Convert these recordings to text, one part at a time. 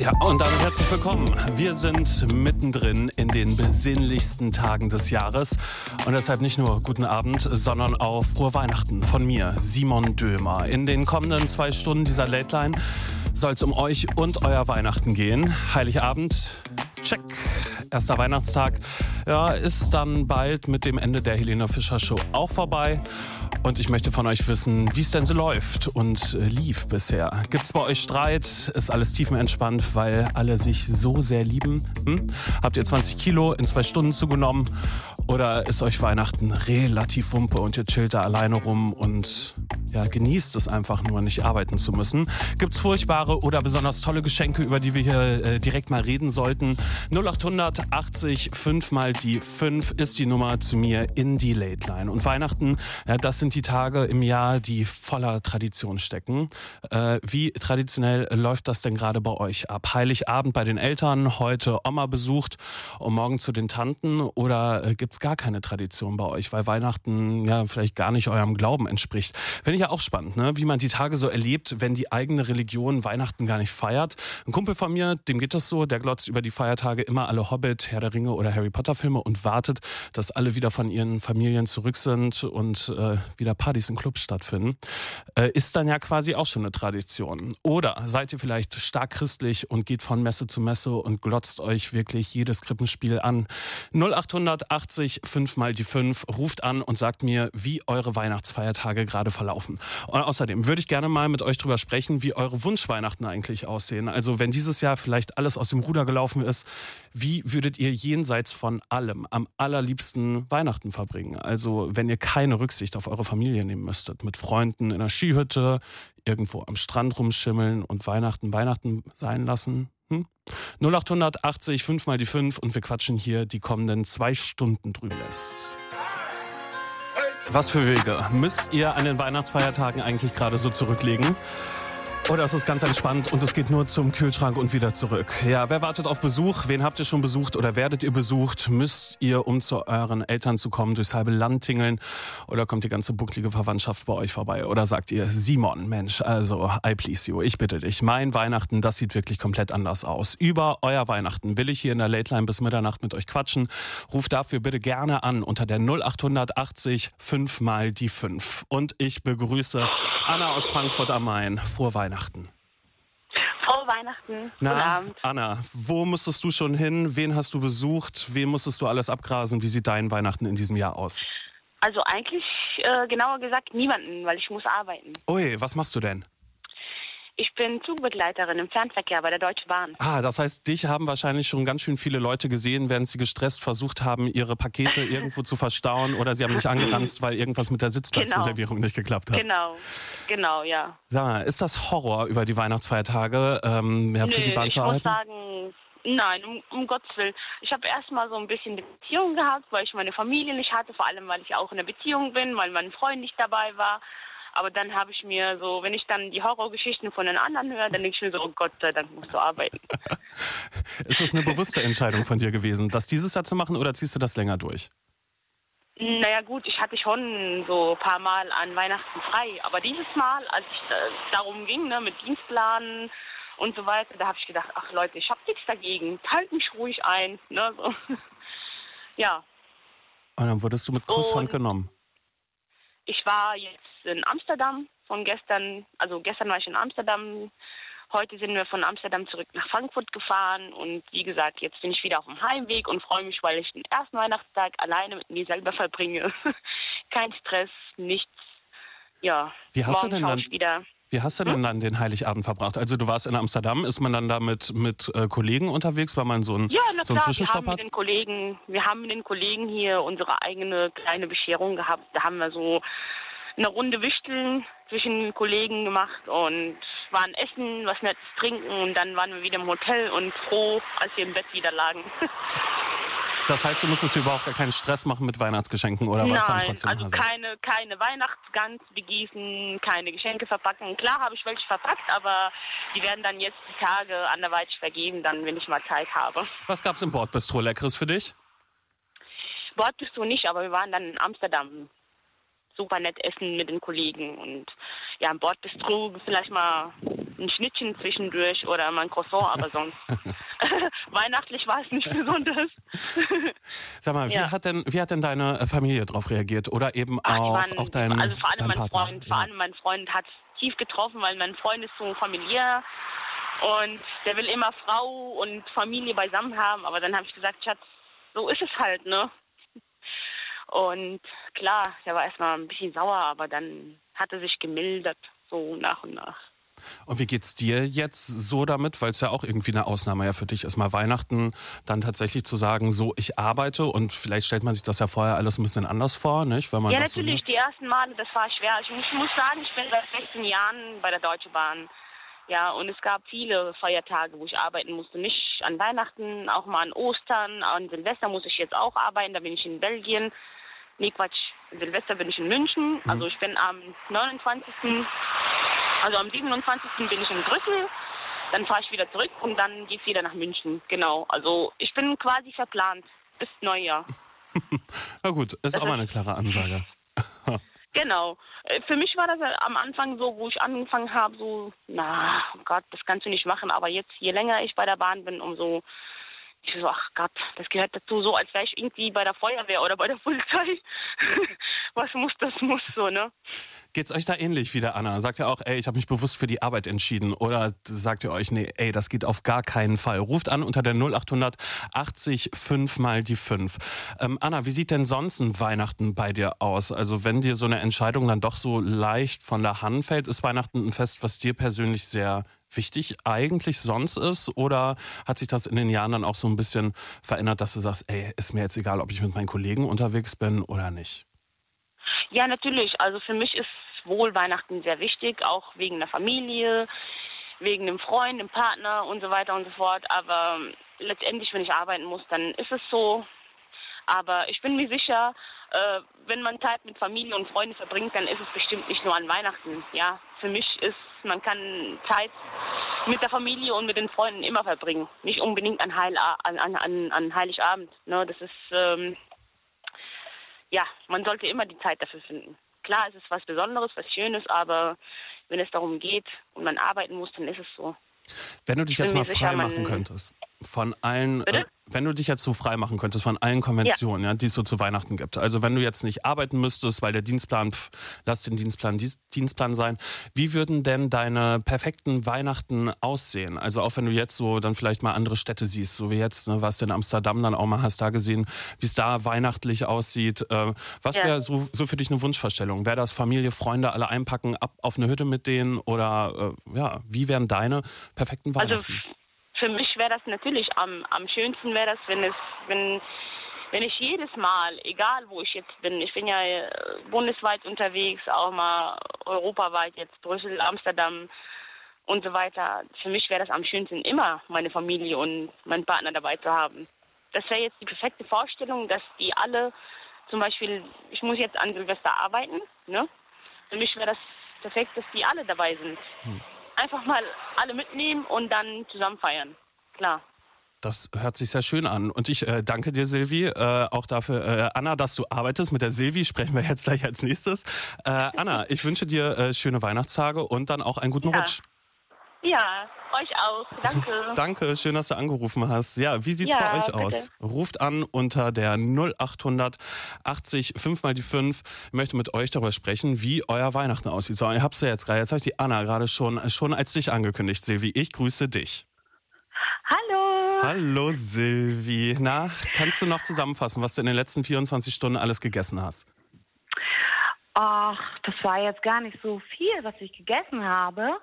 Ja, und damit herzlich willkommen. Wir sind mittendrin in den besinnlichsten Tagen des Jahres. Und deshalb nicht nur guten Abend, sondern auch frohe Weihnachten von mir, Simon Dömer. In den kommenden zwei Stunden dieser Late Line soll es um euch und euer Weihnachten gehen. Heiligabend, check. Erster Weihnachtstag ja, ist dann bald mit dem Ende der Helena Fischer Show auch vorbei. Und ich möchte von euch wissen, wie es denn so läuft und äh, lief bisher. Gibt es bei euch Streit? Ist alles tiefenentspannt, weil alle sich so sehr lieben? Hm? Habt ihr 20 Kilo in zwei Stunden zugenommen? Oder ist euch Weihnachten relativ wumpe und ihr chillt da alleine rum und ja, genießt es einfach nur, nicht arbeiten zu müssen? Gibt es furchtbare oder besonders tolle Geschenke, über die wir hier äh, direkt mal reden sollten? 0800 80 5 mal die 5 ist die Nummer zu mir in die Late Line. Und Weihnachten, ja, das sind die Tage im Jahr, die voller Tradition stecken. Äh, wie traditionell läuft das denn gerade bei euch ab? Heiligabend bei den Eltern, heute Oma besucht und morgen zu den Tanten oder äh, gibt es gar keine Tradition bei euch, weil Weihnachten ja vielleicht gar nicht eurem Glauben entspricht? Finde ich ja auch spannend, ne? wie man die Tage so erlebt, wenn die eigene Religion Weihnachten gar nicht feiert. Ein Kumpel von mir, dem geht das so, der glotzt über die Feiertage immer alle Hobbit, Herr der Ringe oder Harry Potter Filme und wartet, dass alle wieder von ihren Familien zurück sind und äh, wieder Partys in Clubs stattfinden. Äh, ist dann ja quasi auch schon eine Tradition. Oder seid ihr vielleicht stark christlich und geht von Messe zu Messe und glotzt euch wirklich jedes Krippenspiel an? 0880 5 mal die 5 ruft an und sagt mir, wie eure Weihnachtsfeiertage gerade verlaufen. Und außerdem würde ich gerne mal mit euch drüber sprechen, wie eure Wunschweihnachten eigentlich aussehen. Also wenn dieses Jahr vielleicht alles aus dem Ruder gelaufen ist, wie würdet ihr jenseits von allem am allerliebsten Weihnachten verbringen? Also wenn ihr keine Rücksicht auf eure Familie nehmen müsstet, mit Freunden in einer Skihütte, irgendwo am Strand rumschimmeln und Weihnachten Weihnachten sein lassen. Hm? 0880 5 mal die 5 und wir quatschen hier die kommenden zwei Stunden drüben lässt. Was für Wege müsst ihr an den Weihnachtsfeiertagen eigentlich gerade so zurücklegen? Oder ist es ganz entspannt und es geht nur zum Kühlschrank und wieder zurück? Ja, wer wartet auf Besuch? Wen habt ihr schon besucht oder werdet ihr besucht? Müsst ihr, um zu euren Eltern zu kommen, durchs halbe Land tingeln? Oder kommt die ganze bucklige Verwandtschaft bei euch vorbei? Oder sagt ihr, Simon, Mensch, also, I please you, ich bitte dich. Mein Weihnachten, das sieht wirklich komplett anders aus. Über euer Weihnachten will ich hier in der Late Line bis Mitternacht mit euch quatschen. Ruft dafür bitte gerne an unter der 0880 5 mal die 5. Und ich begrüße Anna aus Frankfurt am Main. Frohe Weihnachten. Frohe Weihnachten. Guten Na, Abend. Anna, wo musstest du schon hin? Wen hast du besucht? Wen musstest du alles abgrasen? Wie sieht dein Weihnachten in diesem Jahr aus? Also eigentlich, äh, genauer gesagt, niemanden, weil ich muss arbeiten. Ui, was machst du denn? Ich bin Zugbegleiterin im Fernverkehr bei der Deutschen Bahn. Ah, das heißt, dich haben wahrscheinlich schon ganz schön viele Leute gesehen, während sie gestresst versucht haben, ihre Pakete irgendwo zu verstauen oder sie haben dich angeranzt, weil irgendwas mit der Sitzplatzreservierung nicht geklappt hat. Genau, genau, ja. Sag mal, ist das Horror über die Weihnachtsfeiertage, ähm, für Nö, die Bahn ich zu muss arbeiten? sagen, nein, um, um Gottes Willen. Ich habe erstmal so ein bisschen eine Beziehung gehabt, weil ich meine Familie nicht hatte, vor allem weil ich auch in einer Beziehung bin, weil mein Freund nicht dabei war. Aber dann habe ich mir so, wenn ich dann die Horrorgeschichten von den anderen höre, dann denke ich mir so, oh Gott sei Dank musst du arbeiten. Ist das eine bewusste Entscheidung von dir gewesen, das dieses Jahr zu machen oder ziehst du das länger durch? Naja gut, ich hatte schon so ein paar Mal an Weihnachten frei, aber dieses Mal, als es darum ging, ne, mit Dienstplan und so weiter, da habe ich gedacht, ach Leute, ich habe nichts dagegen, teilt mich ruhig ein. Ne, so. Ja, Und dann wurdest du mit Kusshand Und- genommen. ich war jetzt in Amsterdam von gestern, also gestern war ich in Amsterdam, heute sind wir von Amsterdam zurück nach Frankfurt gefahren und wie gesagt, jetzt bin ich wieder auf dem Heimweg und freue mich, weil ich den ersten Weihnachtstag alleine mit mir selber verbringe. Kein Stress, nichts. Ja, Wie hast du morgen denn schaue dann- wieder. Wie hast du Hm? denn dann den Heiligabend verbracht? Also du warst in Amsterdam, ist man dann da mit, mit äh, Kollegen unterwegs, weil man so einen, Ja, na so einen klar, wir Zwischenstopp haben mit hat? den Kollegen, wir haben mit den Kollegen hier unsere eigene kleine Bescherung gehabt. Da haben wir so eine Runde Wichteln zwischen Kollegen gemacht und waren essen, was Nettes trinken und dann waren wir wieder im Hotel und froh, als wir im Bett wieder lagen. Das heißt, du musstest überhaupt gar keinen Stress machen mit Weihnachtsgeschenken oder was dann Nein, trotzdem also Hase? keine, keine Weihnachtsgans begießen, keine Geschenke verpacken. Klar habe ich welche verpackt, aber die werden dann jetzt die Tage anderweitig vergeben, dann wenn ich mal Zeit habe. Was gab's im Bordbistro Leckeres für dich? Bord bist du nicht, aber wir waren dann in Amsterdam. Super nett essen mit den Kollegen und ja, im Bordbistro vielleicht mal ein Schnittchen zwischendurch oder mal ein Croissant, aber sonst weihnachtlich war es nicht besonders. Sag mal, wie, Ja. hat denn, wie hat denn deine Familie darauf reagiert? Oder eben die auch, waren- auch dein, also vor allem mein Partner? Freund, vor allem mein Freund hat tief getroffen, weil mein Freund ist so familiär und der will immer Frau und Familie beisammen haben, aber dann habe ich gesagt, Schatz, so ist es halt, ne? Und klar, der war erstmal ein bisschen sauer, aber dann hat er sich gemildert, so nach und nach. Und wie geht's dir jetzt so damit? Weil es ja auch irgendwie eine Ausnahme ja für dich ist, mal Weihnachten dann tatsächlich zu sagen, so ich arbeite und vielleicht stellt man sich das ja vorher alles ein bisschen anders vor, nicht? Weil man Ja, sagt so, natürlich, die ersten Male, das war schwer. Ich muss, muss sagen, ich bin seit 16 Jahren bei der Deutschen Bahn. Ja, und es gab viele Feiertage, wo ich arbeiten musste. Nicht an Weihnachten, auch mal an Ostern, an Silvester muss ich jetzt auch arbeiten, da bin ich in Belgien. Nee, Quatsch, Silvester bin ich in München. Also ich bin am 29., also am 27. bin ich in Brüssel. Dann fahre ich wieder zurück und dann geht's wieder nach München. Genau, also ich bin quasi verplant bis Neujahr. Na gut, ist Das auch mal eine klare Ansage. Genau. Äh, Für mich war das am Anfang so, wo ich angefangen habe, so, na oh Gott, das kannst du nicht machen. Aber jetzt, je länger ich bei der Bahn bin, umso, ich so, ach Gott, das gehört dazu, so als wäre ich irgendwie bei der Feuerwehr oder bei der Polizei. Was muss, das muss so, ne? Geht's euch da ähnlich wie der Anna? Sagt ihr auch, ey, ich habe mich bewusst für die Arbeit entschieden? Oder sagt ihr euch, nee, ey, das geht auf gar keinen Fall? Ruft an unter der 0800 80 5 mal die 5. Ähm, Anna, wie sieht denn sonst ein Weihnachten bei dir aus? Also wenn dir so eine Entscheidung dann doch so leicht von der Hand fällt, ist Weihnachten ein Fest, was dir persönlich sehr wichtig eigentlich sonst ist? Oder hat sich das in den Jahren dann auch so ein bisschen verändert, dass du sagst, ey, ist mir jetzt egal, ob ich mit meinen Kollegen unterwegs bin oder nicht? Ja, natürlich. Also für mich ist wohl Weihnachten sehr wichtig, auch wegen der Familie, wegen dem Freund, dem Partner und so weiter und so fort. Aber letztendlich, wenn ich arbeiten muss, dann ist es so. Aber ich bin mir sicher, äh, wenn man Zeit mit Familie und Freunden verbringt, dann ist es bestimmt nicht nur an Weihnachten. Ja, für mich ist, man kann Zeit mit der Familie und mit den Freunden immer verbringen. Nicht unbedingt an, Heil, an, an, an, Heiligabend. Ne? Das ist, ähm, ja, man sollte immer die Zeit dafür finden. Klar, es ist was Besonderes, was Schönes, aber wenn es darum geht und man arbeiten muss, dann ist es so. Wenn du dich jetzt mal sicher, frei man- machen könntest von allen, äh, wenn du dich jetzt so frei machen könntest von allen Konventionen, ja. die es so zu Weihnachten gibt. Also wenn du jetzt nicht arbeiten müsstest, weil der Dienstplan, pff, lass den Dienstplan Dies- Dienstplan sein. Wie würden denn deine perfekten Weihnachten aussehen? Also auch wenn du jetzt so dann vielleicht mal andere Städte siehst, so wie jetzt, ne, du in Amsterdam dann auch mal, hast da gesehen, wie es da weihnachtlich aussieht. Äh, was Ja. wäre so, so für dich eine Wunschvorstellung? Wäre das Familie, Freunde alle einpacken, ab auf eine Hütte mit denen oder äh, ja, wie wären deine perfekten Also Weihnachten? f- für mich wäre das natürlich am, am schönsten wäre das, wenn es, wenn, wenn ich jedes Mal, egal wo ich jetzt bin, ich bin ja äh, bundesweit unterwegs, auch mal europaweit jetzt Brüssel, Amsterdam und so weiter. Für mich wäre das am schönsten immer meine Familie und meinen Partner dabei zu haben. Das wäre jetzt die perfekte Vorstellung, dass die alle, zum Beispiel, ich muss jetzt an Silvester arbeiten, ne? Für mich wäre das perfekt, dass die alle dabei sind. Einfach mal alle mitnehmen und dann zusammen feiern. Klar. Das hört sich sehr schön an. Und ich äh, danke dir, Silvi, äh, auch dafür, äh, Anna, dass du arbeitest. Mit der Silvi sprechen wir jetzt gleich als nächstes. Äh, Anna, ich wünsche dir äh, schöne Weihnachtstage und dann auch einen guten Ja. Rutsch. Ja, euch auch. Danke. Danke, schön, dass du angerufen hast. Ja, wie sieht's Ja, bei euch bitte. aus? Ruft an unter der 0800 80 5 mal die 5. Ich möchte mit euch darüber sprechen, wie euer Weihnachten aussieht. So, ich hab's ja jetzt gerade. Jetzt habe ich die Anna gerade schon, schon als dich angekündigt, Silvi. Ich grüße dich. Hallo. Hallo, Silvi. Na, kannst du noch zusammenfassen, was du in den letzten 24 Stunden alles gegessen hast? Ach, das war jetzt gar nicht so viel, was ich gegessen habe.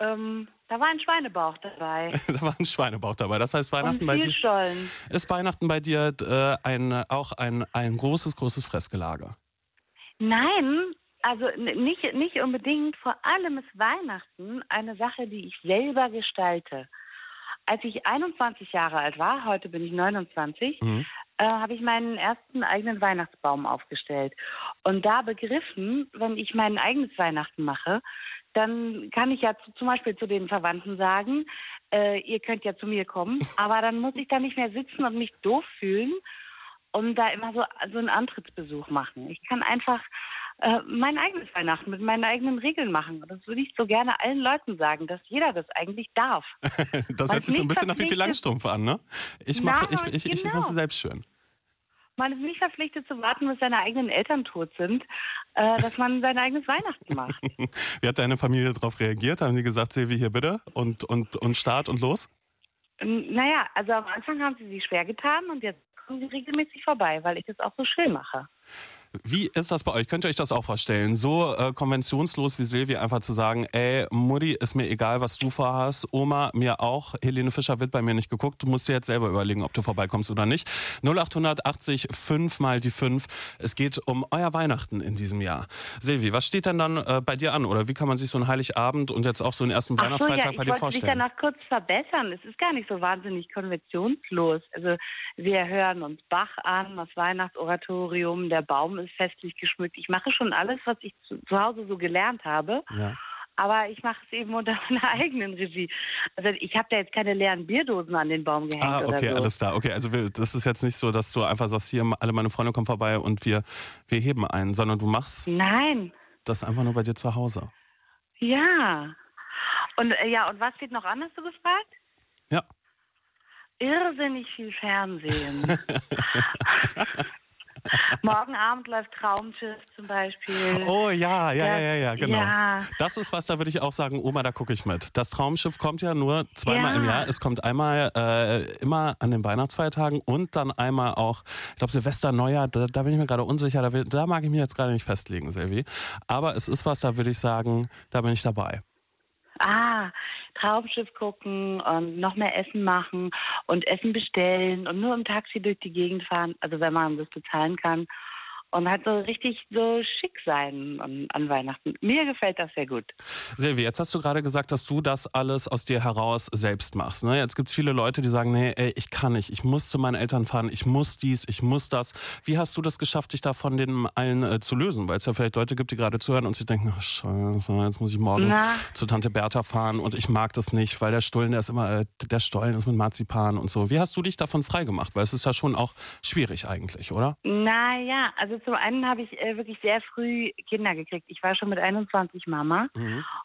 Ähm, da war ein Schweinebauch dabei. da war ein Schweinebauch dabei. Das heißt, Weihnachten bei dir Stollen. ist Weihnachten bei dir äh, ein, auch ein, ein großes, großes Fressgelage. Nein, also nicht, nicht unbedingt. Vor allem ist Weihnachten eine Sache, die ich selber gestalte. als ich 21 Jahre alt war, heute bin ich 29, Mhm. äh, habe ich meinen ersten eigenen Weihnachtsbaum aufgestellt. Und da begriffen, wenn ich mein eigenes Weihnachten mache, dann kann ich ja zu, zum Beispiel zu den Verwandten sagen, äh, ihr könnt ja zu mir kommen, aber dann muss ich da nicht mehr sitzen und mich doof fühlen und da immer so, so einen Antrittsbesuch machen. Ich kann einfach äh, mein eigenes Weihnachten mit meinen eigenen Regeln machen. Und das würde ich so gerne allen Leuten sagen, dass jeder das eigentlich darf. Das hört sich so ein bisschen nach Pipi verpflichtet- Langstrumpf an, ne? Ich mache, ich, ich, ich, ich genau. mache selbst schön. Man ist nicht verpflichtet zu warten, bis seine eigenen Eltern tot sind, äh, dass man sein eigenes Weihnachten macht. Wie hat deine Familie darauf reagiert? Haben die gesagt, Silvi, hier bitte und, und, und Start und los? Ähm, Naja, also am Anfang haben sie sich schwer getan und jetzt kommen sie regelmäßig vorbei, weil ich das auch so schön mache. Wie ist das bei euch? Könnt ihr euch das auch vorstellen? So äh, konventionslos wie Silvi einfach zu sagen, ey, Mutti, ist mir egal, was du vorhast. Oma, mir auch. Helene Fischer wird bei mir nicht geguckt. Du musst dir jetzt selber überlegen, ob du vorbeikommst oder nicht. 0880 5 mal die 5. Es geht um euer Weihnachten in diesem Jahr. Silvi, was steht denn dann äh, bei dir an? Oder wie kann man sich so einen Heiligabend und jetzt auch so einen ersten so, Weihnachtsfeiertag ja, ich bei dir wollte dich vorstellen? danach kurz verbessern. Es ist gar nicht so wahnsinnig konventionslos. Also wir hören uns Bach an, das Weihnachtsoratorium, der Baum ist festlich geschmückt. Ich mache schon alles, was ich zu, zu Hause so gelernt habe. Ja. Aber ich mache es eben unter meiner eigenen Regie. Also ich habe da jetzt keine leeren Bierdosen an den Baum gehängt Ah, okay, so. alles klar. Okay, also das ist jetzt nicht so, dass du einfach sagst, hier, alle meine Freunde kommen vorbei und wir, wir heben einen, sondern du machst Nein, das einfach nur bei dir zu Hause. ja. Und äh, ja, und was steht noch an, hast du gefragt? Ja. Irrsinnig viel Fernsehen. Morgen Abend läuft Traumschiff zum Beispiel. Oh ja, ja, ja, ja, ja, genau. ja. Das ist was, da würde ich auch sagen, Oma, da gucke ich mit. Das Traumschiff kommt ja nur zweimal im Ja. Jahr. Es kommt einmal äh, immer an den Weihnachtsfeiertagen und dann einmal auch, ich glaube Silvester, Neujahr, da, da bin ich mir gerade unsicher, da, will, da mag ich mich jetzt gerade nicht festlegen, Silvi. Aber es ist was, da würde ich sagen, da bin ich dabei. Ah, Traumschiff gucken und noch mehr Essen machen und Essen bestellen und nur im Taxi durch die Gegend fahren, also wenn man das bezahlen kann. Und halt so richtig so schick sein an, an Weihnachten. Mir gefällt das sehr gut. Silvi, jetzt hast du gerade gesagt, dass du das alles aus dir heraus selbst machst. Ne? Jetzt gibt es viele Leute, die sagen, nee, ey, ich kann nicht, ich muss zu meinen Eltern fahren, ich muss dies, ich muss das. Wie hast du das geschafft, dich da von den allen äh, zu lösen? Weil es ja vielleicht Leute gibt, die gerade zuhören und sich denken, ach, scheiße, jetzt muss ich morgen Na. zu Tante Bertha fahren und ich mag das nicht, weil der Stollen, der ist immer, äh, der Stollen ist mit Marzipan und so. Wie hast du dich davon freigemacht? Weil es ist ja schon auch schwierig eigentlich, oder? Naja, also zum einen habe ich äh, wirklich sehr früh Kinder gekriegt. Ich war schon mit 21 Mama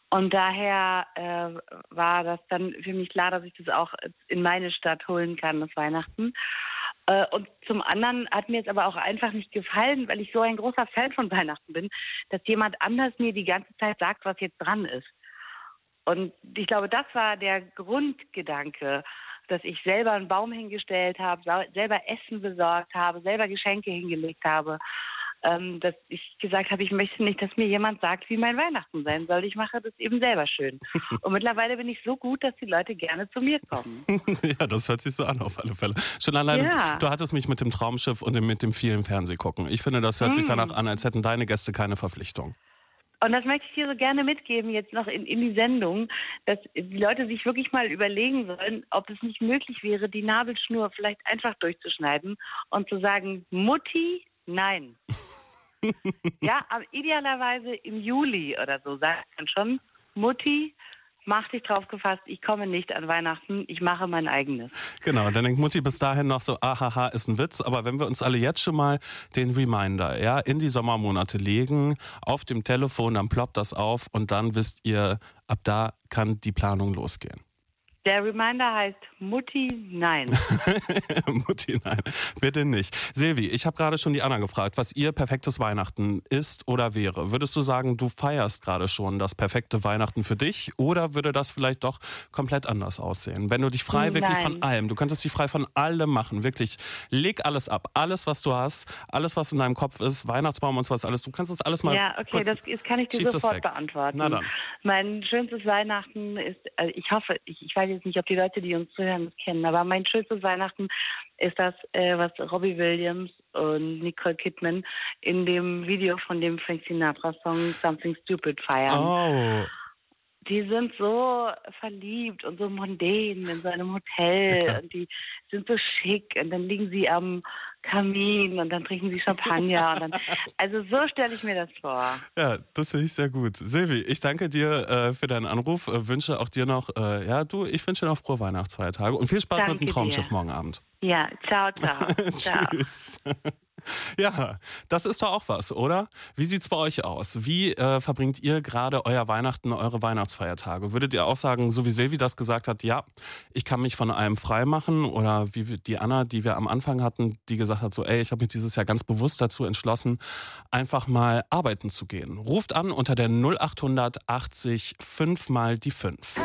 und daher äh, war das dann für mich klar, dass ich das auch in meine Stadt holen kann, das Weihnachten. Äh, und zum anderen hat mir es aber auch einfach nicht gefallen, weil ich so ein großer Fan von Weihnachten bin, dass jemand anders mir die ganze Zeit sagt, was jetzt dran ist. Und ich glaube, das war der Grundgedanke, dass ich selber einen Baum hingestellt habe, selber Essen besorgt habe, selber Geschenke hingelegt habe. Ähm, dass ich gesagt habe, ich möchte nicht, dass mir jemand sagt, wie mein Weihnachten sein soll. Ich mache das eben selber schön. Und mittlerweile bin ich so gut, dass die Leute gerne zu mir kommen. ja, das hört sich so an auf alle Fälle. Schon allein, Ja. du hattest mich mit dem Traumschiff und mit dem vielen Fernsehgucken. Ich finde, das hört sich danach an, als hätten deine Gäste keine Verpflichtung. Und das möchte ich dir so gerne mitgeben, jetzt noch in, in die Sendung, dass die Leute sich wirklich mal überlegen sollen, ob es nicht möglich wäre, die Nabelschnur vielleicht einfach durchzuschneiden und zu sagen, Mutti, nein. ja, aber idealerweise im Juli oder so sagt man schon, Mutti, mach dich drauf gefasst, ich komme nicht an Weihnachten, ich mache mein eigenes. Genau, dann denkt Mutti bis dahin noch so, ahaha, ist ein Witz. Aber wenn wir uns alle jetzt schon mal den Reminder ja, in die Sommermonate legen, auf dem Telefon, dann ploppt das auf und dann wisst ihr, ab da kann die Planung losgehen. Der Reminder heißt Mutti, nein. Mutti, nein, bitte nicht. Silvi, ich habe gerade schon die Anna gefragt, was ihr perfektes Weihnachten ist oder wäre. Würdest du sagen, du feierst gerade schon das perfekte Weihnachten für dich oder würde das vielleicht doch komplett anders aussehen? Wenn du dich frei wirklich Nein. von allem, du könntest dich frei von allem machen, wirklich, leg alles ab, alles was du hast, alles was in deinem Kopf ist, Weihnachtsbaum und so was alles, du kannst das alles mal Ja, okay, das ist, kann ich dir das sofort beantworten. Na dann. Mein schönstes Weihnachten ist, also ich hoffe, ich, ich weiß jetzt nicht, ob die Leute, die uns zuhören, das kennen, aber mein schönstes Weihnachten ist das, äh, was Robbie Williams und Nicole Kidman in dem Video von dem Frank Sinatra-Song Something Stupid feiern. Oh, die sind so verliebt und so mondän in seinem Hotel und die sind so schick und dann liegen sie am Kamin und dann trinken sie Champagner. und dann, also so stelle ich mir das vor. Ja, das finde ich sehr gut. Silvi, ich danke dir äh, für deinen Anruf. Äh, wünsche auch dir noch, äh, ja, du, ich wünsche dir noch frohe Weihnachtsfeiertage und viel Spaß Danke mit dem Traumschiff dir. morgen Abend. Ja, ciao, ciao. ciao. Tschüss. Ja, das ist doch auch was, oder? Wie sieht's bei euch aus? Wie äh, verbringt ihr gerade euer Weihnachten, eure Weihnachtsfeiertage? Würdet ihr auch sagen, so wie Silvi das gesagt hat, ja, ich kann mich von allem frei machen? Oder wie die Anna, die wir am Anfang hatten, die gesagt hat, so, ey, ich habe mich dieses Jahr ganz bewusst dazu entschlossen, einfach mal arbeiten zu gehen. Ruft an unter der 0800 80 5 mal die 5.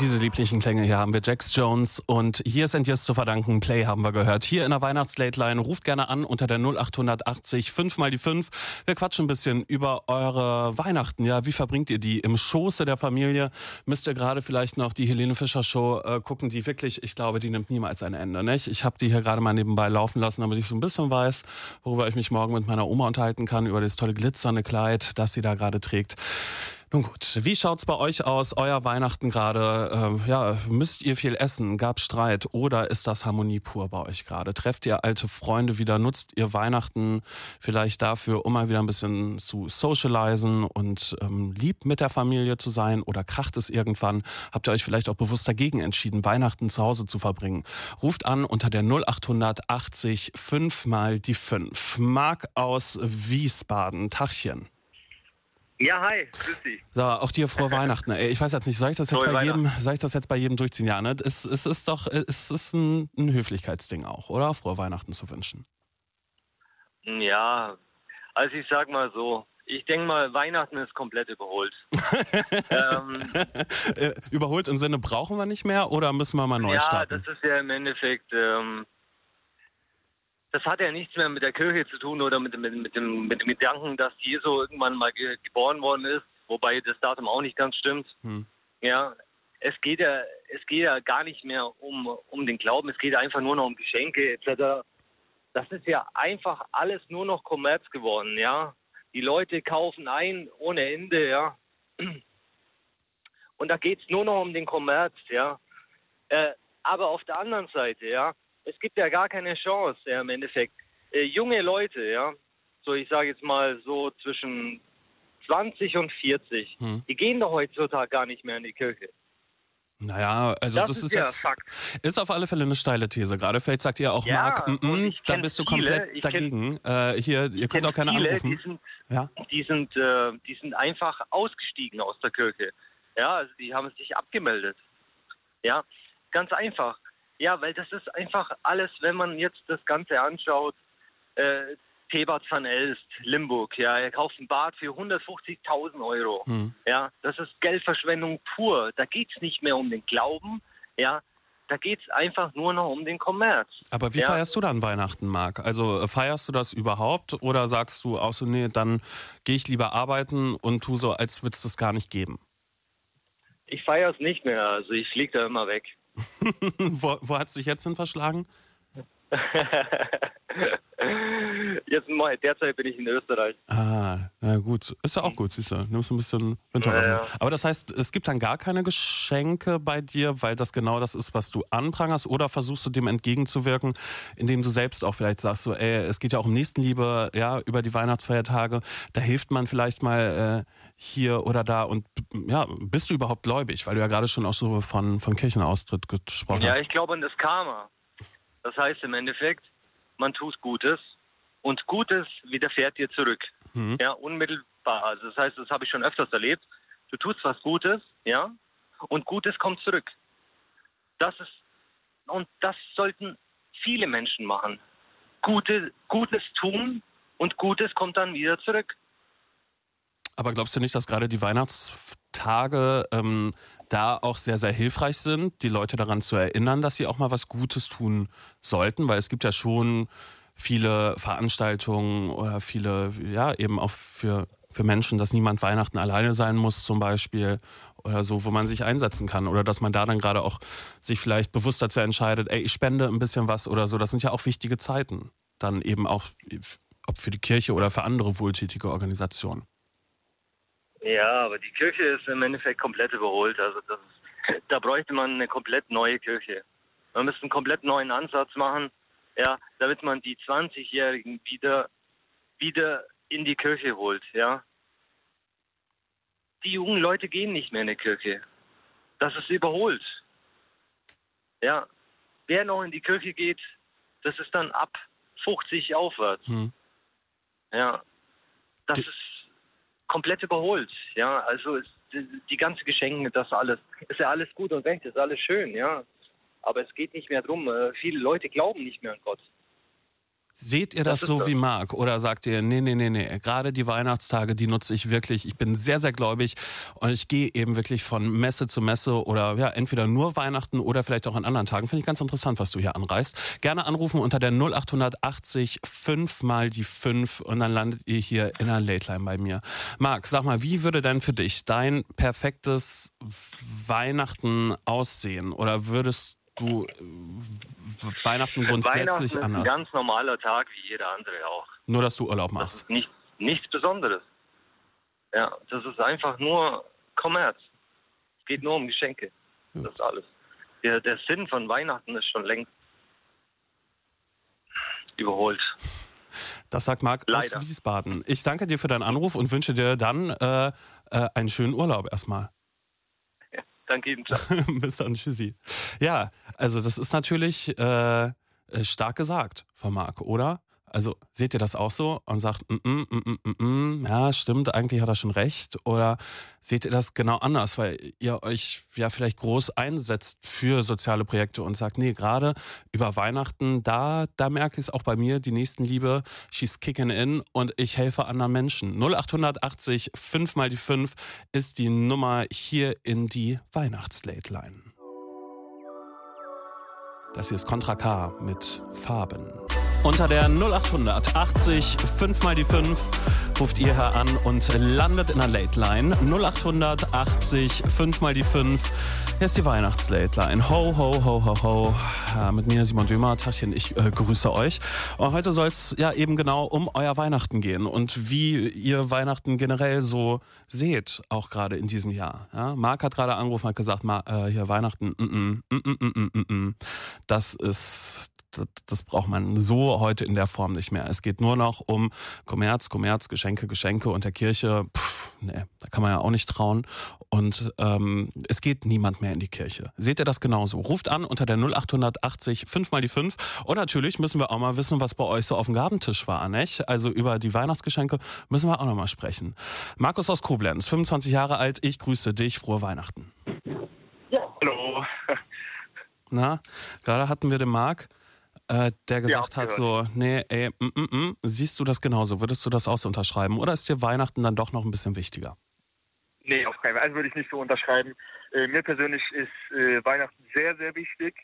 Diese lieblichen Klänge hier haben wir Jax Jones und hier sind jetzt zu verdanken. Play haben wir gehört. Hier in der Weihnachtslate-Line. Ruft gerne an unter der 0880 5 mal die 5. Wir quatschen ein bisschen über eure Weihnachten. Ja, wie verbringt ihr die im Schoße der Familie? Müsst ihr gerade vielleicht noch die Helene Fischer Show äh, gucken, die wirklich, ich glaube, die nimmt niemals ein Ende. Nicht? Ich habe die hier gerade mal nebenbei laufen lassen, damit ich so ein bisschen weiß, worüber ich mich morgen mit meiner Oma unterhalten kann, über das tolle glitzernde Kleid, das sie da gerade trägt. Nun gut, wie schaut's bei euch aus? Euer Weihnachten gerade? Ähm, ja, müsst ihr viel essen? Gab Streit? Oder ist das Harmonie pur bei euch gerade? Trefft ihr alte Freunde wieder? Nutzt ihr Weihnachten vielleicht dafür, um mal wieder ein bisschen zu socialisen und ähm, lieb mit der Familie zu sein? Oder kracht es irgendwann? Habt ihr euch vielleicht auch bewusst dagegen entschieden, Weihnachten zu Hause zu verbringen? Ruft an unter der 0800 80 5 mal die 5. Marc aus Wiesbaden. Tachchen. Ja, hi, grüß dich. So, auch dir frohe Weihnachten. Ey, ich weiß jetzt nicht, soll ich das jetzt Frohe bei jedem, soll ich das jetzt bei jedem durchziehen? Ja, ne? Es, es ist doch, es ist ein, ein Höflichkeitsding auch, oder? Frohe Weihnachten zu wünschen. Ja, also ich sag mal so, ich denke mal, Weihnachten ist komplett überholt. ähm, Äh, Überholt im Sinne, brauchen wir nicht mehr oder müssen wir mal neu ja, starten? das ist ja im Endeffekt, ähm, das hat ja nichts mehr mit der Kirche zu tun oder mit, mit, mit, dem, mit dem Gedanken, dass Jesu irgendwann mal ge geboren worden ist, wobei das Datum auch nicht ganz stimmt. Hm. Ja, es geht ja, es geht ja gar nicht mehr um, um den Glauben, es geht einfach nur noch um Geschenke etc. Das ist ja einfach alles nur noch Kommerz geworden, ja. Die Leute kaufen ein ohne Ende, ja. Und da geht's nur noch um den Kommerz, ja. Äh, aber auf der anderen Seite, ja, es gibt ja gar keine Chance, ja, im Endeffekt. Äh, junge Leute, ja, so ich sage jetzt mal so zwischen 20 und 40, Hm. die gehen doch heutzutage gar nicht mehr in die Kirche. Naja, also das, das, ist, ist ja jetzt, Fakt. ist auf alle Fälle eine steile These. Gerade vielleicht sagt ihr auch, Ja, Marc, mm, ich da kenn bist du viele, komplett kenn- dagegen. äh, hier, ihr könnt kenn auch keine viele, anrufen. Die sind, Ja? die sind, äh, die sind einfach ausgestiegen aus der Kirche. Ja, also die haben sich abgemeldet. Ja, ganz einfach. Ja, weil das ist einfach alles, wenn man jetzt das Ganze anschaut, äh, Thebert van Elst, Limburg, ja, er kauft ein Bad für 150.000 Euro. Hm. Ja, das ist Geldverschwendung pur. Da geht's nicht mehr um den Glauben, ja, da geht's einfach nur noch um den Kommerz. Aber wie Ja. feierst du dann Weihnachten, Marc? Also äh, feierst du das überhaupt oder sagst du auch so, nee, dann gehe ich lieber arbeiten und tu so, als würde es das gar nicht geben? Ich feiere es nicht mehr, also ich fliege da immer weg. wo, wo hat es dich jetzt hin verschlagen? Jetzt mal, derzeit bin ich in Österreich. Ah, na gut. Ist ja auch gut, siehst du. Nimmst ein bisschen Winterräume. Ja, ja. Aber das heißt, es gibt dann gar keine Geschenke bei dir, weil das genau das ist, was du anprangerst? Oder versuchst du dem entgegenzuwirken, indem du selbst auch vielleicht sagst, so, ey, es geht ja auch um Nächstenliebe, ja, über die Weihnachtsfeiertage. Da hilft man vielleicht mal äh, hier oder da. Und ja, bist du überhaupt gläubig? Weil du ja gerade schon auch so von, von Kirchenaustritt gesprochen Ja, hast. ich glaube an das Karma. Das heißt im Endeffekt, man tut Gutes und Gutes widerfährt dir zurück. Mhm. Ja, unmittelbar. Also das heißt, das habe ich schon öfters erlebt. Du tust was Gutes, ja, und Gutes kommt zurück. Das ist und das sollten viele Menschen machen. Gute, Gutes tun und Gutes kommt dann wieder zurück. Aber glaubst du nicht, dass gerade die Weihnachtstage ähm, da auch sehr, sehr hilfreich sind, die Leute daran zu erinnern, dass sie auch mal was Gutes tun sollten? Weil es gibt ja schon viele Veranstaltungen oder viele, ja, eben auch für, für Menschen, dass niemand Weihnachten alleine sein muss zum Beispiel oder so, wo man sich einsetzen kann oder dass man da dann gerade auch sich vielleicht bewusst dazu entscheidet, ey, ich spende ein bisschen was oder so. Das sind ja auch wichtige Zeiten. Dann eben auch, ob für die Kirche oder für andere wohltätige Organisationen. Ja, aber die Kirche ist im Endeffekt komplett überholt. Also das ist, da bräuchte man eine komplett neue Kirche. Man müsste einen komplett neuen Ansatz machen, ja, damit man die 20-Jährigen wieder, wieder in die Kirche holt, ja. Die jungen Leute gehen nicht mehr in die Kirche. Das ist überholt. Ja, wer noch in die Kirche geht, das ist dann ab 50 aufwärts. Hm. Ja, das ist komplett überholt. Ja, also die, die ganze Geschenke, das alles, ist ja alles gut und recht, ist alles schön, ja. Aber es geht nicht mehr drum. Äh, viele Leute glauben nicht mehr an Gott. Seht ihr das, Das so das. wie Marc oder sagt ihr, nee, nee, nee, nee, gerade die Weihnachtstage, die nutze ich wirklich. Ich bin sehr, sehr gläubig und ich gehe eben wirklich von Messe zu Messe oder ja, entweder nur Weihnachten oder vielleicht auch an anderen Tagen. Finde ich ganz interessant, was du hier anreißt. Gerne anrufen unter der 0880 5 mal die 5 und dann landet ihr hier in der Late Line bei mir. Marc, sag mal, wie würde denn für dich dein perfektes Weihnachten aussehen? Oder würdest du äh, Weihnachten grundsätzlich Weihnachten ist ein anders? ganz normaler Tag, wie jeder andere auch. Nur, dass du Urlaub machst. nicht, nichts Besonderes. Ja, das ist einfach nur Kommerz. Es geht nur um Geschenke. Das ist alles. Der, der Sinn von Weihnachten ist schon längst überholt. Das sagt Marc aus. Wiesbaden. Ich danke dir für deinen Anruf und wünsche dir dann äh, äh, einen schönen Urlaub erstmal. Danke Ihnen. Bis dann, tschüssi. Ja, also das ist natürlich äh, äh, stark gesagt von Marc, oder? Also seht ihr das auch so und sagt, mm, mm, mm, mm, mm, ja, stimmt, eigentlich hat er schon recht? Oder seht ihr das genau anders, weil ihr euch ja vielleicht groß einsetzt für soziale Projekte und sagt, nee, gerade über Weihnachten, da, da merke ich es auch bei mir, die Nächstenliebe, she's kicking in und ich helfe anderen Menschen. 0880 5 mal die 5 ist die Nummer hier in die Weihnachtslate-Line. Das hier ist Contra K mit Farben. Unter der 0800 80 5 mal die 5 ruft ihr her an und landet in der Late Line. 0800 80 5 mal die 5. Hier ist die Weihnachts-Late Line. Ho, ho, ho, ho, ho. Ja, mit mir Simon Dömer. Tachchen, ich äh, grüße euch. Und heute soll es ja eben genau um euer Weihnachten gehen und wie ihr Weihnachten generell so seht, auch gerade in diesem Jahr. Ja, Marc hat gerade angerufen, hat gesagt, Ma, äh, hier Weihnachten, mm, mm, mm, mm, mm, mm, mm. das ist das braucht man so heute in der Form nicht mehr. Es geht nur noch um Kommerz, Kommerz, Geschenke, Geschenke und der Kirche. Pff, nee, da kann man ja auch nicht trauen. Und ähm, es geht niemand mehr in die Kirche. Seht ihr das genauso? Ruft an unter der 0880 5 mal die 5. Und natürlich müssen wir auch mal wissen, was bei euch so auf dem Gabentisch war, nicht? Also über die Weihnachtsgeschenke müssen wir auch noch mal sprechen. Markus aus Koblenz, 25 Jahre alt. Ich grüße dich. Frohe Weihnachten. Hallo. Na, gerade hatten wir den Marc, äh, der gesagt Ja, hat so, nee, ey, mm, mm, mm, siehst du das genauso? Würdest du das auch so unterschreiben? Oder ist dir Weihnachten dann doch noch ein bisschen wichtiger? Nee, auf keinen Fall. Also würde ich nicht so unterschreiben. Äh, mir persönlich ist äh, Weihnachten sehr, sehr wichtig.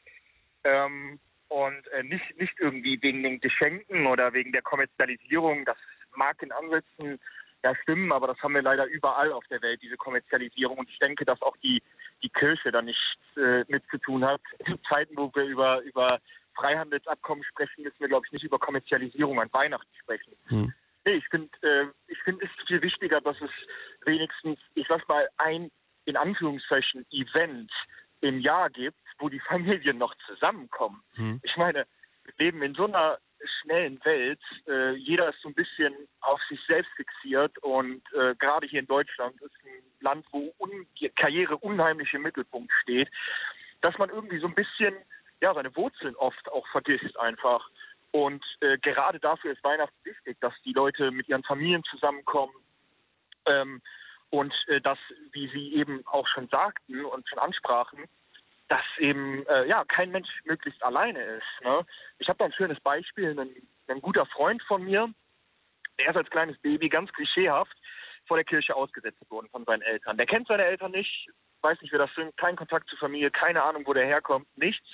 Ähm, und äh, nicht, nicht irgendwie wegen den Geschenken oder wegen der Kommerzialisierung. Das mag in Ansätzen ja stimmen, aber das haben wir leider überall auf der Welt, diese Kommerzialisierung. Und ich denke, dass auch die, die Kirche da nichts äh, mit zu tun hat. In Zeiten, wo wir über, über Freihandelsabkommen sprechen, müssen wir, glaube ich, nicht über Kommerzialisierung an Weihnachten sprechen. Hm. Nee, ich finde, äh, ich finde es viel wichtiger, dass es wenigstens, ich sag mal, ein in Anführungszeichen Event im Jahr gibt, wo die Familien noch zusammenkommen. Hm. Ich meine, wir leben in so einer schnellen Welt. Äh, jeder ist so ein bisschen auf sich selbst fixiert und äh, gerade hier in Deutschland ist ein Land, wo un Karriere unheimlich im Mittelpunkt steht, dass man irgendwie so ein bisschen ja seine Wurzeln oft auch vergisst einfach. Und äh, gerade dafür ist Weihnachten wichtig, dass die Leute mit ihren Familien zusammenkommen ähm, und äh, dass, wie Sie eben auch schon sagten und schon ansprachen, dass eben äh, ja kein Mensch möglichst alleine ist. Ne? Ich habe da ein schönes Beispiel, ein, ein guter Freund von mir, der ist als kleines Baby ganz klischeehaft vor der Kirche ausgesetzt worden von seinen Eltern. Der kennt seine Eltern nicht, weiß nicht, wer das sind, kein Kontakt zur Familie, keine Ahnung, wo der herkommt, nichts.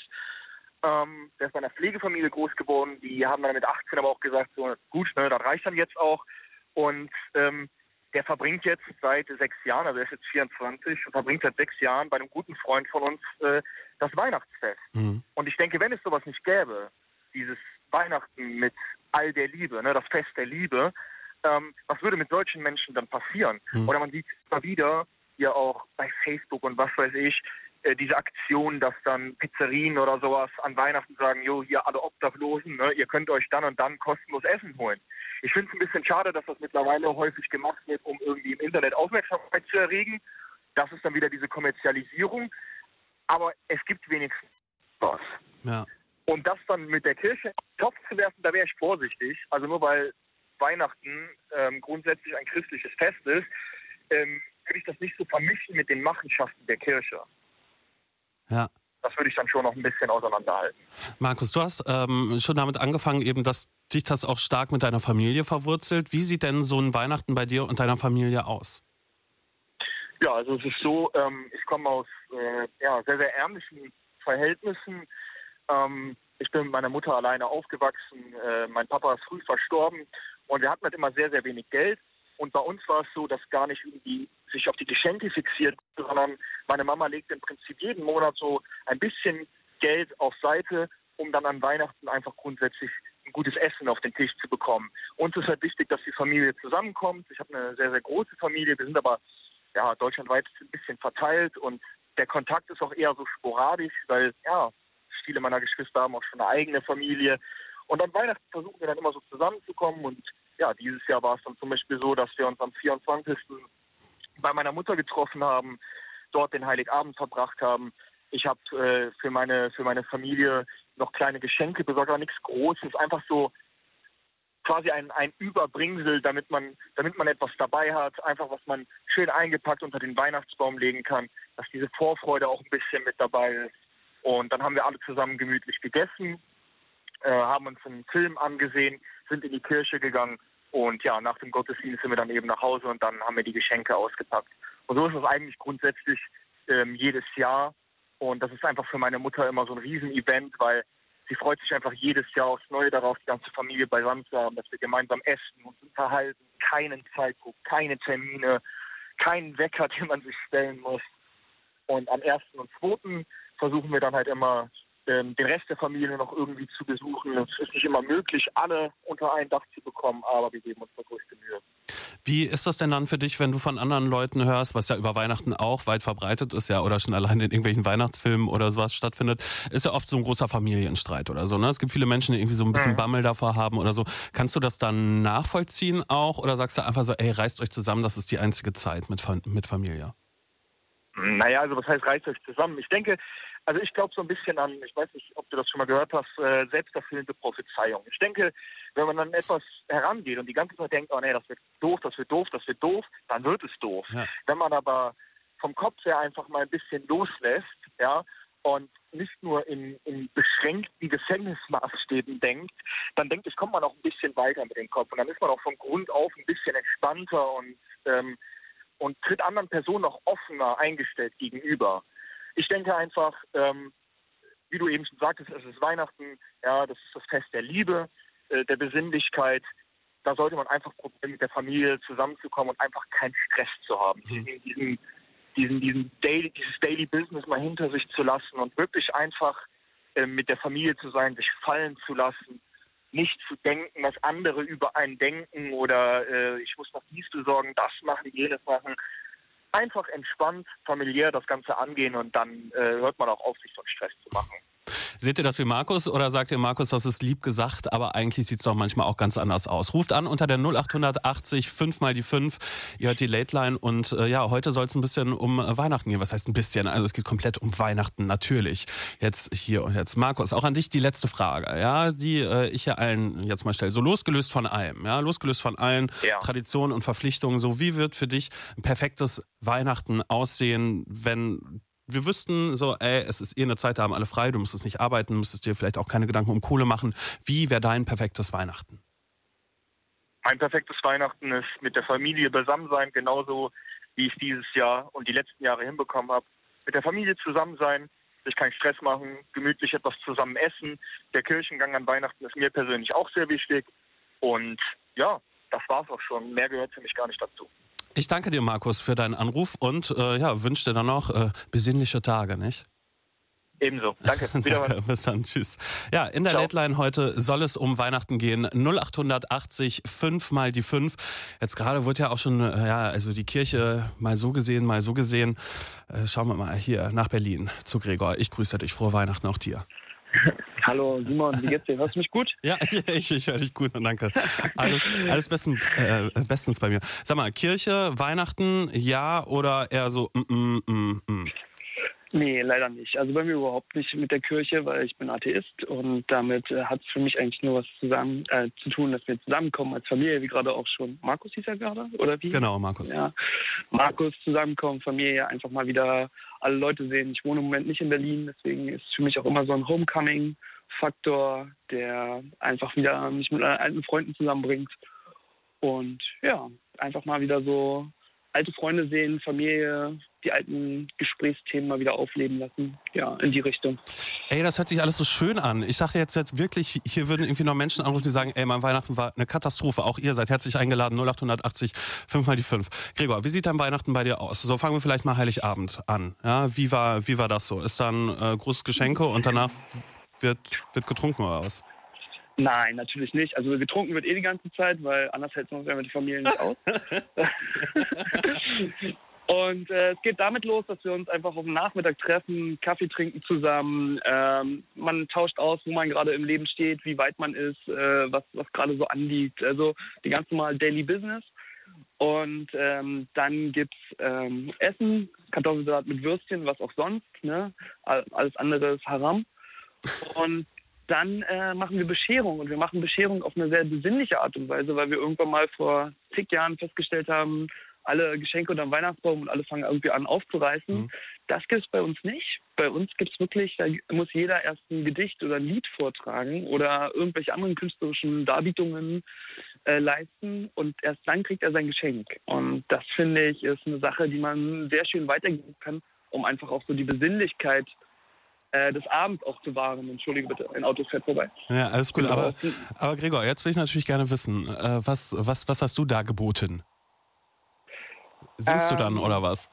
Ähm, der ist bei einer Pflegefamilie groß geworden. Die haben dann mit 18 aber auch gesagt, so gut, ne, das reicht dann jetzt auch. Und ähm, der verbringt jetzt seit sechs Jahren, also er ist jetzt 24, und verbringt seit sechs Jahren bei einem guten Freund von uns äh, das Weihnachtsfest. Hm. Und ich denke, wenn es sowas nicht gäbe, dieses Weihnachten mit all der Liebe, ne, das Fest der Liebe, ähm, was würde mit solchen Menschen dann passieren? Mhm. Oder man sieht immer wieder, hier auch bei Facebook und was weiß ich, äh, diese Aktion, dass dann Pizzerien oder sowas an Weihnachten sagen, jo, hier alle Obdachlosen, ne, ihr könnt euch dann und dann kostenlos Essen holen. Ich finde es ein bisschen schade, dass das mittlerweile häufig gemacht wird, um irgendwie im Internet Aufmerksamkeit zu erregen. Das ist dann wieder diese Kommerzialisierung. Aber es gibt wenigstens was. Ja. Und das dann mit der Kirche in den Topf zu werfen, da wäre ich vorsichtig. Also nur weil Weihnachten ähm, grundsätzlich ein christliches Fest ist, ähm, würde ich das nicht so vermischen mit den Machenschaften der Kirche. Ja. Das würde ich dann schon noch ein bisschen auseinanderhalten. Markus, du hast ähm, schon damit angefangen, eben, dass dich das auch stark mit deiner Familie verwurzelt. Wie sieht denn so ein Weihnachten bei dir und deiner Familie aus? Ja, also es ist so, ähm, ich komme aus äh, ja, sehr, sehr ärmlichen Verhältnissen. Ähm, ich bin mit meiner Mutter alleine aufgewachsen. Äh, mein Papa ist früh verstorben und wir hatten halt immer sehr, sehr wenig Geld. Und bei uns war es so, dass gar nicht irgendwie sich auf die Geschenke fixiert, sondern meine Mama legt im Prinzip jeden Monat so ein bisschen Geld auf Seite, um dann an Weihnachten einfach grundsätzlich ein gutes Essen auf den Tisch zu bekommen. Uns ist halt wichtig, dass die Familie zusammenkommt. Ich habe eine sehr, sehr große Familie. Wir sind aber ja, deutschlandweit ein bisschen verteilt und der Kontakt ist auch eher so sporadisch, weil ja, viele meiner Geschwister haben auch schon eine eigene Familie. Und an Weihnachten versuchen wir dann immer so zusammenzukommen und ja, dieses Jahr war es dann zum Beispiel so, dass wir uns am 24. bei meiner Mutter getroffen haben, dort den Heiligabend verbracht haben. Ich habe äh, für meine für meine Familie noch kleine Geschenke besorgt, aber nichts Großes, einfach so quasi ein, ein Überbringsel, damit man, damit man etwas dabei hat, einfach was man schön eingepackt unter den Weihnachtsbaum legen kann, dass diese Vorfreude auch ein bisschen mit dabei ist. Und dann haben wir alle zusammen gemütlich gegessen, äh, haben uns einen Film angesehen, sind in die Kirche gegangen und ja, nach dem Gottesdienst sind wir dann eben nach Hause und dann haben wir die Geschenke ausgepackt. Und so ist es eigentlich grundsätzlich ähm, jedes Jahr. Und das ist einfach für meine Mutter immer so ein Riesenevent, weil sie freut sich einfach jedes Jahr aufs Neue darauf, die ganze Familie beisammen zu haben, dass wir gemeinsam essen und unterhalten, keinen Zeitdruck, keine Termine, keinen Wecker, den man sich stellen muss. Und am 1. und 2. versuchen wir dann halt immer ähm, den Rest der Familie noch irgendwie zu besuchen. Es ist nicht immer möglich, alle unter ein Dach zu bekommen, aber wir geben uns da größte Mühe. Wie ist das denn dann für dich, wenn du von anderen Leuten hörst, was ja über Weihnachten auch weit verbreitet ist, ja, oder schon allein in irgendwelchen Weihnachtsfilmen oder sowas stattfindet, ist ja oft so ein großer Familienstreit oder so, ne? Es gibt viele Menschen, die irgendwie so ein bisschen mhm. Bammel davor haben oder so. Kannst du das dann nachvollziehen auch oder sagst du einfach so, ey, reißt euch zusammen, das ist die einzige Zeit mit, mit Familie? Naja, also was heißt reißt euch zusammen? Ich denke, also ich glaube so ein bisschen an, ich weiß nicht, ob du das schon mal gehört hast, äh, selbsterfüllende Prophezeiung. Ich denke, wenn man dann etwas herangeht und die ganze Zeit denkt, oh nee, das wird doof, das wird doof, das wird doof, dann wird es doof. Ja. Wenn man aber vom Kopf her einfach mal ein bisschen loslässt, ja, und nicht nur in, in beschränkten Gefängnismaßstäben denkt, dann denkt ich, kommt man auch ein bisschen weiter mit dem Kopf. Und dann ist man auch von Grund auf ein bisschen entspannter und, ähm, und tritt anderen Personen auch offener eingestellt gegenüber ich denke einfach, ähm, wie du eben schon sagtest, es ist Weihnachten, ja, das ist das Fest der Liebe, äh, der Besinnlichkeit. Da sollte man einfach probieren, mit der Familie zusammenzukommen und einfach keinen Stress zu haben. Mhm. Diesen, diesen, diesen Daily, dieses Daily Business mal hinter sich zu lassen und wirklich einfach äh, mit der Familie zu sein, sich fallen zu lassen, nicht zu denken, was andere über einen denken oder äh, ich muss noch dies besorgen, das machen, jenes machen, einfach entspannt, familiär das Ganze angehen und dann äh, hört man auch auf, sich so einen Stress zu machen. Seht ihr das wie Markus oder sagt ihr Markus, das ist lieb gesagt, aber eigentlich sieht es doch manchmal auch ganz anders aus? Ruft an unter der 0880 5 mal die 5. Ihr hört die Late Line und äh, ja, heute soll es ein bisschen um äh, Weihnachten gehen. Was heißt ein bisschen? Also es geht komplett um Weihnachten, natürlich. Jetzt hier und jetzt. Markus, auch an dich die letzte Frage, ja, die äh, ich ja allen jetzt mal stelle. So losgelöst von allem, ja, losgelöst von allen ja. Traditionen und Verpflichtungen. So, wie wird für dich ein perfektes Weihnachten aussehen, wenn wir wüssten so, ey, es ist eh eine Zeit, da haben alle frei, du musstest nicht arbeiten, müsstest dir vielleicht auch keine Gedanken um Kohle machen. Wie wäre dein perfektes Weihnachten? Mein perfektes Weihnachten ist mit der Familie beisammen sein, genauso wie ich es dieses Jahr und die letzten Jahre hinbekommen habe. Mit der Familie zusammen sein, sich keinen Stress machen, gemütlich etwas zusammen essen. Der Kirchengang an Weihnachten ist mir persönlich auch sehr wichtig. Und ja, das war es auch schon. Mehr gehört für mich gar nicht dazu. Ich danke dir, Markus, für deinen Anruf und äh, ja, wünsche dir dann noch äh, besinnliche Tage, nicht? Ebenso. Danke. Danke. Bis dann. Tschüss. Ja, in der Late Line heute soll es um Weihnachten gehen. 0880 5 mal die 5. Jetzt gerade wird ja auch schon, äh, ja, also die Kirche mal so gesehen, mal so gesehen. Äh, schauen wir mal hier nach Berlin zu Gregor. Ich grüße dich. Frohe Weihnachten auch dir. Hallo Simon, wie geht's dir? Hörst du mich gut? Ja, ich, ich höre dich gut und danke. Alles, alles besten, äh, bestens bei mir. Sag mal, Kirche, Weihnachten, ja oder eher so mm, mm, mm, mm? Nee, leider nicht. Also bei mir überhaupt nicht mit der Kirche, weil ich bin Atheist und damit äh, hat es für mich eigentlich nur was zusammen äh, zu tun, dass wir zusammenkommen als Familie, wie gerade auch schon. Markus hieß ja gerade, oder wie? Genau, Markus. Ja, Markus zusammenkommen, Familie, einfach mal wieder alle Leute sehen. Ich wohne im Moment nicht in Berlin, deswegen ist für mich auch immer so ein Homecoming-Faktor, der einfach wieder mich mit alten Freunden zusammenbringt. Und ja, einfach mal wieder so alte Freunde sehen, Familie, die alten Gesprächsthemen mal wieder aufleben lassen. Ja, in die Richtung. Ey, das hört sich alles so schön an. Ich dachte jetzt, jetzt wirklich, hier würden irgendwie noch Menschen anrufen, die sagen, ey, mein Weihnachten war eine Katastrophe. Auch ihr seid herzlich eingeladen, 0880 5 mal die 5. Gregor, wie sieht dein Weihnachten bei dir aus? So fangen wir vielleicht mal Heiligabend an. Ja, wie war, wie war das so? Ist dann äh, großes und danach wird, wird getrunken oder was? Nein, natürlich nicht. Also getrunken wird eh die ganze Zeit, weil anders hält sonst die Familie nicht aus. Und äh, es geht damit los, dass wir uns einfach auf dem Nachmittag treffen, Kaffee trinken zusammen. Ähm, man tauscht aus, wo man gerade im Leben steht, wie weit man ist, äh, was, was gerade so anliegt. Also die ganz normale Daily Business. Und ähm, dann gibt's ähm, Essen, Kartoffelsalat mit Würstchen, was auch sonst. Ne? Alles andere ist Haram. Und dann äh, machen wir Bescherung und wir machen Bescherung auf eine sehr besinnliche Art und Weise, weil wir irgendwann mal vor zig Jahren festgestellt haben, alle Geschenke unter dem Weihnachtsbaum und alle fangen irgendwie an aufzureißen. Mhm. Das gibt es bei uns nicht. Bei uns gibt es wirklich, da muss jeder erst ein Gedicht oder ein Lied vortragen oder irgendwelche anderen künstlerischen Darbietungen äh, leisten und erst dann kriegt er sein Geschenk. Und das finde ich ist eine Sache, die man sehr schön weitergeben kann, um einfach auch so die Besinnlichkeit äh, des Abends auch zu wahren. Entschuldige bitte, ein Auto fährt vorbei. Ja, alles gut. Aber, aber Gregor, jetzt will ich natürlich gerne wissen, äh, was, was, was hast du da geboten? Singst ähm, du dann ähm, oder was?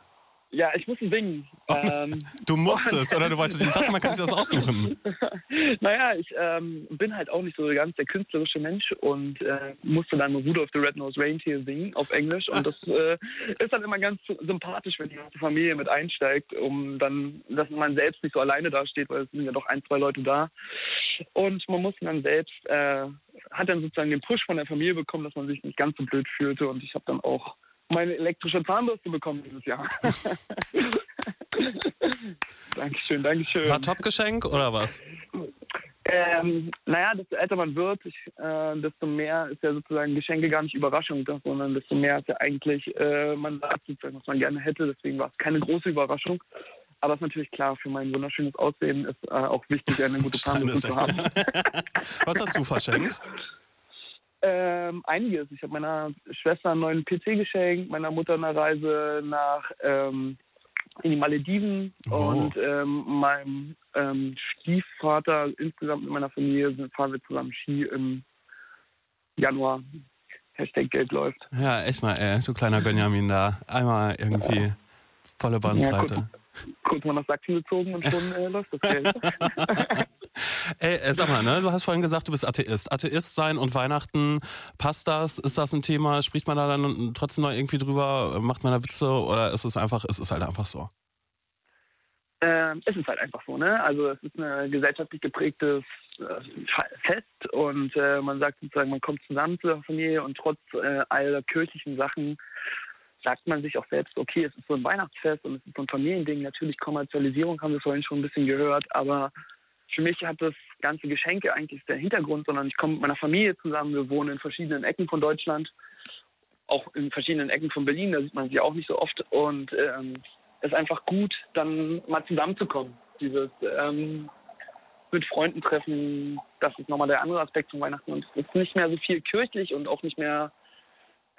Ja, ich musste singen. Ähm, du musstest, oder du wolltest, ich dachte, man kann sich das aussuchen. naja, ich ähm, bin halt auch nicht so ganz der künstlerische Mensch und äh, musste dann Rudolph the Red-Nosed Reindeer singen auf Englisch und das äh, ist dann immer ganz sympathisch, wenn die ganze Familie mit einsteigt, um dann, dass man selbst nicht so alleine dasteht, weil es sind ja doch ein, zwei Leute da. Und man muss dann selbst, äh, hat dann sozusagen den Push von der Familie bekommen, dass man sich nicht ganz so blöd fühlte und ich habe dann auch meine elektrische Zahnbürste bekommen dieses Jahr. Dankeschön, Dankeschön. War Top-Geschenk oder was? Ähm, naja, desto älter man wird, ich, äh, desto mehr ist ja sozusagen Geschenke gar nicht Überraschung, sondern desto mehr ist ja eigentlich, äh, man sagt sozusagen, was man gerne hätte. Deswegen war es keine große Überraschung. Aber es ist natürlich klar, für mein wunderschönes Aussehen ist äh, auch wichtig, eine gute Zahnbürste zu haben. was hast du verschenkt? Ähm, einiges. Ich habe meiner Schwester einen neuen PC geschenkt, meiner Mutter eine Reise nach ähm, in die Malediven oh. und ähm, meinem ähm, Stiefvater insgesamt mit meiner Familie sind, fahren wir zusammen Ski im Januar. Hashtag Geld läuft. Ja, echt mal, ey, du kleiner Benjamin da. Einmal irgendwie ja. volle Bandbreite. Ja, kurz, kurz mal nach Sachsen gezogen und schon äh, läuft das Geld. Ey, äh, sag mal, ne? du hast vorhin gesagt, du bist Atheist. Atheist sein und Weihnachten, passt das? Ist das ein Thema? Spricht man da dann trotzdem noch irgendwie drüber? Macht man da Witze? Oder ist es einfach, ist es halt einfach so? Ähm, es ist halt einfach so, ne? Also es ist ein gesellschaftlich geprägtes äh, Fest und äh, man sagt sozusagen, man kommt zusammen zur Familie und trotz äh, aller kirchlichen Sachen sagt man sich auch selbst, okay, es ist so ein Weihnachtsfest und es ist so ein Familiending. Natürlich Kommerzialisierung haben wir vorhin schon ein bisschen gehört, aber für mich hat das ganze Geschenke eigentlich der Hintergrund, sondern ich komme mit meiner Familie zusammen. Wir wohnen in verschiedenen Ecken von Deutschland, auch in verschiedenen Ecken von Berlin. Da sieht man sie auch nicht so oft. Und ähm, es ist einfach gut, dann mal zusammenzukommen. Dieses ähm, mit Freunden treffen, das ist nochmal der andere Aspekt von Weihnachten. Und es ist nicht mehr so viel kirchlich und auch nicht mehr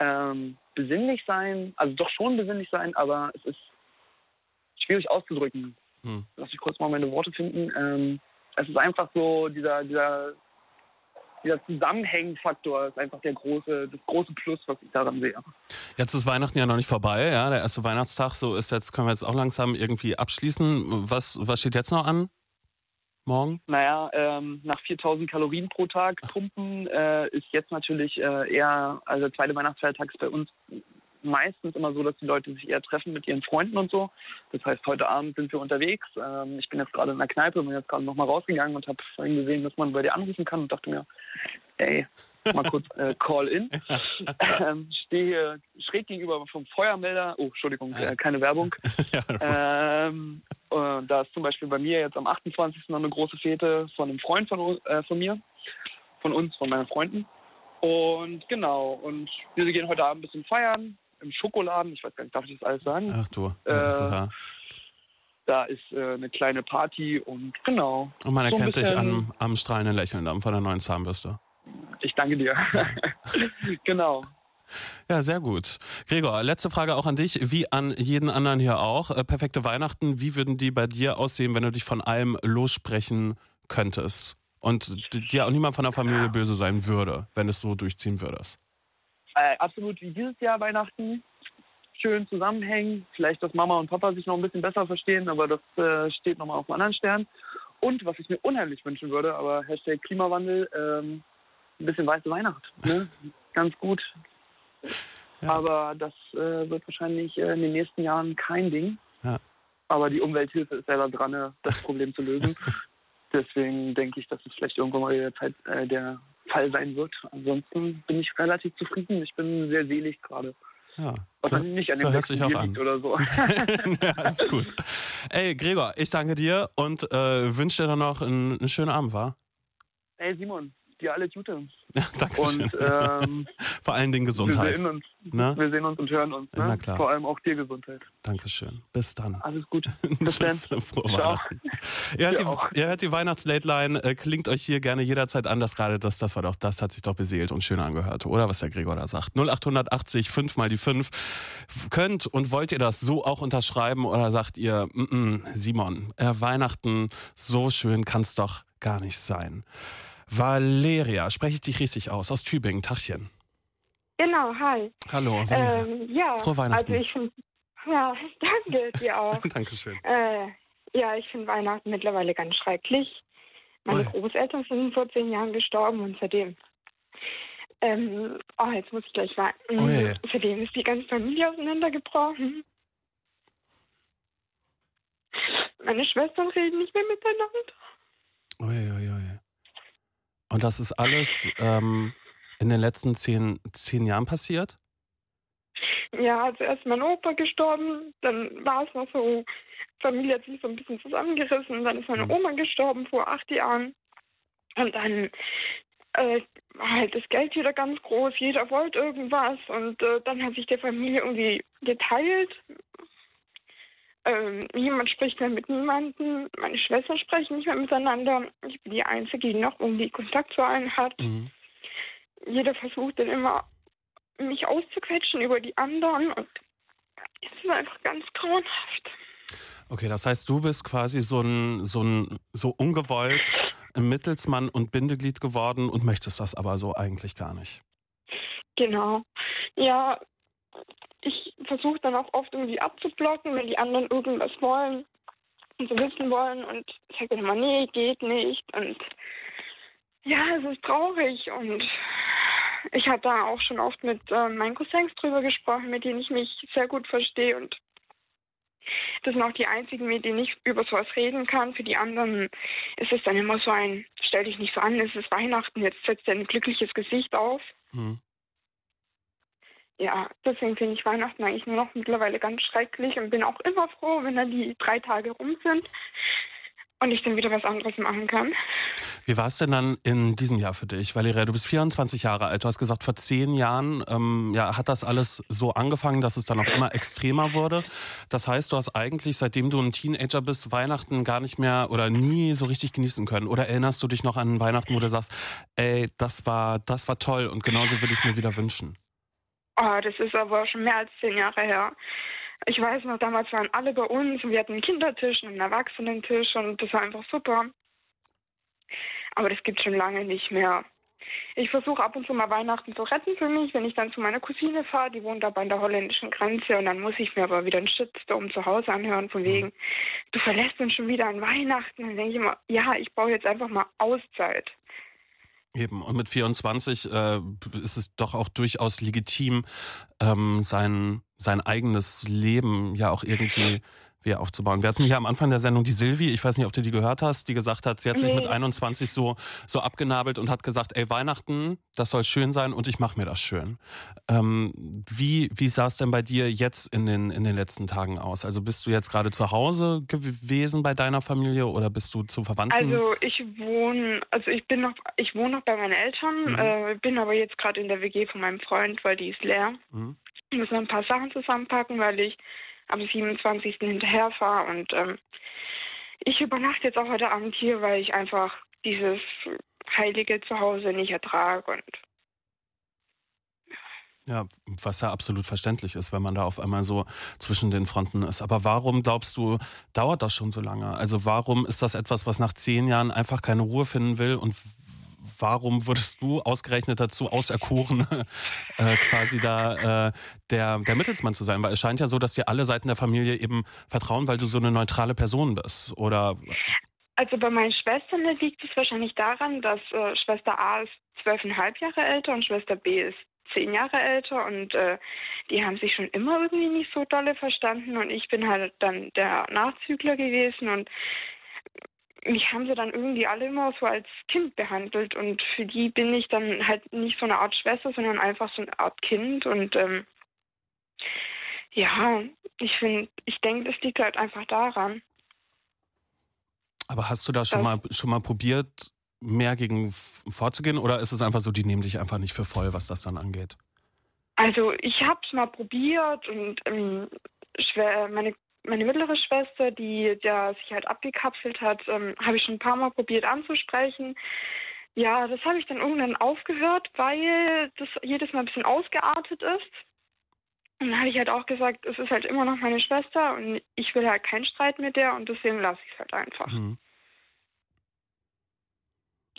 ähm, besinnlich sein. Also doch schon besinnlich sein, aber es ist schwierig auszudrücken. Hm. Lass mich kurz mal meine Worte finden. Ähm, es ist einfach so, dieser, dieser, dieser Zusammenhängenfaktor ist einfach der große, das große Plus, was ich daran sehe. Jetzt ist Weihnachten ja noch nicht vorbei, ja. Der erste Weihnachtstag, so ist jetzt, können wir jetzt auch langsam irgendwie abschließen. Was, was steht jetzt noch an? morgen? Naja, ähm, nach 4000 Kalorien pro Tag pumpen äh, ist jetzt natürlich äh, eher, also der zweite Weihnachtsfeiertag ist bei uns meistens immer so, dass die Leute sich eher treffen mit ihren Freunden und so. Das heißt, heute Abend sind wir unterwegs. Ähm, ich bin jetzt gerade in der Kneipe, bin jetzt gerade nochmal rausgegangen und habe vorhin gesehen, dass man bei dir anrufen kann und dachte mir, ey, mal kurz äh, Call in. ähm, stehe hier schräg gegenüber vom Feuermelder. Oh, Entschuldigung, äh, keine Werbung. ähm, äh, da ist zum Beispiel bei mir jetzt am 28. noch eine große Fete von einem Freund von, äh, von mir, von uns, von meinen Freunden. Und genau, und wir gehen heute Abend ein bisschen feiern im Schokoladen. Ich weiß gar nicht, darf ich das alles sagen? Ach du. Äh, Ja, Da ist äh, eine kleine Party und genau. und man so erkennt dich am, am strahlenden Lächeln dann von der neuen Zahnbürste. Ich danke dir. genau. Ja, sehr gut. Gregor, letzte Frage auch an dich, wie an jeden anderen hier auch. Äh, perfekte Weihnachten, wie würden die bei dir aussehen, wenn du dich von allem lossprechen könntest? Und dir auch niemand von der Familie böse sein würde, wenn es so durchziehen würdest. Äh, absolut wie dieses Jahr Weihnachten. Schön zusammenhängen. Vielleicht, dass Mama und Papa sich noch ein bisschen besser verstehen, aber das äh, steht nochmal auf einem anderen Stern. Und was ich mir unheimlich wünschen würde, aber Hashtag Klimawandel, ähm, ein bisschen weiße Weihnacht. Ne? Ganz gut. Aber das äh, wird wahrscheinlich äh, in den nächsten Jahren kein Ding. Ja. Aber die Umwelthilfe ist selber dran, äh, das Problem zu lösen. Deswegen denke ich, dass es vielleicht irgendwann mal der, Zeit, äh, der Fall sein wird. Ansonsten bin ich relativ zufrieden. Ich bin sehr selig gerade. Ja. Was So- nicht an so dem hört sich auch an. liegt oder so. ja, alles gut. Ey, Gregor, ich danke dir und äh, wünsche dir dann noch einen, einen schönen Abend, wa? Hey Simon, dir alles Gute. Ja, danke schön. Und ähm, Vor allen Dingen wir Gesundheit. sehen uns. Ne? Wir sehen uns und hören uns. Ne? Na klar. Vor allem auch dir Gesundheit. Dankeschön. Bis dann. Alles gut. Bis dann. Frohe Ciao. Weihnachten. Ihr hört, die, ihr hört die Weihnachtslate-Line, äh, klingt euch hier gerne jederzeit an. Das gerade, das, das war doch, das hat sich doch beseelt und schön angehört, oder? Was der Gregor da sagt. 0880 5 mal die 5. Könnt und wollt ihr das so auch unterschreiben oder sagt ihr, mm -mm, Simon, äh, Weihnachten, so schön kann's doch gar nicht sein. Valeria, spreche ich dich richtig aus, aus Tübingen, Tachchen. Genau, hi. Hallo, Valeria. Ähm, ja, Frohe Weihnachten. also ich ja, danke dir auch. Dankeschön. äh, ja, ich finde Weihnachten mittlerweile ganz schrecklich. Meine Ui. Großeltern sind vor zehn Jahren gestorben und seitdem, ähm, oh, jetzt muss ich gleich sagen, Ui. seitdem ist die ganze Familie auseinandergebrochen. Meine Schwestern reden nicht mehr miteinander. Ui, ui, ui. Und das ist alles ähm, in den letzten zehn, zehn Jahren passiert? Ja, also erst mein Opa gestorben, dann war es noch so, Familie hat sich so ein bisschen zusammengerissen, dann ist meine Mhm. Oma gestorben vor acht Jahren. Und dann äh, war halt das Geld wieder ganz groß, jeder wollte irgendwas und äh, dann hat sich die Familie irgendwie geteilt. Ähm, niemand spricht mehr mit niemandem, meine Schwestern sprechen nicht mehr miteinander. Ich bin die Einzige, die noch irgendwie Kontakt zu allen hat Mhm. jeder versucht dann immer, mich auszuquetschen über die anderen und es ist einfach ganz grauenhaft. Okay, das heißt, du bist quasi so ein, so ein, so ungewollt Mittelsmann und Bindeglied geworden und möchtest das aber so eigentlich gar nicht. Genau. Ja, ich versuche dann auch oft irgendwie abzublocken, wenn die anderen irgendwas wollen und so wissen wollen und ich sage dann immer, nee, geht nicht und ja, es ist traurig und ich habe da auch schon oft mit äh, meinen Cousins drüber gesprochen, mit denen ich mich sehr gut verstehe und das sind auch die einzigen, mit denen ich über sowas reden kann. Für die anderen ist es dann immer so ein, stell dich nicht so an, es ist Weihnachten, jetzt setzt er ein glückliches Gesicht auf. Hm. Ja, deswegen finde ich Weihnachten eigentlich nur noch mittlerweile ganz schrecklich und bin auch immer froh, wenn dann die drei Tage rum sind und ich dann wieder was anderes machen kann. Wie war es denn dann in diesem Jahr für dich? Valeria, du bist 24 Jahre alt. Du hast gesagt, vor zehn Jahren ähm, ja, hat das alles so angefangen, dass es dann auch immer extremer wurde. Das heißt, du hast eigentlich, seitdem du ein Teenager bist, Weihnachten gar nicht mehr oder nie so richtig genießen können. Oder erinnerst du dich noch an Weihnachten, wo du sagst, ey, das war, das war toll und genauso würde ich es mir wieder wünschen? Oh, das ist aber schon mehr als zehn Jahre her. Ich weiß noch, damals waren alle bei uns und wir hatten einen Kindertisch und einen Erwachsenentisch und das war einfach super. Aber das gibt schon lange nicht mehr. ich versuche ab und zu mal Weihnachten zu retten für mich, wenn ich dann zu meiner Cousine fahre, die wohnt aber an der holländischen Grenze und dann muss ich mir aber wieder einen Shitstorm zu Hause anhören von wegen, du verlässt uns schon wieder an Weihnachten. Dann denke ich immer, ja, ich brauche jetzt einfach mal Auszeit. Eben, und mit 24 äh, ist es doch auch durchaus legitim, ähm, sein, sein eigenes Leben ja auch irgendwie wieder aufzubauen. Wir hatten hier am Anfang der Sendung die Silvi, ich weiß nicht, ob du die gehört hast, die gesagt hat, sie hat sich mit 21 so, so abgenabelt und hat gesagt, ey, Weihnachten, das soll schön sein und ich mache mir das schön. Ähm, wie wie sah es denn bei dir jetzt in den, in den letzten Tagen aus? Also bist du jetzt gerade zu Hause gewesen bei deiner Familie oder bist du zu Verwandten? Also ich wohne, also ich bin noch, ich wohne noch bei meinen Eltern, Mhm. äh, bin aber jetzt gerade in der WG von meinem Freund, weil die ist leer. Mhm. Ich muss noch ein paar Sachen zusammenpacken, weil ich am 27. hinterher fahre und ähm, ich übernachte jetzt auch heute Abend hier, weil ich einfach dieses heilige Zuhause nicht ertrage und Ja, was ja absolut verständlich ist, wenn man da auf einmal so zwischen den Fronten ist. Aber warum glaubst du, dauert das schon so lange? Also warum ist das etwas, was nach zehn Jahren einfach keine Ruhe finden will? Und warum wurdest du ausgerechnet dazu auserkoren, äh, quasi da äh, der, der Mittelsmann zu sein? Weil es scheint ja so, dass dir alle Seiten der Familie eben vertrauen, weil du so eine neutrale Person bist. Oder Also bei meinen Schwestern liegt es wahrscheinlich daran, dass äh, Schwester A ist zwölfeinhalb Jahre älter und Schwester B ist zehn Jahre älter und äh, die haben sich schon immer irgendwie nicht so dolle verstanden und ich bin halt dann der Nachzügler gewesen und mich haben sie dann irgendwie alle immer so als Kind behandelt und für die bin ich dann halt nicht so eine Art Schwester, sondern einfach so eine Art Kind und ähm, ja, ich finde, ich denke, das liegt halt einfach daran. aber hast du da schon mal schon mal probiert, mehr gegen vorzugehen? Oder ist es einfach so, die nehmen dich einfach nicht für voll, was das dann angeht? Also ich habe es mal probiert und ähm, meine, meine mittlere Schwester, die der sich halt abgekapselt hat, ähm, habe ich schon ein paar Mal probiert anzusprechen. Ja, das habe ich dann irgendwann aufgehört, weil das jedes Mal ein bisschen ausgeartet ist. Und dann habe ich halt auch gesagt, es ist halt immer noch meine Schwester und ich will halt keinen Streit mit der und deswegen lasse ich es halt einfach. Mhm.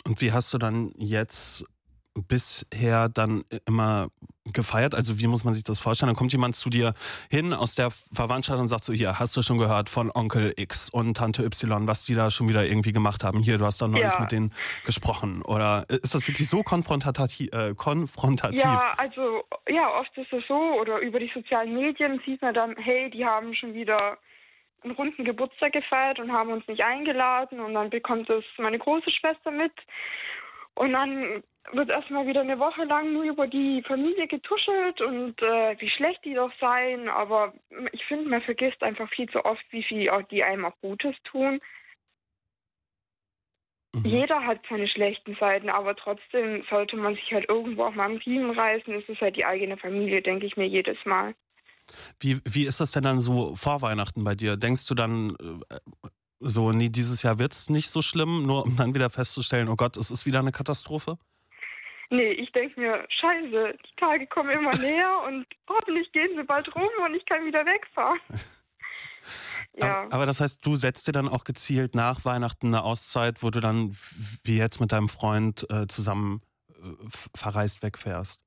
Und wie hast du dann jetzt bisher dann immer gefeiert? Also wie muss man sich das vorstellen? Dann kommt jemand zu dir hin aus der Verwandtschaft und sagt so, hier, hast du schon gehört von Onkel X und Tante Y, was die da schon wieder irgendwie gemacht haben? Hier, du hast doch neulich Ja. mit denen gesprochen. Oder ist das wirklich so konfrontati äh, konfrontativ? Ja, also ja, oft ist es so oder über die sozialen Medien sieht man dann, hey, die haben schon wieder einen runden Geburtstag gefeiert und haben uns nicht eingeladen und dann bekommt es meine große Schwester mit und dann wird erstmal wieder eine Woche lang nur über die Familie getuschelt und äh, wie schlecht die doch seien, aber ich finde, man vergisst einfach viel zu oft, wie viel auch die einem auch Gutes tun. Mhm. Jeder hat seine schlechten Seiten, aber trotzdem sollte man sich halt irgendwo auch mal am Riemen reißen. Es ist halt die eigene Familie, denke ich mir jedes Mal. Wie, wie ist das denn dann so vor Weihnachten bei dir? Denkst du dann äh, so, nee, dieses Jahr wird's nicht so schlimm, nur um dann wieder festzustellen, oh Gott, es ist wieder eine Katastrophe? Nee, ich denke mir, scheiße, die Tage kommen immer näher und hoffentlich gehen sie bald rum und ich kann wieder wegfahren. ja. Aber, aber das heißt, du setzt dir dann auch gezielt nach Weihnachten eine Auszeit, wo du dann wie jetzt mit deinem Freund äh, zusammen äh, verreist wegfährst.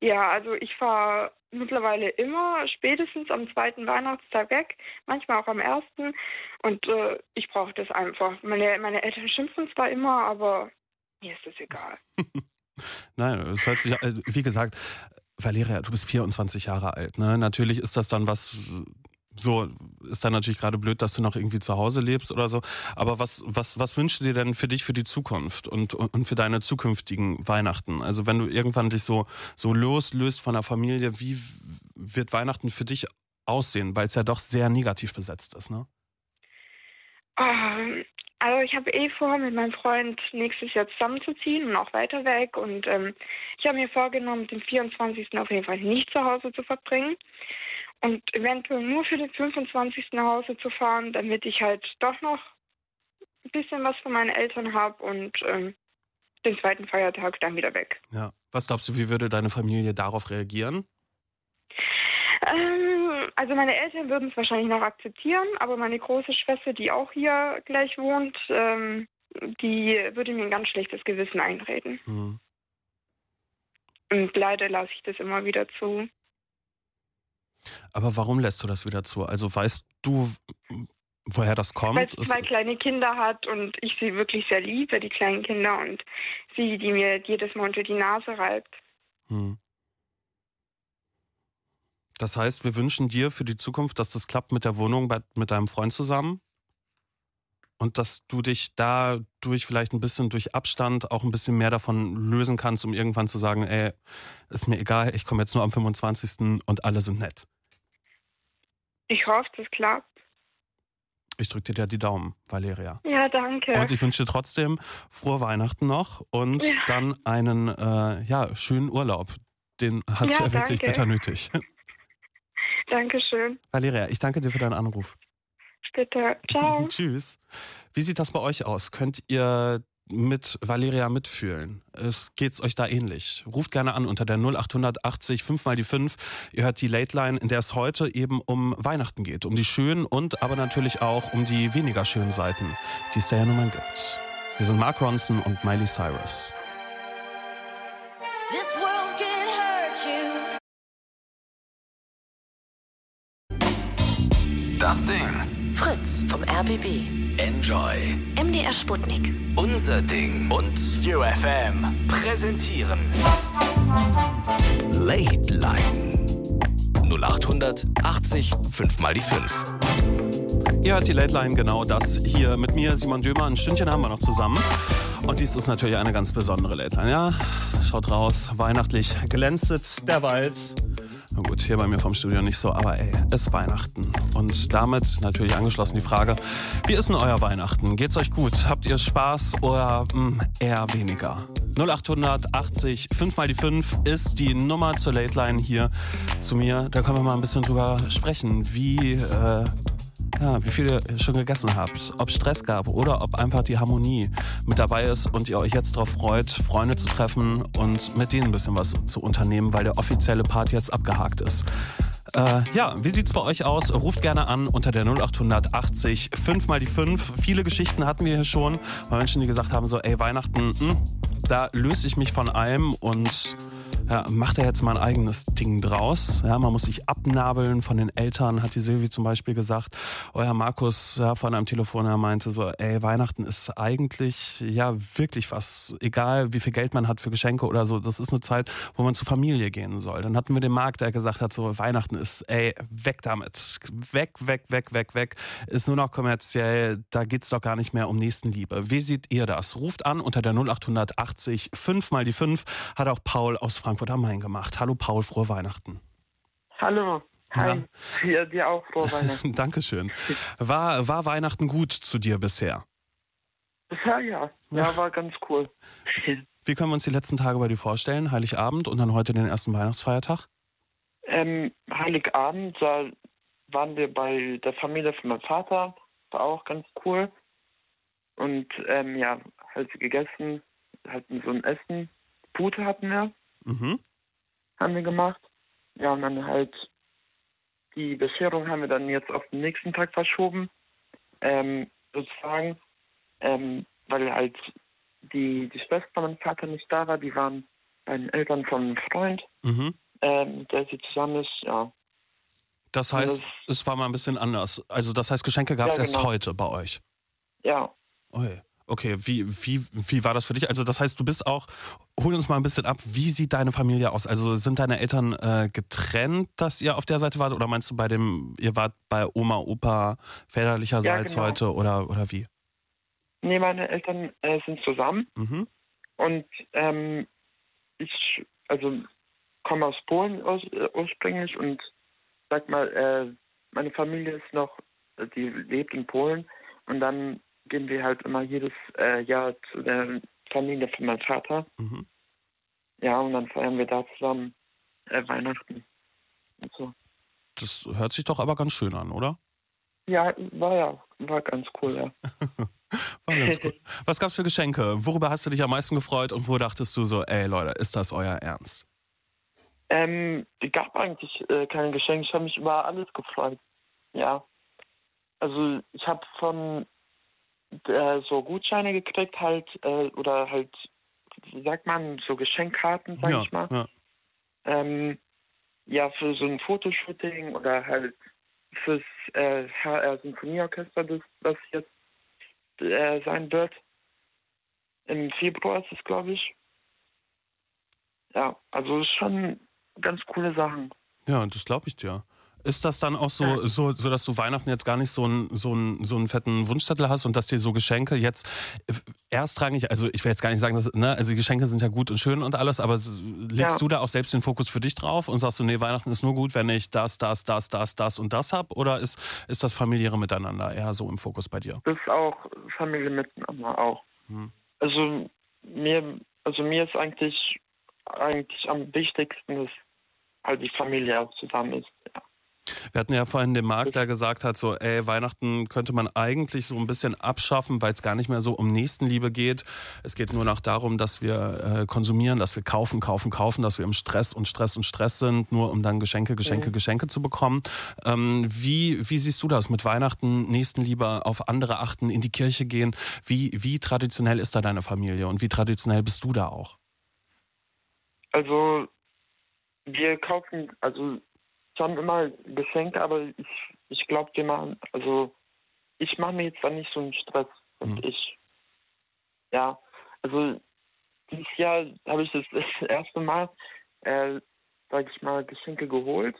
Ja, also ich fahre mittlerweile immer spätestens am zweiten Weihnachtstag weg, manchmal auch am ersten. Und äh, ich brauche das einfach. Meine, meine Eltern schimpfen zwar immer, aber mir ist das egal. Nein, es hört sich, äh, wie gesagt, Valeria, du bist 24 Jahre alt. Ne? Natürlich ist das dann was, so ist dann natürlich gerade blöd, dass du noch irgendwie zu Hause lebst oder so. Aber was, was, was wünschst du dir denn für dich für die Zukunft und, und für deine zukünftigen Weihnachten? Also wenn du irgendwann dich so, so loslöst von der Familie, wie wird Weihnachten für dich aussehen? Weil es ja doch sehr negativ besetzt ist, ne? Ähm, also ich habe eh vor, mit meinem Freund nächstes Jahr zusammenzuziehen und auch weiter weg. Und ähm, ich habe mir vorgenommen, den 24. auf jeden Fall nicht zu Hause zu verbringen. Und eventuell nur für den 25. nach Hause zu fahren, damit ich halt doch noch ein bisschen was von meinen Eltern habe und ähm, den zweiten Feiertag dann wieder weg. Ja. Was glaubst du, wie würde deine Familie darauf reagieren? Ähm, also meine Eltern würden es wahrscheinlich noch akzeptieren, aber meine große Schwester, die auch hier gleich wohnt, ähm, die würde mir ein ganz schlechtes Gewissen einreden. Hm. Und leider lasse ich das immer wieder zu. Aber warum lässt du das wieder zu? Also weißt du, woher das kommt? Weil sie zwei kleine Kinder hat und ich sie wirklich sehr liebe, die kleinen Kinder, und sie, die mir jedes Mal unter die Nase reibt. Hm. Das heißt, wir wünschen dir für die Zukunft, dass das klappt mit der Wohnung bei, mit deinem Freund zusammen und dass du dich dadurch vielleicht ein bisschen durch Abstand auch ein bisschen mehr davon lösen kannst, um irgendwann zu sagen, ey, ist mir egal, ich komme jetzt nur am 25. und alle sind nett. Ich hoffe, das klappt. Ich drücke dir die Daumen, Valeria. Ja, danke. Und ich wünsche dir trotzdem frohe Weihnachten noch und Ja. dann einen äh, ja, schönen Urlaub. Den hast Ja, du ja wirklich danke. bitter nötig. Dankeschön. Valeria, ich danke dir für deinen Anruf. Bitte. Ciao. Tschüss. Wie sieht das bei euch aus? Könnt ihr mit Valeria mitfühlen? Es geht's euch da ähnlich? Ruft gerne an unter der 0880 5 mal die 5. Ihr hört die Late Line, in der es heute eben um Weihnachten geht, um die schönen und aber natürlich auch um die weniger schönen Seiten, die es ja nun mal gibt. Wir sind Mark Ronson und Miley Cyrus. Das Ding. Fritz vom RBB. Enjoy. MDR Sputnik. Unser Ding. Und UFM präsentieren Late Line. 0800 80 5 mal die 5. Ihr hört die Late Line genau das hier mit mir, Simon Dömer. Ein Stündchen haben wir noch zusammen. Und dies ist natürlich eine ganz besondere Late Line. Ja, schaut raus, weihnachtlich glänzet der Wald. Na gut, hier bei mir vom Studio nicht so, aber ey, ist Weihnachten. Und damit natürlich angeschlossen die Frage, wie ist denn euer Weihnachten? Geht's euch gut? Habt ihr Spaß oder mh, eher weniger? 0880 5 mal die 5 ist die Nummer zur Late Line hier zu mir. Da können wir mal ein bisschen drüber sprechen, wie, äh, ja, wie viel ihr schon gegessen habt, ob Stress gab oder ob einfach die Harmonie mit dabei ist und ihr euch jetzt darauf freut, Freunde zu treffen und mit denen ein bisschen was zu unternehmen, weil der offizielle Part jetzt abgehakt ist. Äh, ja, wie sieht's bei euch aus? Ruft gerne an unter der 0880 5 mal die 5. Viele Geschichten hatten wir hier schon, bei Menschen, die gesagt haben so, ey, Weihnachten, hm, da löse ich mich von allem und ja, macht er jetzt mal ein eigenes Ding draus. Ja, man muss sich abnabeln von den Eltern, hat die Silvi zum Beispiel gesagt. Euer Markus ja, von einem Telefon, er meinte so, ey, Weihnachten ist eigentlich ja wirklich was, egal wie viel Geld man hat für Geschenke oder so, das ist eine Zeit, wo man zur Familie gehen soll. Dann hatten wir den Marc, der gesagt hat, so Weihnachten ist, ey, weg damit. Weg, weg, weg, weg, weg. Ist nur noch kommerziell, da geht's doch gar nicht mehr um Nächstenliebe. Wie seht ihr das? Ruft an unter der 0880 5 mal die 5, hat auch Paul aus Frankfurt am Main gemacht. Hallo Paul, frohe Weihnachten. Hallo. Hi. Ja, dir auch frohe Weihnachten. Dankeschön. War, war Weihnachten gut zu dir bisher? Ja, ja. Ja, war ganz cool. Wie können wir uns die letzten Tage bei dir vorstellen? Heiligabend und dann heute den ersten Weihnachtsfeiertag? Ähm, Heiligabend, da waren wir bei der Familie von meinem Vater. War auch ganz cool. Und ähm, ja, halt gegessen, hatten so ein Essen. Pute hatten wir, Mhm. haben wir gemacht. Ja, und dann halt die Bescherung haben wir dann jetzt auf den nächsten Tag verschoben. Ähm, sozusagen, ähm, weil halt die, die Schwester von meinem Vater nicht da war. Die waren bei den Eltern von einem Freund, Mhm. ähm, der sie zusammen ist. Ja, Das heißt, es war mal ein bisschen anders. Also das heißt, Geschenke gab es Ja, erst genau. heute bei euch. ja. Ui. Okay, wie, wie, wie war das für dich? Also das heißt, du bist auch, hol uns mal ein bisschen ab, wie sieht deine Familie aus? Also sind deine Eltern äh, getrennt, dass ihr auf der Seite wart? Oder meinst du bei dem, ihr wart bei Oma, Opa väterlicherseits genau. heute oder, oder wie? Nee, meine Eltern äh, sind zusammen Mhm. und ähm, ich also komme aus Polen aus, äh, ursprünglich und sag mal, äh, meine Familie ist noch, die lebt in Polen und dann gehen wir halt immer jedes äh, Jahr zu der Familie von meinem Vater. Mhm. Ja, und dann feiern wir da zusammen äh, Weihnachten. Und so. Das hört sich doch aber ganz schön an, oder? Ja, war ja, war ganz cool, ja. War ganz gut. Was gab's für Geschenke? Worüber hast du dich am meisten gefreut und wo dachtest du so, ey Leute, ist das euer Ernst? Ähm, es gab eigentlich äh, keine Geschenke. Ich habe mich über alles gefreut. Ja. Also ich habe von äh, so Gutscheine gekriegt halt äh, oder halt, wie sagt man, so Geschenkkarten, sag ja, ich mal. ja. ähm, ja, für so ein Fotoshooting oder halt fürs äh, HR Sinfonieorchester, das, das jetzt äh, sein wird. Im Februar ist es, glaube ich. Ja, also schon ganz coole Sachen. Ja, das glaube ich dir. Ist das dann auch so, so, so, dass du Weihnachten jetzt gar nicht so einen, so, einen, so einen fetten Wunschzettel hast und dass dir so Geschenke jetzt äh, erstrangig, also ich will jetzt gar nicht sagen, dass, ne, also die Geschenke sind ja gut und schön und alles, aber legst Ja. du da auch selbst den Fokus für dich drauf und sagst du, nee, Weihnachten ist nur gut, wenn ich das, das, das, das, das und das habe? Oder ist, ist das familiäre Miteinander eher so im Fokus bei dir? Das ist auch Familie miteinander auch. Hm. Also mir, also mir ist eigentlich eigentlich am wichtigsten, dass halt die Familie auch zusammen ist. Wir hatten ja vorhin den Marc, der gesagt hat, so, ey, Weihnachten könnte man eigentlich so ein bisschen abschaffen, weil es gar nicht mehr so um Nächstenliebe geht. Es geht nur noch darum, dass wir äh, konsumieren, dass wir kaufen, kaufen, kaufen, dass wir im Stress und Stress und Stress sind, nur um dann Geschenke, Geschenke, Mhm. Geschenke zu bekommen. Ähm, wie, wie siehst du das mit Weihnachten, Nächstenliebe, auf andere achten, in die Kirche gehen? Wie, wie traditionell ist da deine Familie und wie traditionell bist du da auch? Also wir kaufen also schon immer Geschenke, aber ich, ich glaube, wir machen, also ich mache mir jetzt da nicht so einen Stress, und ich. Ja, also dieses Jahr habe ich das, das erste Mal, äh, sag ich mal, Geschenke geholt,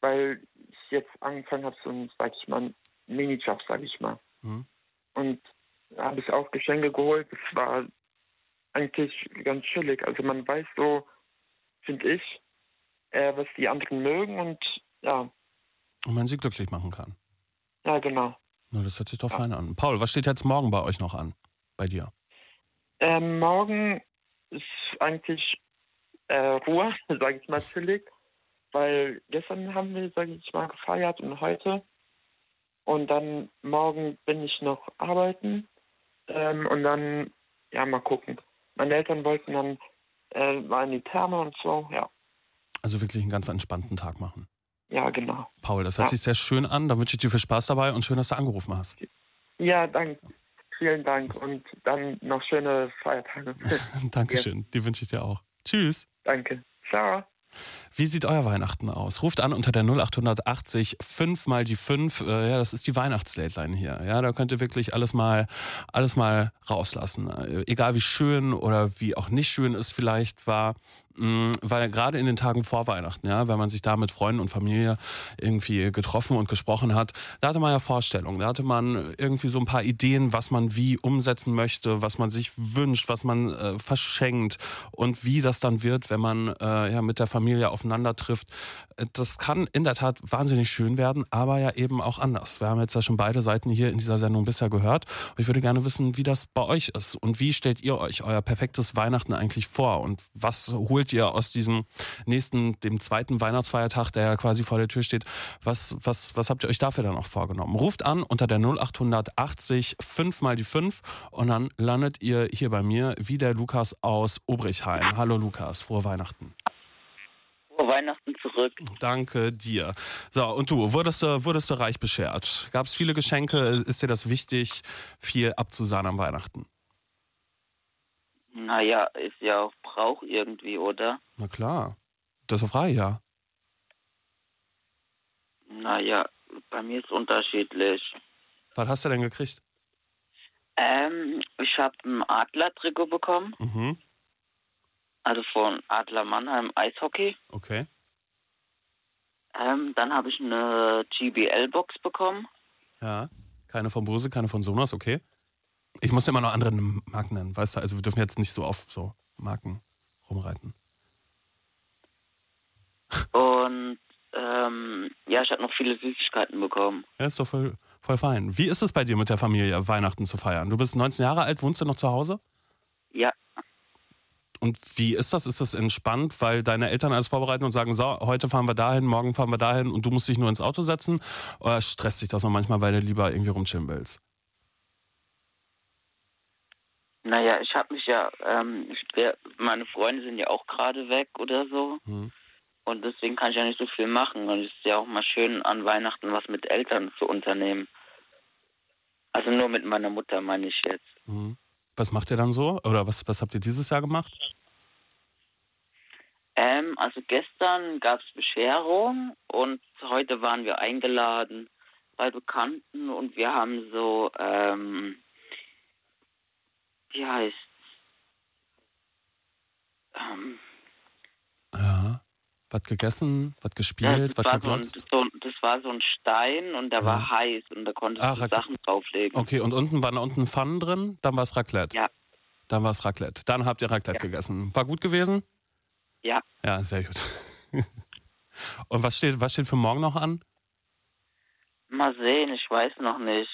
weil ich jetzt angefangen habe, so einen, sag ich mal, Minijob, sag ich mal. Mhm. Und da habe ich auch Geschenke geholt. Das war eigentlich ganz chillig. Also man weiß so, finde ich, äh, was die anderen mögen und ja, Und man sie glücklich machen kann. ja genau. Na, das hört sich doch fein an. Paul, was steht jetzt morgen bei euch noch an? Bei dir? Ähm, morgen ist eigentlich äh, Ruhe, sage ich mal chillig, weil gestern haben wir, sage ich mal, gefeiert und heute. Und dann morgen bin ich noch arbeiten ähm, und dann, ja, mal gucken. Meine Eltern wollten dann äh, mal in die Therme und so, ja. Also wirklich einen ganz entspannten Tag machen. Ja, genau. Paul, das hört Ja. sich sehr schön an. Da wünsche ich dir viel Spaß dabei und schön, dass du angerufen hast. Ja, danke. Vielen Dank und dann noch schöne Feiertage. Dankeschön. Die wünsche ich dir auch. Tschüss. Danke. Ciao. Wie sieht euer Weihnachten aus? Ruft an unter der 0880 5 mal die 5. Äh, ja, das ist die Weihnachtslatline hier. Ja, da könnt ihr wirklich alles mal, alles mal rauslassen. Äh, Egal wie schön oder wie auch nicht schön es vielleicht war. Mm, Weil gerade in den Tagen vor Weihnachten, ja, wenn man sich da mit Freunden und Familie irgendwie getroffen und gesprochen hat, da hatte man ja Vorstellungen, da hatte man irgendwie so ein paar Ideen, was man wie umsetzen möchte, was man sich wünscht, was man äh, verschenkt und wie das dann wird, wenn man äh, ja mit der Familie aufeinander trifft. Äh, Das kann in der Tat wahnsinnig schön werden, aber ja eben auch anders. Wir haben jetzt ja schon beide Seiten hier in dieser Sendung bisher gehört. Und ich würde gerne wissen, wie das bei euch ist und wie stellt ihr euch euer perfektes Weihnachten eigentlich vor und was holt ihr aus diesem nächsten, dem zweiten Weihnachtsfeiertag, der ja quasi vor der Tür steht, was, was, was habt ihr euch dafür dann auch vorgenommen? Ruft an unter der 0880 5 mal die 5 und dann landet ihr hier bei mir wie der Lukas aus Obrichheim. Hallo Lukas, frohe Weihnachten. Frohe Weihnachten zurück. Danke dir. So, und du, wurdest du, wurdest du reich beschert? Gab es viele Geschenke? Ist dir das wichtig, viel abzusahnen am Weihnachten? Naja, ist ja auch Brauch irgendwie, oder? Na klar. Das ist frei, ja. Naja, bei mir ist unterschiedlich. Was hast du denn gekriegt? Ähm, ich habe ein Adler-Trikot bekommen, Mhm. Also von Adler Mannheim Eishockey. Okay. Ähm, dann habe ich eine GBL-Box bekommen. Ja. Keine von Bose, keine von Sonos, okay. Ich muss immer noch andere Marken nennen, weißt du? Also wir dürfen jetzt nicht so auf so Marken rumreiten. Und ähm, ja, ich habe noch viele Süßigkeiten bekommen. Ja, ist doch voll, voll fein. Wie ist es bei dir mit der Familie, Weihnachten zu feiern? Du bist 19 Jahre alt, wohnst du noch zu Hause? Ja, Und wie ist das? Ist das entspannt, weil deine Eltern alles vorbereiten und sagen, so, heute fahren wir dahin, morgen fahren wir dahin und du musst dich nur ins Auto setzen? Oder stresst dich das noch manchmal, weil du lieber irgendwie rumchillen willst? naja, ich habe mich ja, ähm, ich, wer- meine Freunde sind ja auch gerade weg oder so. Hm. Und deswegen kann ich ja nicht so viel machen. Und es ist ja auch mal schön, an Weihnachten was mit Eltern zu unternehmen. Also nur mit meiner Mutter, meine ich jetzt. Mhm. Was macht ihr dann so? Oder was, was habt ihr dieses Jahr gemacht? Ähm, also gestern gab es Bescherung und heute waren wir eingeladen bei Bekannten und wir haben so, ähm, wie heißt ähm. Was gegessen, was gespielt, das, was war so ein, geglotzt? so, das war so ein Stein und der Ja. war heiß und da konntest Ah, du Sachen drauflegen. Okay, und unten waren unten Pfannen drin, dann war es Raclette. Ja. Dann war es Raclette. Dann habt ihr Raclette gegessen. War gut gewesen? Ja. Ja, sehr gut. und was steht, was steht für morgen noch an? Mal sehen, ich weiß noch nicht.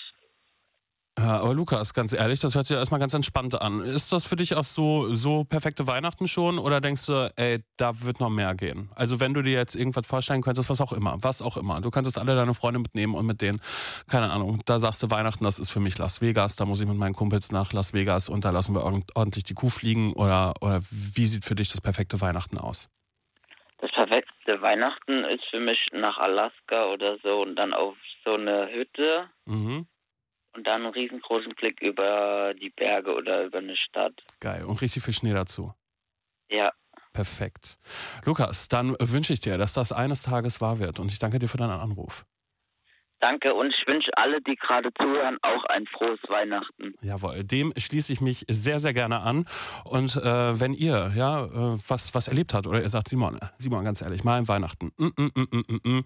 Ja, aber Lukas, ganz ehrlich, das hört sich ja erstmal ganz entspannt an. Ist das für dich auch so, so perfekte Weihnachten schon oder denkst du, ey, da wird noch mehr gehen? Also wenn du dir jetzt irgendwas vorstellen könntest, was auch immer, was auch immer. Du könntest alle deine Freunde mitnehmen und mit denen, keine Ahnung, da sagst du Weihnachten, das ist für mich Las Vegas, da muss ich mit meinen Kumpels nach Las Vegas und da lassen wir ordentlich die Kuh fliegen oder, oder wie sieht für dich das perfekte Weihnachten aus? Das perfekte Weihnachten ist für mich nach Alaska oder so und dann auf so eine Hütte Mhm. Und dann einen riesengroßen Blick über die Berge oder über eine Stadt. Geil. Und richtig viel Schnee dazu. Ja, Perfekt. Lukas, dann wünsche ich dir, dass das eines Tages wahr wird und ich danke dir für deinen Anruf. Danke und ich wünsche alle, die gerade zuhören, auch ein frohes Weihnachten. Jawohl, dem schließe ich mich sehr, sehr gerne an. Und äh, wenn ihr ja äh, was, was erlebt habt oder ihr sagt, Simon, Simon, ganz ehrlich, mal im Weihnachten, mm, mm, mm, mm, mm, mm,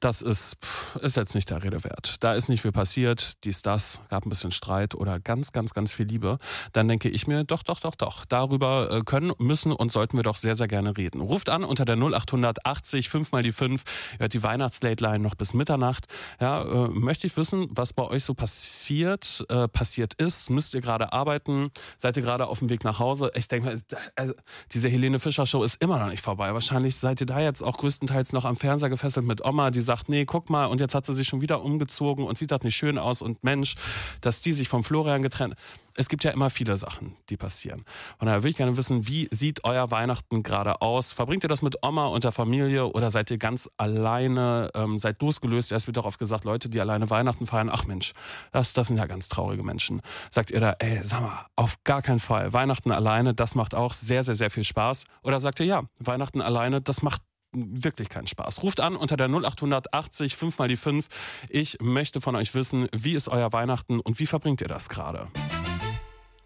das ist, pff, ist jetzt nicht der Rede wert. Da ist nicht viel passiert, dies, das, gab ein bisschen Streit oder ganz, ganz, ganz viel Liebe. Dann denke ich mir, doch, doch, doch, doch. Darüber äh, können, müssen und sollten wir doch sehr, sehr gerne reden. Ruft an unter der 0800 80 5 mal die 5. Ihr hört die Weihnachtslate-Line noch bis Mitternacht. Ja, äh, möchte ich wissen, was bei euch so passiert, äh, passiert ist. Müsst ihr gerade arbeiten? Seid ihr gerade auf dem Weg nach Hause? Ich denke mal, also, diese Helene Fischer Show ist immer noch nicht vorbei. Wahrscheinlich seid ihr da jetzt auch größtenteils noch am Fernseher gefesselt mit Oma, die sagt, nee, guck mal, und jetzt hat sie sich schon wieder umgezogen und sieht das nicht schön aus und Mensch, dass die sich vom Florian getrennt. Es gibt ja immer viele Sachen, die passieren. Und da würde ich gerne wissen, wie sieht euer Weihnachten gerade aus? Verbringt ihr das mit Oma und der Familie oder seid ihr ganz alleine, ähm, seid losgelöst? Erst wird oft gesagt, Leute, die alleine Weihnachten feiern, ach Mensch, das, das sind ja ganz traurige Menschen. Sagt ihr da, ey, sag mal, auf gar keinen Fall. Weihnachten alleine, das macht auch sehr, sehr, sehr viel Spaß. Oder sagt ihr, ja, Weihnachten alleine, das macht wirklich keinen Spaß. Ruft an unter der 0800 80 5 mal die 5. Ich möchte von euch wissen, wie ist euer Weihnachten und wie verbringt ihr das gerade?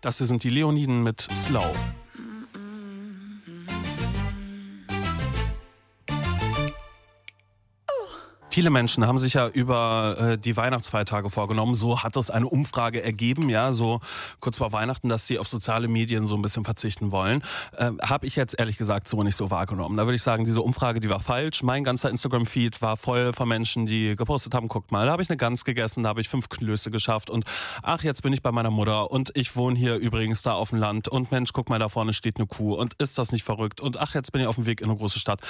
Das hier sind die Leoniden mit Slow. Viele Menschen haben sich ja über äh, die Weihnachtsfeiertage vorgenommen. So hat es eine Umfrage ergeben, ja, so kurz vor Weihnachten, dass sie auf soziale Medien so ein bisschen verzichten wollen. Äh, Habe ich jetzt ehrlich gesagt so nicht so wahrgenommen. Da würde ich sagen, diese Umfrage, die war falsch. Mein ganzer Instagram-Feed war voll von Menschen, die gepostet haben, guckt mal, da habe ich eine Gans gegessen, da habe ich fünf Klöße geschafft und ach, jetzt bin ich bei meiner Mutter und ich wohne hier übrigens da auf dem Land und Mensch, guck mal, da vorne steht eine Kuh und ist das nicht verrückt und ach, jetzt bin ich auf dem Weg in eine große Stadt.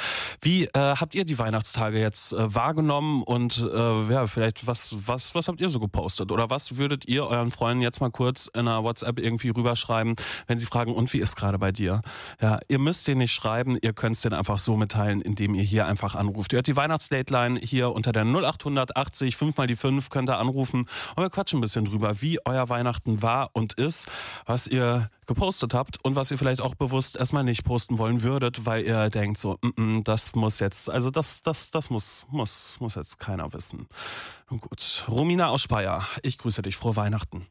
Wie äh, habt ihr die Weihnachtstage jetzt äh, wahrgenommen und äh, ja, vielleicht was, was, was habt ihr so gepostet oder was würdet ihr euren Freunden jetzt mal kurz in einer WhatsApp irgendwie rüberschreiben, wenn sie fragen, und wie ist gerade bei dir? Ja, ihr müsst den nicht schreiben, ihr könnt es den einfach so mitteilen, indem ihr hier einfach anruft. Ihr hört die Weihnachtsdateline hier unter der 0800 80 5 mal die 5 könnt ihr anrufen und wir quatschen ein bisschen drüber, wie euer Weihnachten war und ist, was ihr gepostet habt und was ihr vielleicht auch bewusst erstmal nicht posten wollen würdet, weil ihr denkt so, mm -mm, das muss jetzt, also das, das, das muss, muss, muss jetzt keiner wissen. Nun gut. Romina aus Speyer, ich grüße dich. Frohe Weihnachten.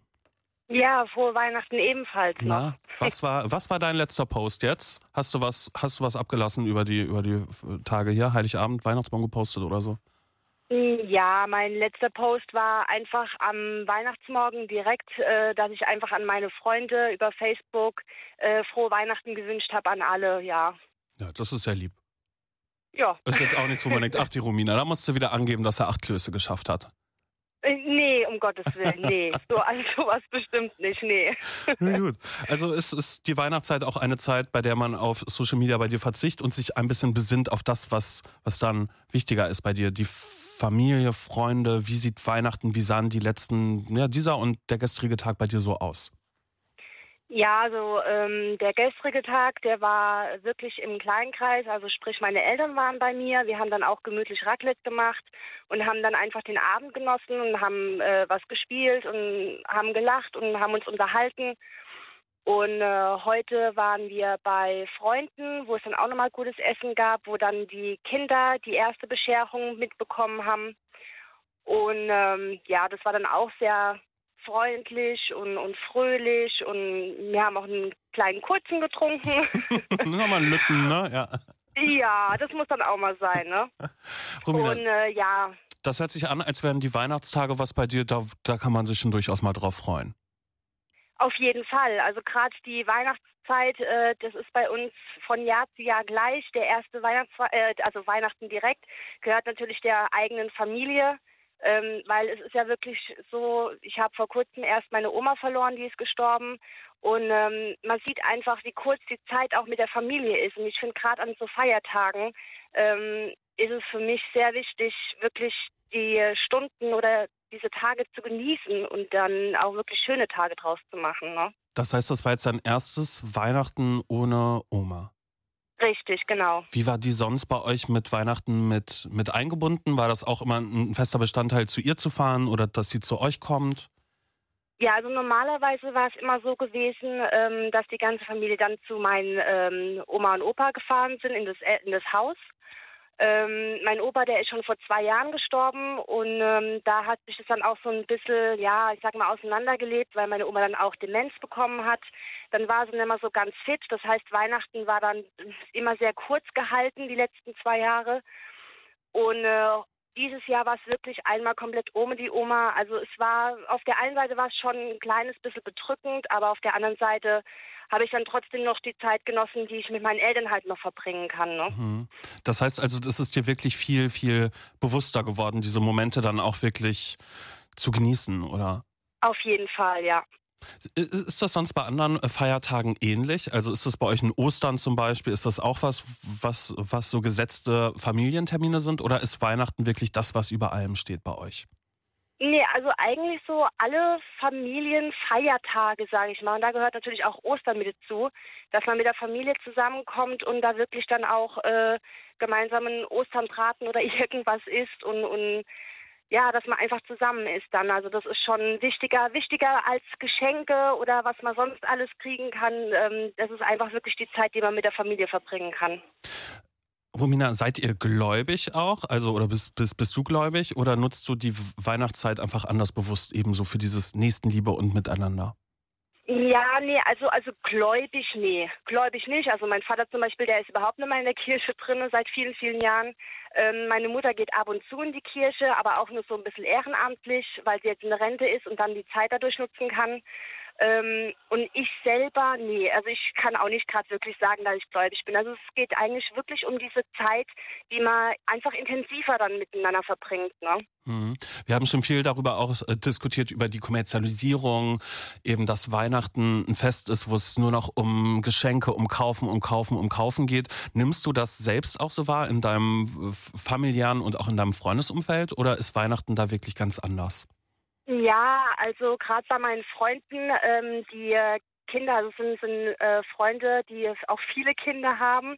Ja, frohe Weihnachten ebenfalls. noch. Na, was war, was war dein letzter Post jetzt? Hast du was, hast du was abgelassen über die, über die Tage hier? Heiligabend, Weihnachtsbaum gepostet oder so? Ja, mein letzter Post war einfach am Weihnachtsmorgen direkt, äh, dass ich einfach an meine Freunde über Facebook äh, frohe Weihnachten gewünscht habe an alle, ja. Ja, das ist sehr lieb. Ja. Ist jetzt auch nichts, wo man denkt, ach die Romina, da musst du wieder angeben, dass er acht Klöße geschafft hat. Äh, nee, um Gottes Willen, nee. So, also sowas bestimmt nicht, nee. Na gut. Also ist, ist die Weihnachtszeit auch eine Zeit, bei der man auf Social Media bei dir verzichtet und sich ein bisschen besinnt auf das, was, was dann wichtiger ist bei dir. Die Familie, Freunde, wie sieht Weihnachten, wie sahen die letzten, ja, dieser und der gestrige Tag bei dir so aus? Ja, also ähm, der gestrige Tag, der war wirklich im Kleinkreis, also sprich meine Eltern waren bei mir, wir haben dann auch gemütlich Raclette gemacht und haben dann einfach den Abend genossen und haben äh, was gespielt und haben gelacht und haben uns unterhalten. Und äh, heute waren wir bei Freunden, wo es dann auch nochmal gutes Essen gab, wo dann die Kinder die erste Bescherung mitbekommen haben. Und ähm, ja, das war dann auch sehr freundlich und, und fröhlich und wir haben auch einen kleinen kurzen getrunken. Nochmal einen Lütten, ne? Ja. Ja, das muss dann auch mal sein, ne? Romina, Und äh, ja, das hört sich an, als wären die Weihnachtstage was bei dir, da, da kann man sich schon durchaus mal drauf freuen. Auf jeden Fall. Also gerade die Weihnachtszeit, äh, das ist bei uns von Jahr zu Jahr gleich. Der erste Weihnachts äh, also Weihnachten direkt, gehört natürlich der eigenen Familie. Ähm, weil es ist ja wirklich so, ich habe vor kurzem erst meine Oma verloren, die ist gestorben. Und ähm, man sieht einfach, wie kurz die Zeit auch mit der Familie ist. Und ich finde gerade an so Feiertagen ähm, ist es für mich sehr wichtig, wirklich die Stunden oder diese Tage zu genießen und dann auch wirklich schöne Tage draus zu machen. Ne? Das heißt, das war jetzt dein erstes Weihnachten ohne Oma. Richtig, genau. Wie war die sonst bei euch mit Weihnachten mit, mit eingebunden? War das auch immer ein fester Bestandteil, zu ihr zu fahren oder dass sie zu euch kommt? Ja, also normalerweise war es immer so gewesen, ähm, dass die ganze Familie dann zu meinen ähm, Oma und Opa gefahren sind in das, äh, in das Haus. Ähm, mein Opa, der ist schon vor zwei Jahren gestorben und ähm, da hat sich das dann auch so ein bisschen, ja, ich sag mal, auseinandergelebt, weil meine Oma dann auch Demenz bekommen hat. Dann war sie nicht mehr so ganz fit. Das heißt, Weihnachten war dann immer sehr kurz gehalten, die letzten zwei Jahre. Und äh, dieses Jahr war es wirklich einmal komplett ohne die Oma. Also es war, auf der einen Seite war es schon ein kleines bisschen bedrückend, aber auf der anderen Seite habe ich dann trotzdem noch die Zeit genossen, die ich mit meinen Eltern halt noch verbringen kann. Ne? Mhm. Das heißt also, das ist dir wirklich viel, viel bewusster geworden, diese Momente dann auch wirklich zu genießen, oder? Auf jeden Fall, ja. Ist das sonst bei anderen äh, Feiertagen ähnlich? Also ist das bei euch in Ostern zum Beispiel, ist das auch was, was, was so gesetzte Familientermine sind? Oder ist Weihnachten wirklich das, was über allem steht bei euch? Nee, also eigentlich so alle Familienfeiertage, sage ich mal. Und da gehört natürlich auch Ostern mit dazu, dass man mit der Familie zusammenkommt und da wirklich dann auch äh, gemeinsam einen Osternbraten oder irgendwas isst und, und ja, dass man einfach zusammen ist dann. Also das ist schon wichtiger, wichtiger als Geschenke oder was man sonst alles kriegen kann. Ähm, das ist einfach wirklich die Zeit, die man mit der Familie verbringen kann. Romina, seid ihr gläubig auch? Also, oder bist, bist, bist du gläubig? Oder nutzt du die Weihnachtszeit einfach anders bewusst ebenso für dieses Nächstenliebe und Miteinander? Ja, nee, also also gläubig, nee, gläubig nicht. Also mein Vater zum Beispiel, der ist überhaupt nicht mehr in der Kirche drin seit vielen, vielen Jahren. Ähm, meine Mutter geht ab und zu in die Kirche, aber auch nur so ein bisschen ehrenamtlich, weil sie jetzt in der Rente ist und dann die Zeit dadurch nutzen kann. Ähm, und ich selber, nee, also ich kann auch nicht gerade wirklich sagen, dass ich gläubig bin. Also es geht eigentlich wirklich um diese Zeit, die man einfach intensiver dann miteinander verbringt. Ne? Mhm. Wir haben schon viel darüber auch äh, diskutiert, über die Kommerzialisierung, eben dass Weihnachten ein Fest ist, wo es nur noch um Geschenke, um Kaufen, um Kaufen, um Kaufen geht. Nimmst du das selbst auch so wahr in deinem familiären und auch in deinem Freundesumfeld oder ist Weihnachten da wirklich ganz anders? Ja, also gerade bei meinen Freunden, ähm, die äh, Kinder, also sind, sind äh, Freunde, die auch viele Kinder haben.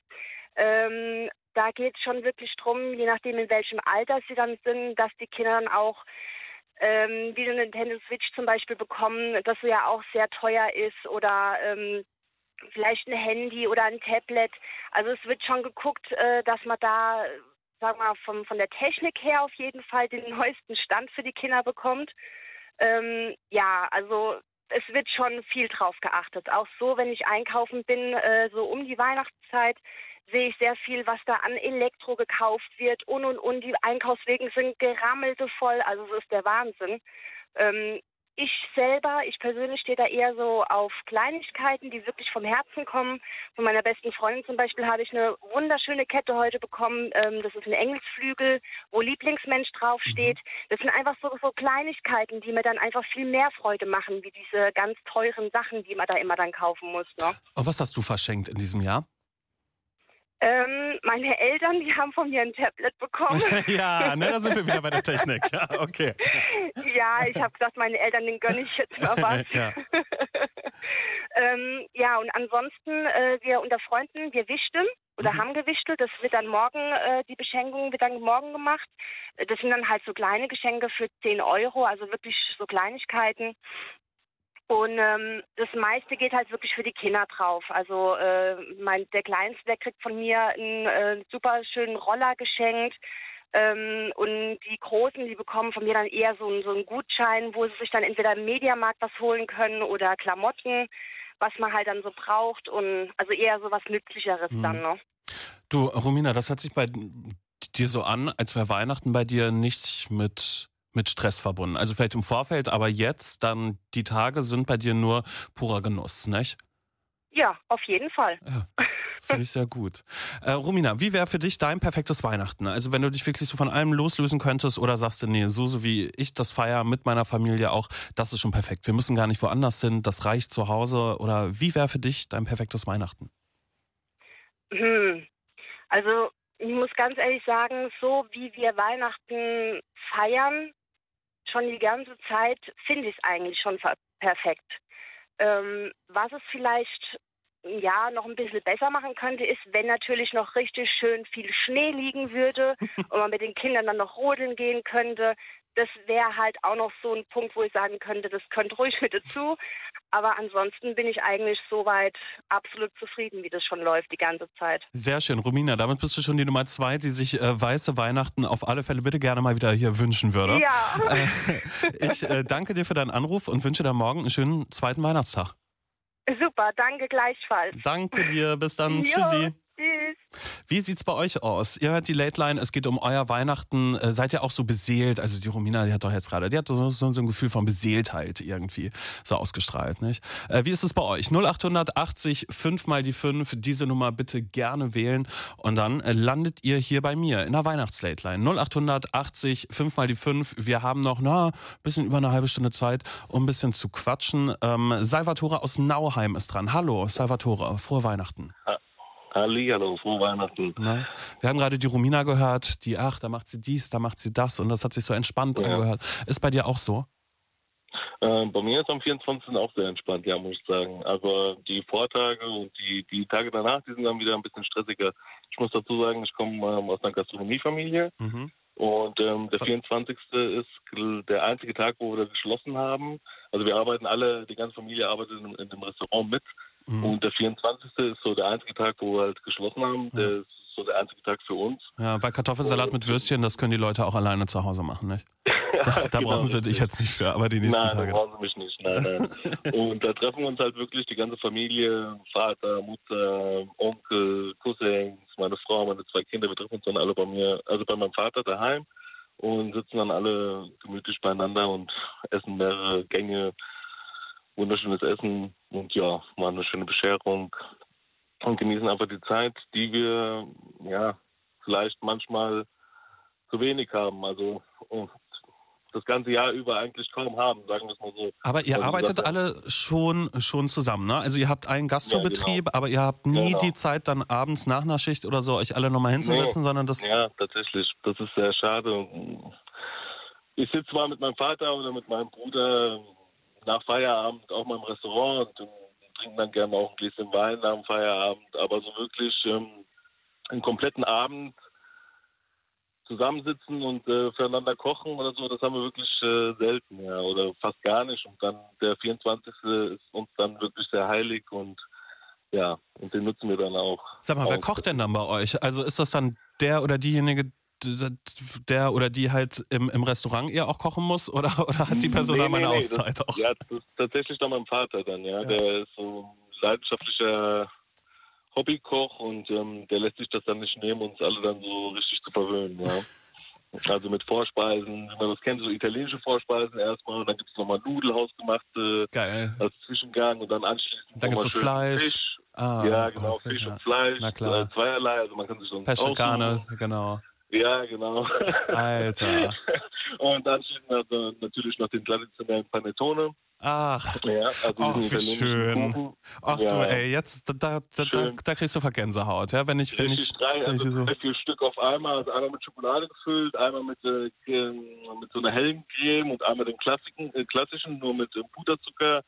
Ähm, da geht es schon wirklich drum, je nachdem in welchem Alter sie dann sind, dass die Kinder dann auch ähm, wie eine Nintendo Switch zum Beispiel bekommen, das ja auch sehr teuer ist oder ähm, vielleicht ein Handy oder ein Tablet. Also es wird schon geguckt, äh, dass man da, sag mal, vom, von der Technik her auf jeden Fall den neuesten Stand für die Kinder bekommt. Ähm, ja, also es wird schon viel drauf geachtet. Auch so, wenn ich einkaufen bin, äh, so um die Weihnachtszeit, sehe ich sehr viel, was da an Elektro gekauft wird und und und. Die Einkaufswegen sind gerammelte voll, also es ist der Wahnsinn. Ähm, ich selber, ich persönlich stehe da eher so auf Kleinigkeiten, die wirklich vom Herzen kommen. Von meiner besten Freundin zum Beispiel habe ich eine wunderschöne Kette heute bekommen. Ähm, das ist ein Engelsflügel, wo Lieblingsmensch draufsteht. Das sind einfach so, so Kleinigkeiten, die mir dann einfach viel mehr Freude machen, wie diese ganz teuren Sachen, die man da immer dann kaufen muss. Ne? Oh, was hast du verschenkt in diesem Jahr? Ähm, meine Eltern, die haben von mir ein Tablet bekommen. ja, ne, da sind wir wieder bei der Technik. Ja, okay. ja, ich habe gesagt, meine Eltern, den gönne ich jetzt mal was. ja. ähm, ja, und ansonsten, äh, wir unter Freunden, wir wichteln oder Mhm. haben gewichtelt. Das wird dann morgen, äh, die Beschenkung wird dann morgen gemacht. Das sind dann halt so kleine Geschenke für 10 Euro, also wirklich so Kleinigkeiten. Und ähm, das meiste geht halt wirklich für die Kinder drauf. Also äh, mein, der Kleinste, der kriegt von mir einen äh, super schönen Roller geschenkt. Ähm, und die Großen, die bekommen von mir dann eher so, einen- so einen Gutschein, wo sie sich dann entweder im Mediamarkt was holen können oder Klamotten, was man halt dann so braucht. Und also eher so was Nützlicheres Mhm. dann, ne? Du, Romina, das hört sich bei dir so an, als wäre Weihnachten bei dir nicht mit, mit Stress verbunden. Also vielleicht im Vorfeld, aber jetzt dann die Tage sind bei dir nur purer Genuss, nicht? Ja, auf jeden Fall. Finde ich sehr gut. Äh, Romina, wie wäre für dich dein perfektes Weihnachten? Also wenn du dich wirklich so von allem loslösen könntest oder sagst du, nee, so, so wie ich das feiere mit meiner Familie auch, das ist schon perfekt. Wir müssen gar nicht woanders hin, das reicht zu Hause. Oder wie wäre für dich dein perfektes Weihnachten? Hm. Also ich muss ganz ehrlich sagen, so wie wir Weihnachten feiern, schon die ganze Zeit, finde ich es eigentlich schon perfekt. Ähm, was es vielleicht ja noch ein bisschen besser machen könnte, ist, wenn natürlich noch richtig schön viel Schnee liegen würde und man mit den Kindern dann noch rodeln gehen könnte. Das wäre halt auch noch so ein Punkt, wo ich sagen könnte, das könnte ruhig mit dazu. Aber ansonsten bin ich eigentlich soweit absolut zufrieden, wie das schon läuft die ganze Zeit. Sehr schön, Romina. Damit bist du schon die Nummer zwei, die sich äh, weiße Weihnachten auf alle Fälle bitte gerne mal wieder hier wünschen würde. Ja. Äh, ich äh, danke dir für deinen Anruf und wünsche dir morgen einen schönen zweiten Weihnachtstag. Super, danke gleichfalls. Danke dir, bis dann. Jo, Tschüssi. Tschüss. Wie sieht's bei euch aus? Ihr hört die Late Line, es geht um euer Weihnachten. Äh, seid ihr auch so beseelt? Also die Romina, die hat doch jetzt gerade, die hat so, so, so ein Gefühl von Beseeltheit irgendwie so ausgestrahlt, nicht? Äh, wie ist es bei euch? 0880 5 mal die 5, diese Nummer bitte gerne wählen und dann äh, landet ihr hier bei mir in der Weihnachts-Late Line. 0880 5 mal die 5. Wir haben noch, na, bisschen über eine halbe Stunde Zeit, um ein bisschen zu quatschen. Ähm, Salvatore aus Nauheim ist dran. Hallo, Salvatore, frohe Weihnachten. Hallihallo, frohe Weihnachten. Ne? Wir haben gerade die Romina gehört, die, ach, da macht sie dies, da macht sie das und das hat sich so entspannt Ja. angehört. Ist bei dir auch so? Ähm, bei mir ist am 24. auch sehr entspannt, ja, muss ich sagen. Aber die Vortage und die, die Tage danach, die sind dann wieder ein bisschen stressiger. Ich muss dazu sagen, ich komme ähm, aus einer Gastronomiefamilie Mhm. Und ähm, der 24. ist der einzige Tag, wo wir geschlossen haben. Also wir arbeiten alle, die ganze Familie arbeitet in, in dem Restaurant mit Mhm. und der 24. ist so der einzige Tag, wo wir halt geschlossen haben. Der ist so der einzige Tag für uns. Ja, weil Kartoffelsalat mit Würstchen, das können die Leute auch alleine zu Hause machen, nicht? Da, da Genau, brauchen sie dich jetzt nicht für, aber die nächsten nein, Tage. da brauchen sie mich nicht. Nein, nein. und da treffen wir uns halt wirklich die ganze Familie, Vater, Mutter, Onkel, Cousins, meine Frau, meine zwei Kinder. Wir treffen uns dann alle bei mir, also bei meinem Vater daheim und sitzen dann alle gemütlich beieinander und essen mehrere Gänge, wunderschönes Essen und ja, mal eine schöne Bescherung und genießen einfach die Zeit, die wir ja vielleicht manchmal zu wenig haben. Also das ganze Jahr über eigentlich kaum haben, sagen wir es mal so. Aber ihr wie arbeitet gesagt, alle schon, schon zusammen, ne? Also ihr habt einen Gastrobetrieb, Ja, genau. aber ihr habt nie Genau. die Zeit, dann abends nach einer Schicht oder so euch alle nochmal hinzusetzen, Nee. sondern das. Ja, tatsächlich. Das ist sehr schade. Ich sitze zwar mit meinem Vater oder mit meinem Bruder nach Feierabend auch mal im Restaurant und trinken dann gerne auch ein Gläschen Wein nach dem Feierabend, aber so wirklich ähm, einen kompletten Abend zusammensitzen und äh, füreinander kochen oder so, das haben wir wirklich äh, selten, ja, oder fast gar nicht. Und dann der 24. ist uns dann wirklich sehr heilig und ja, und den nutzen wir dann auch. Sag mal, wer kocht denn dann bei euch? Also ist das dann der oder diejenige, der oder die halt im, im Restaurant eher auch kochen muss oder, oder hat die Person Nee, da mal nee, eine nee, Auszeit das, auch? Ja, das ist tatsächlich dann mein Vater dann, ja. Der ist so ein leidenschaftlicher Hobbykoch und ähm, der lässt sich das dann nicht nehmen, uns alle dann so richtig zu verwöhnen, ja. Also mit Vorspeisen, wie man das kennt, so italienische Vorspeisen erstmal und dann gibt es nochmal Nudeln hausgemachte Geil. als Zwischengang und dann anschließend Dann gibt's das schön Fleisch. Fisch. Ah, ja, genau, Fisch, Fisch ja. und Fleisch, Na klar. äh, zweierlei, also man kann sich sonst Pesce. Carne, genau. Ja, genau. Alter. Und anschließend hat er natürlich noch den traditionellen Panettone. Ach, Ja, also ach wie schön. Kuchen. Ach Ja, du, ey, jetzt, da, da, da, da, kriegst du Vergänsehaut, ja, wenn ich, wenn Richtig ich, drei, wenn ich also so, drei, vier Stück auf einmal, also einmal mit Schokolade gefüllt, einmal mit, äh, ge- mit so einer hellen Creme und einmal den klassischen, äh, klassischen nur mit äh, Puderzucker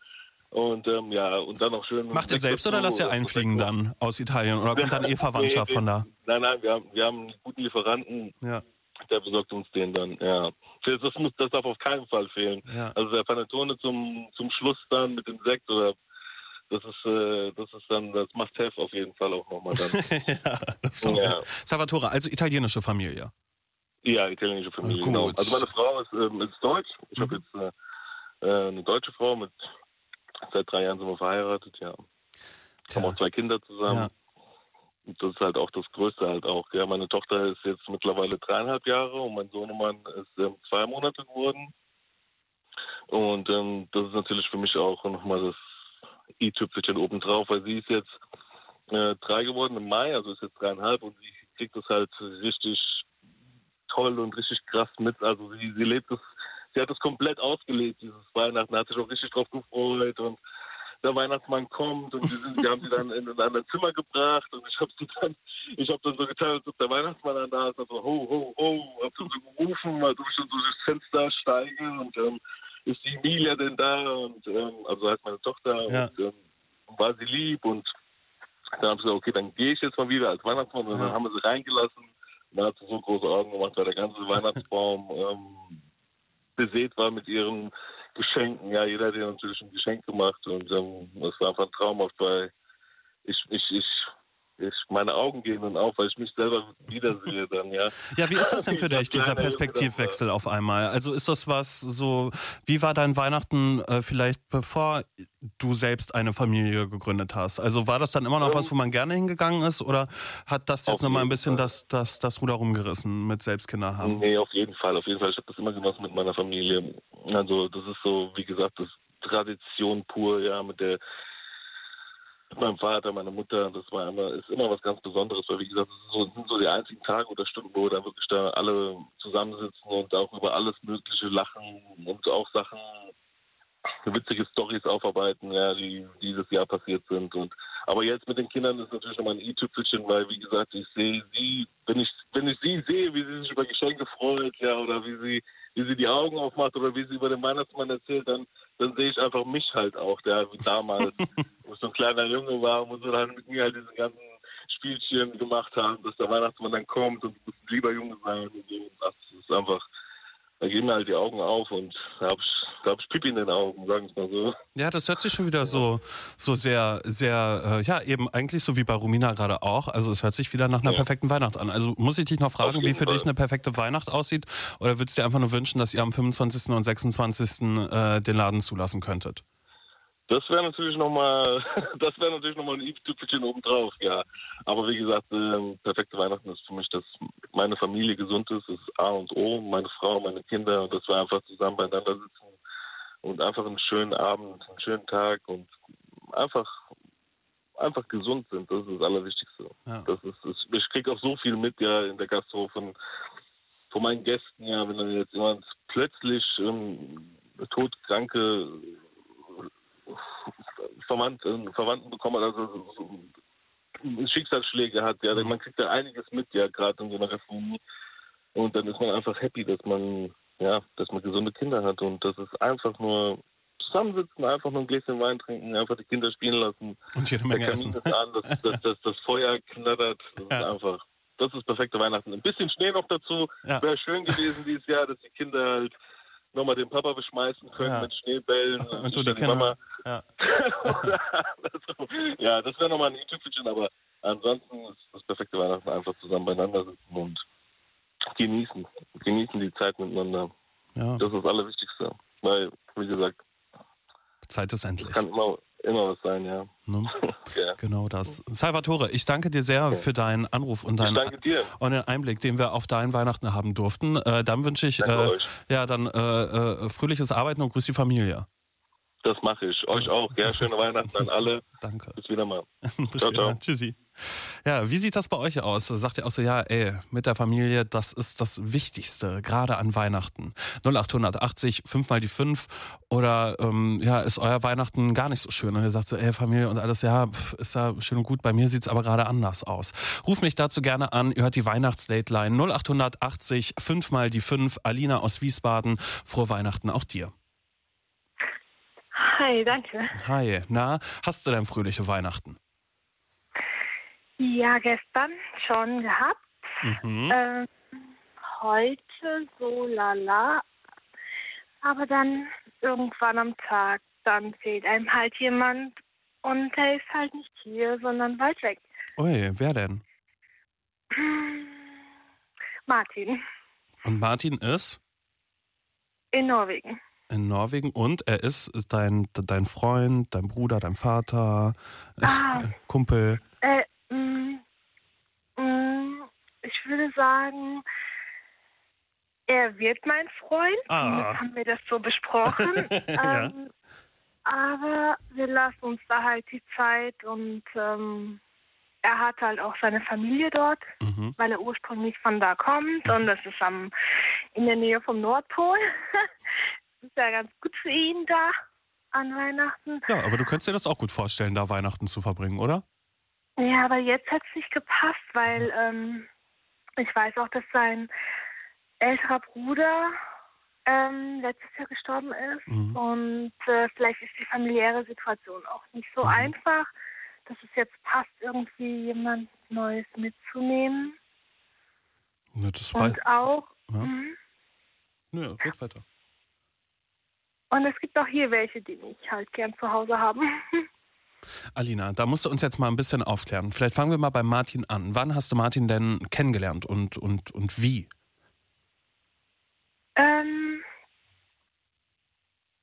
und ähm, ja, und dann noch schön... macht ihr selbst oder lasst ihr einfliegen dann aus Italien oder kommt dann eh Verwandtschaft Nee, von da? Nein, nein, wir haben, wir haben einen guten Lieferanten, Ja. Der besorgt uns den dann, ja. Das, muss, das darf auf keinen Fall fehlen. Ja. Also der Panettone zum, zum Schluss dann mit dem Sekt oder das ist, äh, das ist dann das Must-Have auf jeden Fall auch nochmal dann. ja, das Ja. Salvatore, also italienische Familie. Ja, italienische Familie, Gut. genau. Also meine Frau ist, ähm, ist deutsch. Ich habe jetzt äh, äh, eine deutsche Frau mit seit drei Jahren sind wir verheiratet, ja. Haben auch zwei Kinder zusammen. Ja. Und das ist halt auch das Größte halt auch. Ja, meine Tochter ist jetzt mittlerweile dreieinhalb Jahre und mein Sohnemann ist ähm, zwei Monate geworden. Und ähm, das ist natürlich für mich auch nochmal das i-Tüpfelchen obendrauf, weil sie ist jetzt äh, drei geworden im Mai, also ist jetzt dreieinhalb und sie kriegt das halt richtig toll und richtig krass mit. Also sie, sie lebt das, sie hat das komplett ausgelebt, dieses Weihnachten, hat sich auch richtig drauf gefreut und der Weihnachtsmann kommt und wir, sind, wir haben sie dann in, in ein Zimmer gebracht und ich habe sie dann, ich habe dann so getan, als ob der Weihnachtsmann dann da ist, also ho, ho, ho, hab dann so gerufen, als ob ich dann so durchs Fenster steige und ähm, ist die Emilia denn da? Und ähm, also heißt meine Tochter Ja. und ähm, war sie lieb und dann haben sie gesagt, okay, dann gehe ich jetzt mal wieder als Weihnachtsmann. Und dann haben wir sie reingelassen. Und dann hat sie so große Augen gemacht, weil der ganze Weihnachtsbaum ähm, besät war mit ihren Geschenken. Ja, jeder hat ihr natürlich ein Geschenk gemacht und ähm, das war einfach traumhaft, weil ich, ich, ich, ich, meine Augen gehen dann auf, weil ich mich selber wiedersehe dann, ja. Ja, wie ist das denn für dich, dieser. Perspektivwechsel auf einmal? Also ist das was so, wie war dein Weihnachten äh, vielleicht bevor du selbst eine Familie gegründet hast? Also war das dann immer noch was, wo man gerne hingegangen ist oder hat das jetzt nochmal ein bisschen das, das, das Ruder rumgerissen mit Selbstkinder haben? Nee, auf jeden Fall, auf jeden Fall. Ich habe das immer genossen mit meiner Familie. Also das ist so, wie gesagt, das Tradition pur, ja, mit der mit meinem Vater, meiner Mutter, das war immer, ist immer was ganz Besonderes, weil wie gesagt, das, sind so die einzigen Tage oder Stunden, wo da wirklich da alle zusammensitzen und auch über alles Mögliche lachen und auch Sachen, witzige Stories aufarbeiten, ja, die dieses Jahr passiert sind. Und aber jetzt mit den Kindern ist natürlich nochmal ein i-Tüpfelchen, weil wie gesagt, ich sehe sie, wenn ich wenn ich sie sehe, wie sie sich über Geschenke freut, ja, oder wie sie wie sie die Augen aufmacht oder wie sie über den Weihnachtsmann erzählt, dann dann sehe ich einfach mich halt auch, der wie damals, wo ich so ein kleiner Junge war, wo sie dann mit mir halt diese ganzen Spielchen gemacht haben, dass der Weihnachtsmann dann kommt und du musst ein lieber Junge sein und so. Und das ist einfach, da gehen mir halt die Augen auf und da hab ich, hab ich Pipi in den Augen, sagen wir mal so. Ja, das hört sich schon wieder so, so sehr, sehr, äh, ja, eben eigentlich so wie bei Romina gerade auch. Also es hört sich wieder nach einer Ja. perfekten Weihnacht an. Also muss ich dich noch fragen, wie für dich Fall. eine perfekte Weihnacht aussieht? Oder würdest du dir einfach nur wünschen, dass ihr am 25. und 26. Äh, den Laden zulassen könntet? Das wäre natürlich nochmal, das wäre natürlich nochmal ein i-Tüpfelchen obendrauf, ja. Aber wie gesagt, ähm, perfekte Weihnachten ist für mich, dass meine Familie gesund ist, ist A und O, meine Frau, meine Kinder, und dass wir einfach zusammen beieinander sitzen und einfach einen schönen Abend, einen schönen Tag und einfach, einfach gesund sind. Das ist das Allerwichtigste. Ja. Das ist, ist ich kriege auch so viel mit, ja, in der Gastro von, von meinen Gästen, ja, wenn dann jetzt jemand plötzlich ähm, todkranke Verwandten, Verwandten bekommen, also so, so Schicksalsschläge hat, ja, man kriegt da einiges mit, ja, gerade in so einer Gastronomie. Und dann ist man einfach happy, dass man, ja, dass man gesunde Kinder hat und das ist einfach nur zusammensitzen, einfach nur ein Gläschen Wein trinken, einfach die Kinder spielen lassen. Und jede Der Menge Kamin essen. ist an, das, das, das, das Feuer knattert, das Ja. ist einfach, das ist perfekte Weihnachten. Ein bisschen Schnee noch dazu, Ja. wäre schön gewesen dieses Jahr, dass die Kinder halt nochmal den Papa beschmeißen können Ja. mit Schneebällen. Und du die Kinder. Mama. Ja. Ja, das wäre nochmal ein i-Tüpfelchen, aber ansonsten ist das perfekte Weihnachten einfach zusammen beieinander sitzen und genießen. Genießen die Zeit miteinander. Ja, Das ist das Allerwichtigste. Weil, wie gesagt, Zeit ist endlich. kann immer, immer was sein, ja. Ne? ja. Genau das. Salvatore, ich danke dir sehr für deinen Anruf und deinen, und den Einblick, den wir auf dein Weihnachten haben durften. Äh, dann wünsche ich äh, ja dann äh, äh, fröhliches Arbeiten und grüß die Familie. Das mache ich. Euch auch. Ja, schöne Weihnachten an alle. Danke. Bis wieder mal. Bis Ciao, ciao. Tschüssi. Ja, wie sieht das bei euch aus? Sagt ihr auch so, ja, ey, mit der Familie, das ist das Wichtigste, gerade an Weihnachten. 0880, 5 mal die 5 oder ähm, ja, ist euer Weihnachten gar nicht so schön? Und ihr sagt so, ey, Familie und alles, ja, ist ja schön und gut, bei mir sieht's aber gerade anders aus. Ruf mich dazu gerne an, ihr hört die Weihnachtsdateline 0880, 5 mal die 5, Alina aus Wiesbaden, frohe Weihnachten auch dir. Hi, danke. Hi, na, hast du denn fröhliche Weihnachten? Ja, gestern schon gehabt. Mhm. Ähm, heute so lala. Aber dann irgendwann am Tag, dann fehlt einem halt jemand und er ist halt nicht hier, sondern weit weg. Ui, wer denn? Martin Und Martin ist in Norwegen. In Norwegen und er ist dein, dein Freund, dein Bruder, dein Vater, Ah. Kumpel. Äh, mh, mh, ich würde sagen, er wird mein Freund. Ah. Haben wir das so besprochen. Ja. ähm, aber wir lassen uns da halt die Zeit und ähm, er hat halt auch seine Familie dort, Mhm. weil er ursprünglich von da kommt und das ist am, in der Nähe vom Nordpol. das ist ja ganz gut für ihn da an Weihnachten. Ja, aber du könntest dir das auch gut vorstellen, da Weihnachten zu verbringen, oder? Ja, aber jetzt hat es nicht gepasst, weil ähm, ich weiß auch, dass sein älterer Bruder ähm, letztes Jahr gestorben ist Mhm. und äh, vielleicht ist die familiäre Situation auch nicht so einfach, dass es jetzt passt, irgendwie jemand Neues mitzunehmen. Ja, Und auch, Ja. mhm. Nö, red weiter. Und es gibt auch hier welche, die mich halt gern zu Hause haben. Alina, da musst du uns jetzt mal ein bisschen aufklären. Vielleicht fangen wir mal bei Martin an. Wann hast du Martin denn kennengelernt und, und, und wie? ähm,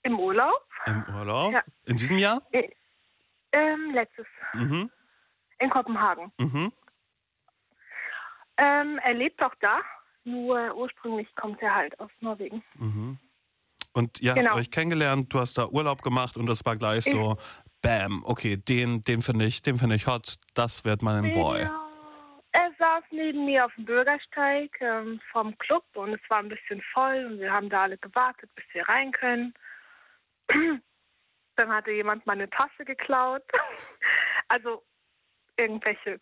Im Urlaub? Im Urlaub? Ja. In diesem Jahr? Äh, Ähm, letztes. Mhm. In Kopenhagen. Mhm. Ähm, er lebt auch da, nur ursprünglich kommt er halt aus Norwegen. Mhm. Und ihr Genau. habt euch kennengelernt, du hast da Urlaub gemacht und das war gleich so, bam, okay, den, den finde ich, den finde ich hot, das wird mein Boy. Ja. Er saß neben mir auf dem Bürgersteig ähm, vom Club und es war ein bisschen voll und wir haben da alle gewartet, bis wir rein können. Dann hatte jemand meine Tasse geklaut. also irgendwelche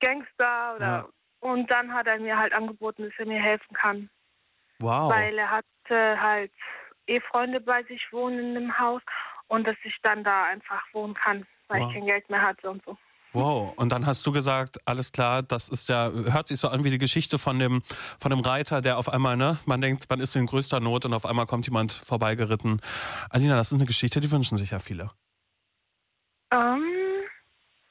Gangster oder Ja. und dann hat er mir halt angeboten, dass er mir helfen kann. Wow. Weil er hatte halt eh Freunde bei sich wohnen in dem Haus und dass ich dann da einfach wohnen kann, weil Wow. ich kein Geld mehr hatte und so. Wow. Und dann hast du gesagt, alles klar, das ist ja, hört sich so an wie die Geschichte von dem, von dem Reiter, der auf einmal, ne, man denkt, man ist in größter Not und auf einmal kommt jemand vorbeigeritten. Alina, das ist eine Geschichte, die wünschen sich ja viele. Ähm,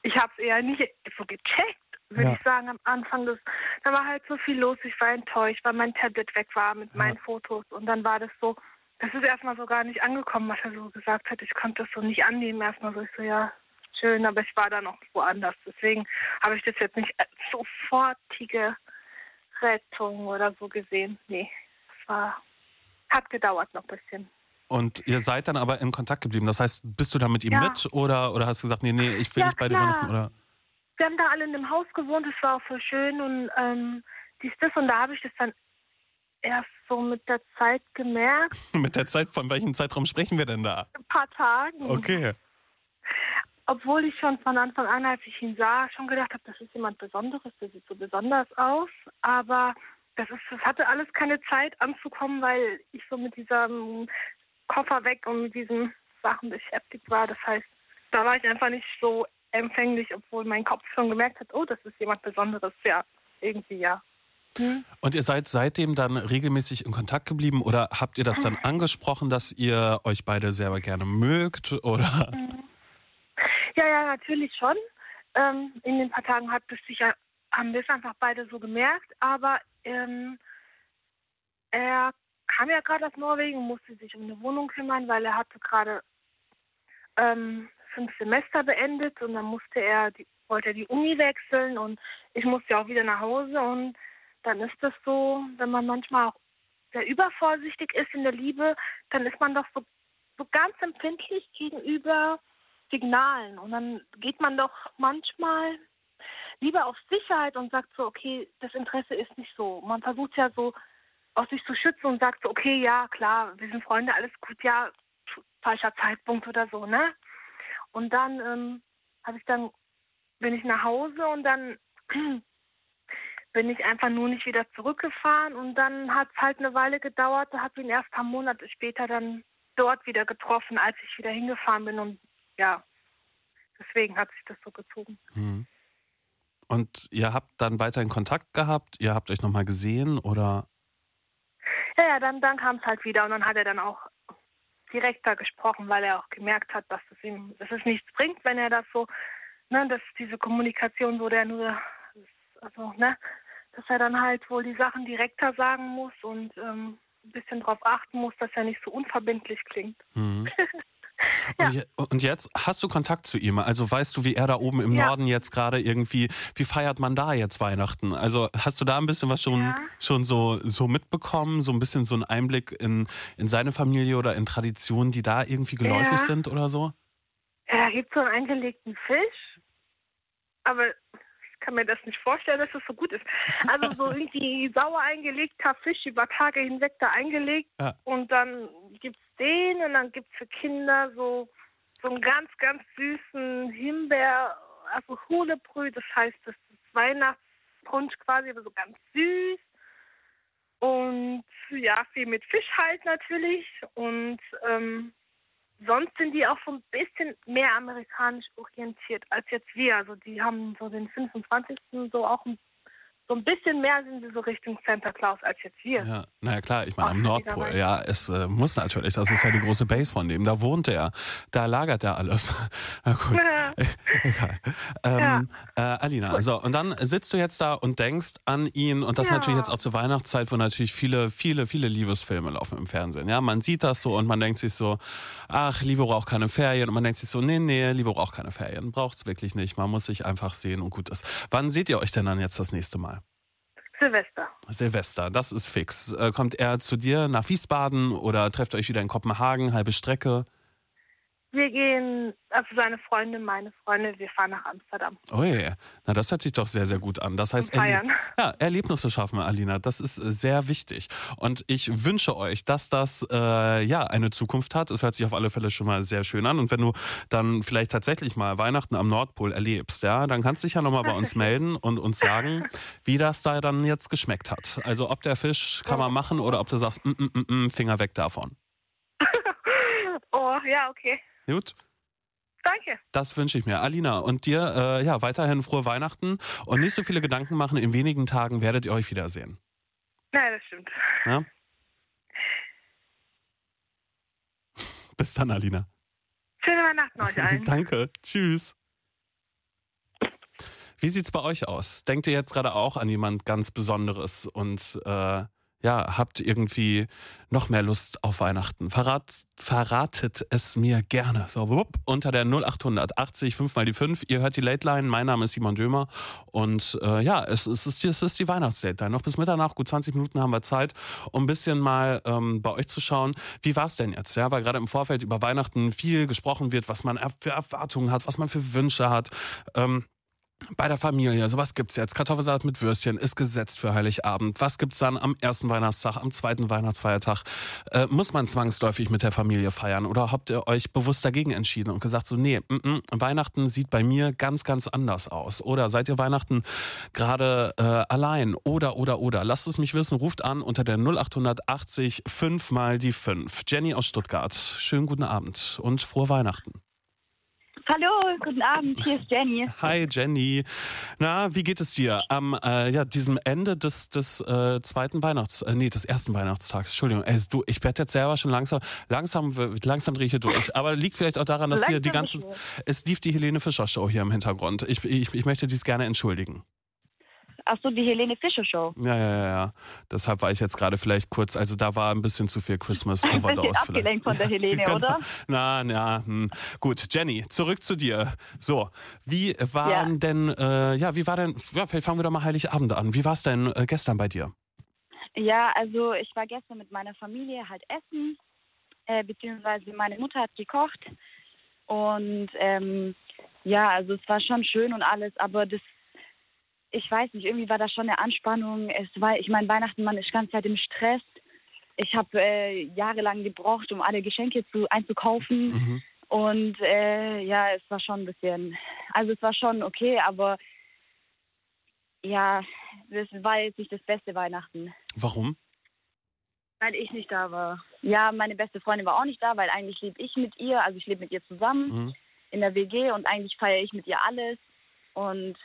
ich habe es eher nicht so gecheckt, würde Ja. ich sagen, am Anfang. Des, da war halt so viel los, ich war enttäuscht, weil mein Tablet weg war mit meinen Fotos. Und dann war das so, das ist erstmal so gar nicht angekommen, was er so gesagt hat. Ich konnte das so nicht annehmen. Erstmal so, ich so, ja, schön, aber ich war dann auch woanders. Deswegen habe ich das jetzt nicht als sofortige Rettung oder so gesehen. Nee, es war, hat gedauert noch ein bisschen. Und ihr seid dann aber in Kontakt geblieben. Das heißt, bist du da mit ihm Ja. mit oder, oder hast du gesagt, nee, nee, ich will Ja, nicht bei dir klar. Weihnachten oder? Wir haben da alle in einem Haus gewohnt, es war auch voll schön und ähm, dies, das und da habe ich das dann erst so mit der Zeit gemerkt, Mit der Zeit, von welchem Zeitraum sprechen wir denn da? ein paar Tagen. Okay. Obwohl ich schon von Anfang an, als ich ihn sah, schon gedacht habe, das ist jemand Besonderes, der sieht so besonders aus. Aber das, ist, das hatte alles keine Zeit anzukommen, weil ich so mit diesem Koffer weg und mit diesen Sachen beschäftigt war. Das heißt, da war ich einfach nicht so empfänglich, obwohl mein Kopf schon gemerkt hat, oh, das ist jemand Besonderes. Ja, irgendwie ja. Hm? Und ihr seid seitdem dann regelmäßig in Kontakt geblieben oder habt ihr das dann angesprochen, dass ihr euch beide selber gerne mögt oder? Ja, ja, natürlich schon. Ähm, in den paar Tagen hat es sicher, haben wir es einfach beide so gemerkt, aber ähm, er kam ja gerade aus Norwegen und musste sich um eine Wohnung kümmern, weil er hatte gerade ähm, fünf Semester beendet und dann musste er die, wollte er die Uni wechseln und ich musste auch wieder nach Hause und dann ist das so, wenn man manchmal auch sehr übervorsichtig ist in der Liebe, dann ist man doch so, so ganz empfindlich gegenüber Signalen. Und dann geht man doch manchmal lieber auf Sicherheit und sagt so, okay, das Interesse ist nicht so. Man versucht ja so aus sich zu schützen und sagt so, okay, ja, klar, wir sind Freunde, alles gut, ja, falscher Zeitpunkt oder so, ne? Und dann ähm, habe ich dann, bin ich nach Hause und dann bin ich einfach nur nicht wieder zurückgefahren und dann hat es halt eine Weile gedauert, da habe ich ihn erst ein paar Monate später dann dort wieder getroffen, als ich wieder hingefahren bin und ja, deswegen hat sich das so gezogen. Hm. Und ihr habt dann weiterhin Kontakt gehabt? Ihr habt euch nochmal gesehen oder? ja, ja, dann, dann kam es halt wieder und dann hat er dann auch direkter gesprochen, weil er auch gemerkt hat, dass es ihm, dass es nichts bringt, wenn er das so, ne, dass diese Kommunikation, wo der nur, also, ne, dass er dann halt wohl die Sachen direkter sagen muss und ähm, ein bisschen darauf achten muss, dass er nicht so unverbindlich klingt. Mhm. Und, je, und jetzt hast du Kontakt zu ihm? Also weißt du, wie er da oben im Ja. Norden jetzt gerade irgendwie, wie feiert man da jetzt Weihnachten? Also hast du da ein bisschen was schon, Ja. schon so, so mitbekommen? So ein bisschen so einen Einblick in, in seine Familie oder in Traditionen, die da irgendwie geläufig Ja. sind oder so? Er gibt so einen eingelegten Fisch, aber kann mir das nicht vorstellen, dass das so gut ist. Also so irgendwie sauer eingelegter Fisch über Tage hinweg da eingelegt Ja. und dann gibt's den und dann gibt's für Kinder so so einen ganz, ganz süßen Himbeer, also Hulebrü, das heißt, das ist Weihnachtspunsch quasi, aber so ganz süß. Und ja, viel mit Fisch halt natürlich. Und ähm, sonst sind die auch so ein bisschen mehr amerikanisch orientiert als jetzt wir. Also die haben so den 25. so auch ein, so ein bisschen mehr sind sie so Richtung Santa Claus als jetzt wir. Ja, naja klar, ich meine am. Nordpol, ja, es äh, muss natürlich, das ist ja die große Base von dem, da wohnt er, da lagert er alles. Na gut, egal. Ähm, äh, Alina, so, und dann sitzt du jetzt da und denkst an ihn und das Ja. natürlich jetzt auch zur Weihnachtszeit, wo natürlich viele, viele, viele Liebesfilme laufen im Fernsehen. Ja, man sieht das so und man denkt sich so, ach, Liebe braucht keine Ferien und man denkt sich so, nee, nee, Liebe braucht keine Ferien, braucht's wirklich nicht, man muss sich einfach sehen und gut ist. Wann seht ihr euch denn dann jetzt das nächste Mal? Silvester. Silvester, das ist fix. Äh, kommt er zu dir nach Wiesbaden oder trefft euch wieder in Kopenhagen, halbe Strecke? Wir gehen, also seine Freunde, meine Freunde, wir fahren nach Amsterdam. Ui, na das hört sich doch sehr, sehr gut an. Das heißt, Feiern. ja, Erlebnisse schaffen, Alina. Das ist äh, sehr wichtig. Und ich wünsche euch, dass das äh, ja eine Zukunft hat. Es hört sich auf alle Fälle schon mal sehr schön an. Und wenn du dann vielleicht tatsächlich mal Weihnachten am Nordpol erlebst, ja, dann kannst du dich ja nochmal bei uns melden und uns sagen, wie das da dann jetzt geschmeckt hat. Also ob der Fisch kann man machen oder ob du sagst, mm, mm, mm, mm, Finger weg davon. Oh, ja, okay. Gut? Danke. Das wünsche ich mir. Alina, und dir äh, ja weiterhin frohe Weihnachten und nicht so viele Gedanken machen. In wenigen Tagen werdet ihr euch wiedersehen. Ja, das stimmt. Ja? Bis dann, Alina. Schöne Weihnachten euch allen. Danke. Tschüss. Wie sieht's bei euch aus? Denkt ihr jetzt gerade auch an jemand ganz Besonderes und äh, ja, habt irgendwie noch mehr Lust auf Weihnachten? Verrat, verratet es mir gerne. So, wupp, unter der 0800 80 5 mal die 5. Ihr hört die Late Line. Mein Name ist Simon Dömer. Und äh, ja, es, es, ist, es ist die Weihnachtsdate. Noch bis Mitternacht, gut 20 Minuten haben wir Zeit, um ein bisschen mal ähm, bei euch zu schauen. Wie war's denn jetzt? Ja, weil gerade im Vorfeld über Weihnachten viel gesprochen wird, was man für Erwartungen hat, was man für Wünsche hat. Ähm, bei der Familie, so was gibt's jetzt? Kartoffelsalat mit Würstchen ist gesetzt für Heiligabend. Was gibt's dann am ersten Weihnachtstag, am zweiten Weihnachtsfeiertag? Äh, muss man zwangsläufig mit der Familie feiern oder habt ihr euch bewusst dagegen entschieden und gesagt so, nee, mm, mm, Weihnachten sieht bei mir ganz, ganz anders aus? Oder seid ihr Weihnachten gerade äh, allein? Oder, oder, oder? Lasst es mich wissen, ruft an unter der 0880 5 mal die 5. Jenny aus Stuttgart, schönen guten Abend und frohe Weihnachten. Hallo, guten Abend, hier ist Jenny. Hi Jenny. Na, wie geht es dir am äh, ja, diesem Ende des, des äh, zweiten Weihnachts, äh, nee, des ersten Weihnachtstags? Entschuldigung, ey, du, ich werde jetzt selber schon langsam, langsam, langsam drehe ich hier durch. Aber liegt vielleicht auch daran, dass hier die Langsam ganze, es lief die Helene Fischer Show hier im Hintergrund. Ich, ich, ich möchte dies gerne entschuldigen. Ach so, die Helene Fischer Show. Ja, ja, ja, ja. Deshalb war ich jetzt gerade vielleicht kurz, also da war ein bisschen zu viel Christmas Ein Overdose. bisschen abgelenkt von der Helene, Genau. oder? Na, na, hm. gut. Jenny, zurück zu dir. So, wie waren Ja. denn, äh, ja, wie war denn, ja, vielleicht fangen wir doch mal Heiligabend an. Wie war es denn äh, gestern bei dir? Ja, also ich war gestern mit meiner Familie halt essen, äh, beziehungsweise meine Mutter hat gekocht. Und ähm, ja, also es war schon schön und alles, aber das, ich weiß nicht, irgendwie war da schon eine Anspannung. Es war, ich meine, Weihnachten, man ist die ganze Zeit im Stress. Ich habe äh, jahrelang gebraucht, um alle Geschenke zu, einzukaufen. Und äh, ja, es war schon ein bisschen, also es war schon okay, aber ja, das war jetzt nicht das beste Weihnachten, Warum? weil ich nicht da war. Ja, meine beste Freundin war auch nicht da, weil eigentlich lebe ich mit ihr, also ich lebe mit ihr zusammen Mhm. in der WG und eigentlich feiere ich mit ihr alles. Und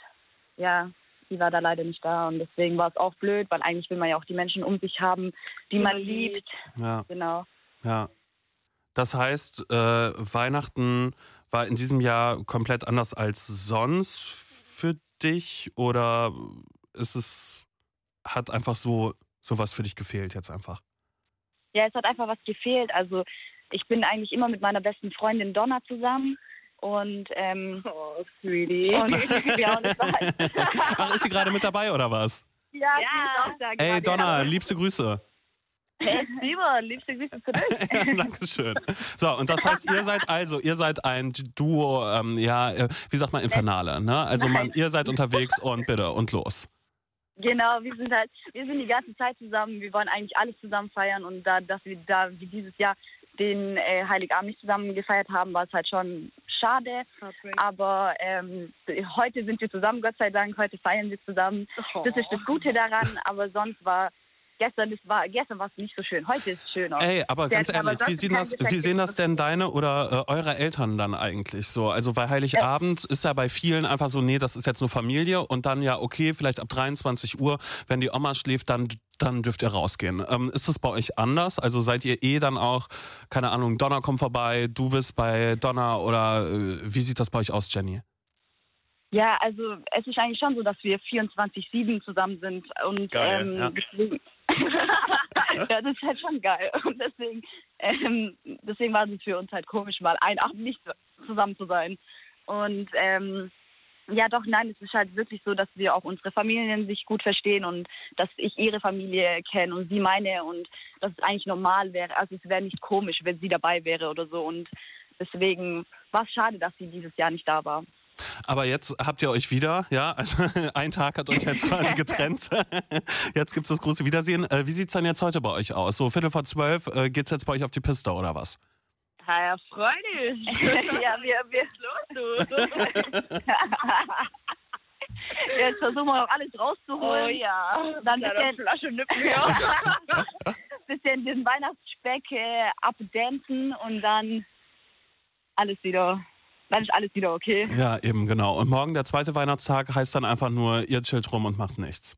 ja, die war da leider nicht da und deswegen war es auch blöd, weil eigentlich will man ja auch die Menschen um sich haben, die man liebt. Ja. Genau. Ja. Das heißt, äh, Weihnachten war in diesem Jahr komplett anders als sonst für dich oder ist es, hat einfach so sowas für dich gefehlt jetzt einfach? Ja, es hat einfach was gefehlt. Also ich bin eigentlich immer mit meiner besten Freundin Donna zusammen. Und ähm, oh, sweetie. Und, ja, und halt, Ach, ist sie gerade mit dabei oder was? ja, sie ist auch da. Ey, gerade. Donna, liebste Grüße. Hey, Simon, liebste Grüße zurück. Dankeschön. So, und das heißt, ihr seid also, ihr seid ein Duo, ähm, ja, äh, wie sagt man, Infernale, ne? Also man, ihr seid unterwegs und bitte, und los. Genau, wir sind halt, wir sind die ganze Zeit zusammen. Wir wollen eigentlich alles zusammen feiern und da, dass wir da wie dieses Jahr den äh, Heiligabend nicht zusammen gefeiert haben, war es halt schon schade. Aber ähm, heute sind wir zusammen, Gott sei Dank. Heute feiern wir zusammen. Das ist das Gute daran. Aber sonst war gestern, das war gestern war es nicht so schön. Heute ist es schöner. Ey, aber ganz aber ehrlich, wie sonst sehen, das, wie sehen das denn deine oder äh, eure Eltern dann eigentlich so? Also bei Heiligabend ist ja bei vielen einfach so, nee, das ist jetzt nur Familie und dann ja, okay, vielleicht ab 23 Uhr, wenn die Oma schläft, dann, dann dürft ihr rausgehen. Ähm, ist das bei euch anders? Also seid ihr eh dann auch, keine Ahnung, Donna kommt vorbei, du bist bei Donna oder äh, wie sieht das bei euch aus, Jenny? Ja, also es ist eigentlich schon so, dass wir 24-7 zusammen sind. Und Geil, ähm, ja. deswegen. ja, das ist halt schon geil. Und deswegen, ähm, deswegen war es für uns halt komisch, mal einen Abend nicht zusammen zu sein. Und ähm, ja, doch, nein, es ist halt wirklich so, dass wir auch unsere Familien sich gut verstehen und dass ich ihre Familie kenne und sie meine und dass es eigentlich normal wäre. Also es wäre nicht komisch, wenn sie dabei wäre oder so. Und deswegen war es schade, dass sie dieses Jahr nicht da war. Aber jetzt habt ihr euch wieder, ja, also ein Tag hat euch jetzt quasi getrennt. Jetzt gibt's das große Wiedersehen. Äh, wie sieht's dann jetzt heute bei euch aus? So Viertel vor zwölf äh, geht's jetzt bei euch auf die Piste oder was? Ja, Freude. ja, wir, wir los, du. Jetzt versuchen wir noch alles rauszuholen. Oh ja. Dann Ja, bisschen, Flasche nippen wir. bisschen den Weihnachtsspeck äh, abdancen und dann alles wieder, dann ist alles wieder okay. Ja, eben, genau. Und morgen, der zweite Weihnachtstag, heißt dann einfach nur, ihr chillt rum und macht nichts.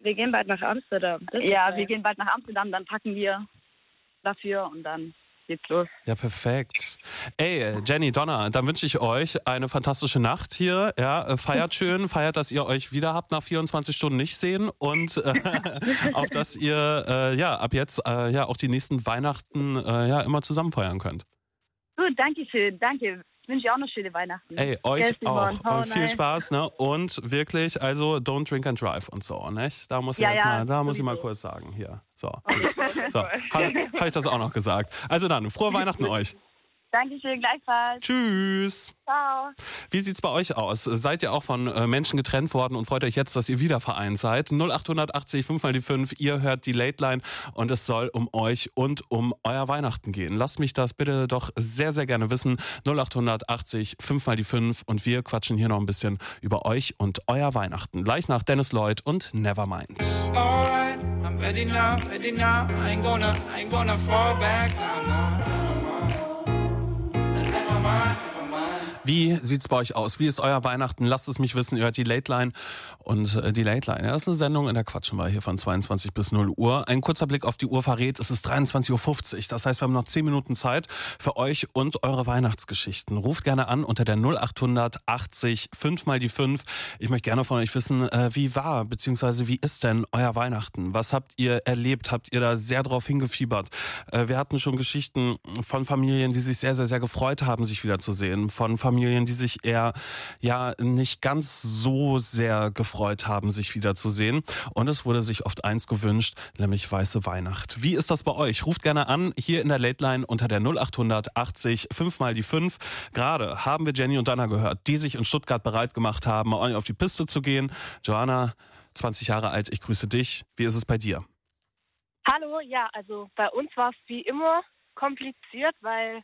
Wir gehen bald nach Amsterdam. Ja, geil. wir gehen bald nach Amsterdam, dann packen wir dafür und dann geht's los. Ja, perfekt. Ey, Jenny, Donna, dann wünsche ich euch eine fantastische Nacht hier. Ja, äh, feiert schön, feiert, dass ihr euch wieder habt nach 24 Stunden nicht sehen und äh, auf dass ihr äh, ja ab jetzt äh, ja auch die nächsten Weihnachten äh, ja immer zusammen feiern könnt. Gut, danke schön, danke. Ich wünsche dir auch noch schöne Weihnachten. Ey, euch Simon? auch. Und viel. Spaß, ne? Und wirklich, also don't drink and drive und so, nicht? Da muss ich Ja, jetzt mal, da muss ich mal kurz sagen. Hier. So. So, habe hab ich das auch noch gesagt. Also dann, frohe Weihnachten euch. Dankeschön, gleichfalls. Tschüss. Ciao. Wie sieht's bei euch aus? Seid ihr auch von äh, Menschen getrennt worden und freut euch jetzt, dass ihr wieder vereint seid? 0880 5 mal die 5, ihr hört die Late Line und es soll um euch und um euer Weihnachten gehen. Lasst mich das bitte doch sehr, sehr gerne wissen. 0880 5 mal die 5 und wir quatschen hier noch ein bisschen über euch und euer Weihnachten. Gleich nach Dennis Lloyd und Nevermind. Alright, I'm ready now, ready now. I ain't gonna, I ain't gonna fall back. Mind. Never mind. Wie sieht's bei euch aus? Wie ist euer Weihnachten? Lasst es mich wissen. Ihr hört die Late Line. Und äh, die Late Line, ja, ist eine Sendung, in der quatschen wir hier von 22 bis 0 Uhr. Ein kurzer Blick auf die Uhr verrät, es ist 23.50 Uhr. Das heißt, wir haben noch 10 Minuten Zeit für euch und eure Weihnachtsgeschichten. Ruft gerne an unter der 0800 80 5 mal die 5. Ich möchte gerne von euch wissen, äh, wie war, beziehungsweise wie ist denn euer Weihnachten? Was habt ihr erlebt? Habt ihr da sehr drauf hingefiebert? Äh, wir hatten schon Geschichten von Familien, die sich sehr, sehr, sehr gefreut haben, sich wiederzusehen. Von Familien, die sich eher, ja, nicht ganz so sehr gefreut haben, sich wiederzusehen. Und es wurde sich oft eins gewünscht, nämlich weiße Weihnacht. Wie ist das bei euch? Ruft gerne an, hier in der Late Line unter der 0800 80 5 mal die 5. Gerade haben wir Jenny und Dana gehört, die sich in Stuttgart bereit gemacht haben, auf die Piste zu gehen. Joanna, 20 Jahre alt, ich grüße dich. Wie ist es bei dir? Hallo, ja, also bei uns war es wie immer kompliziert, weil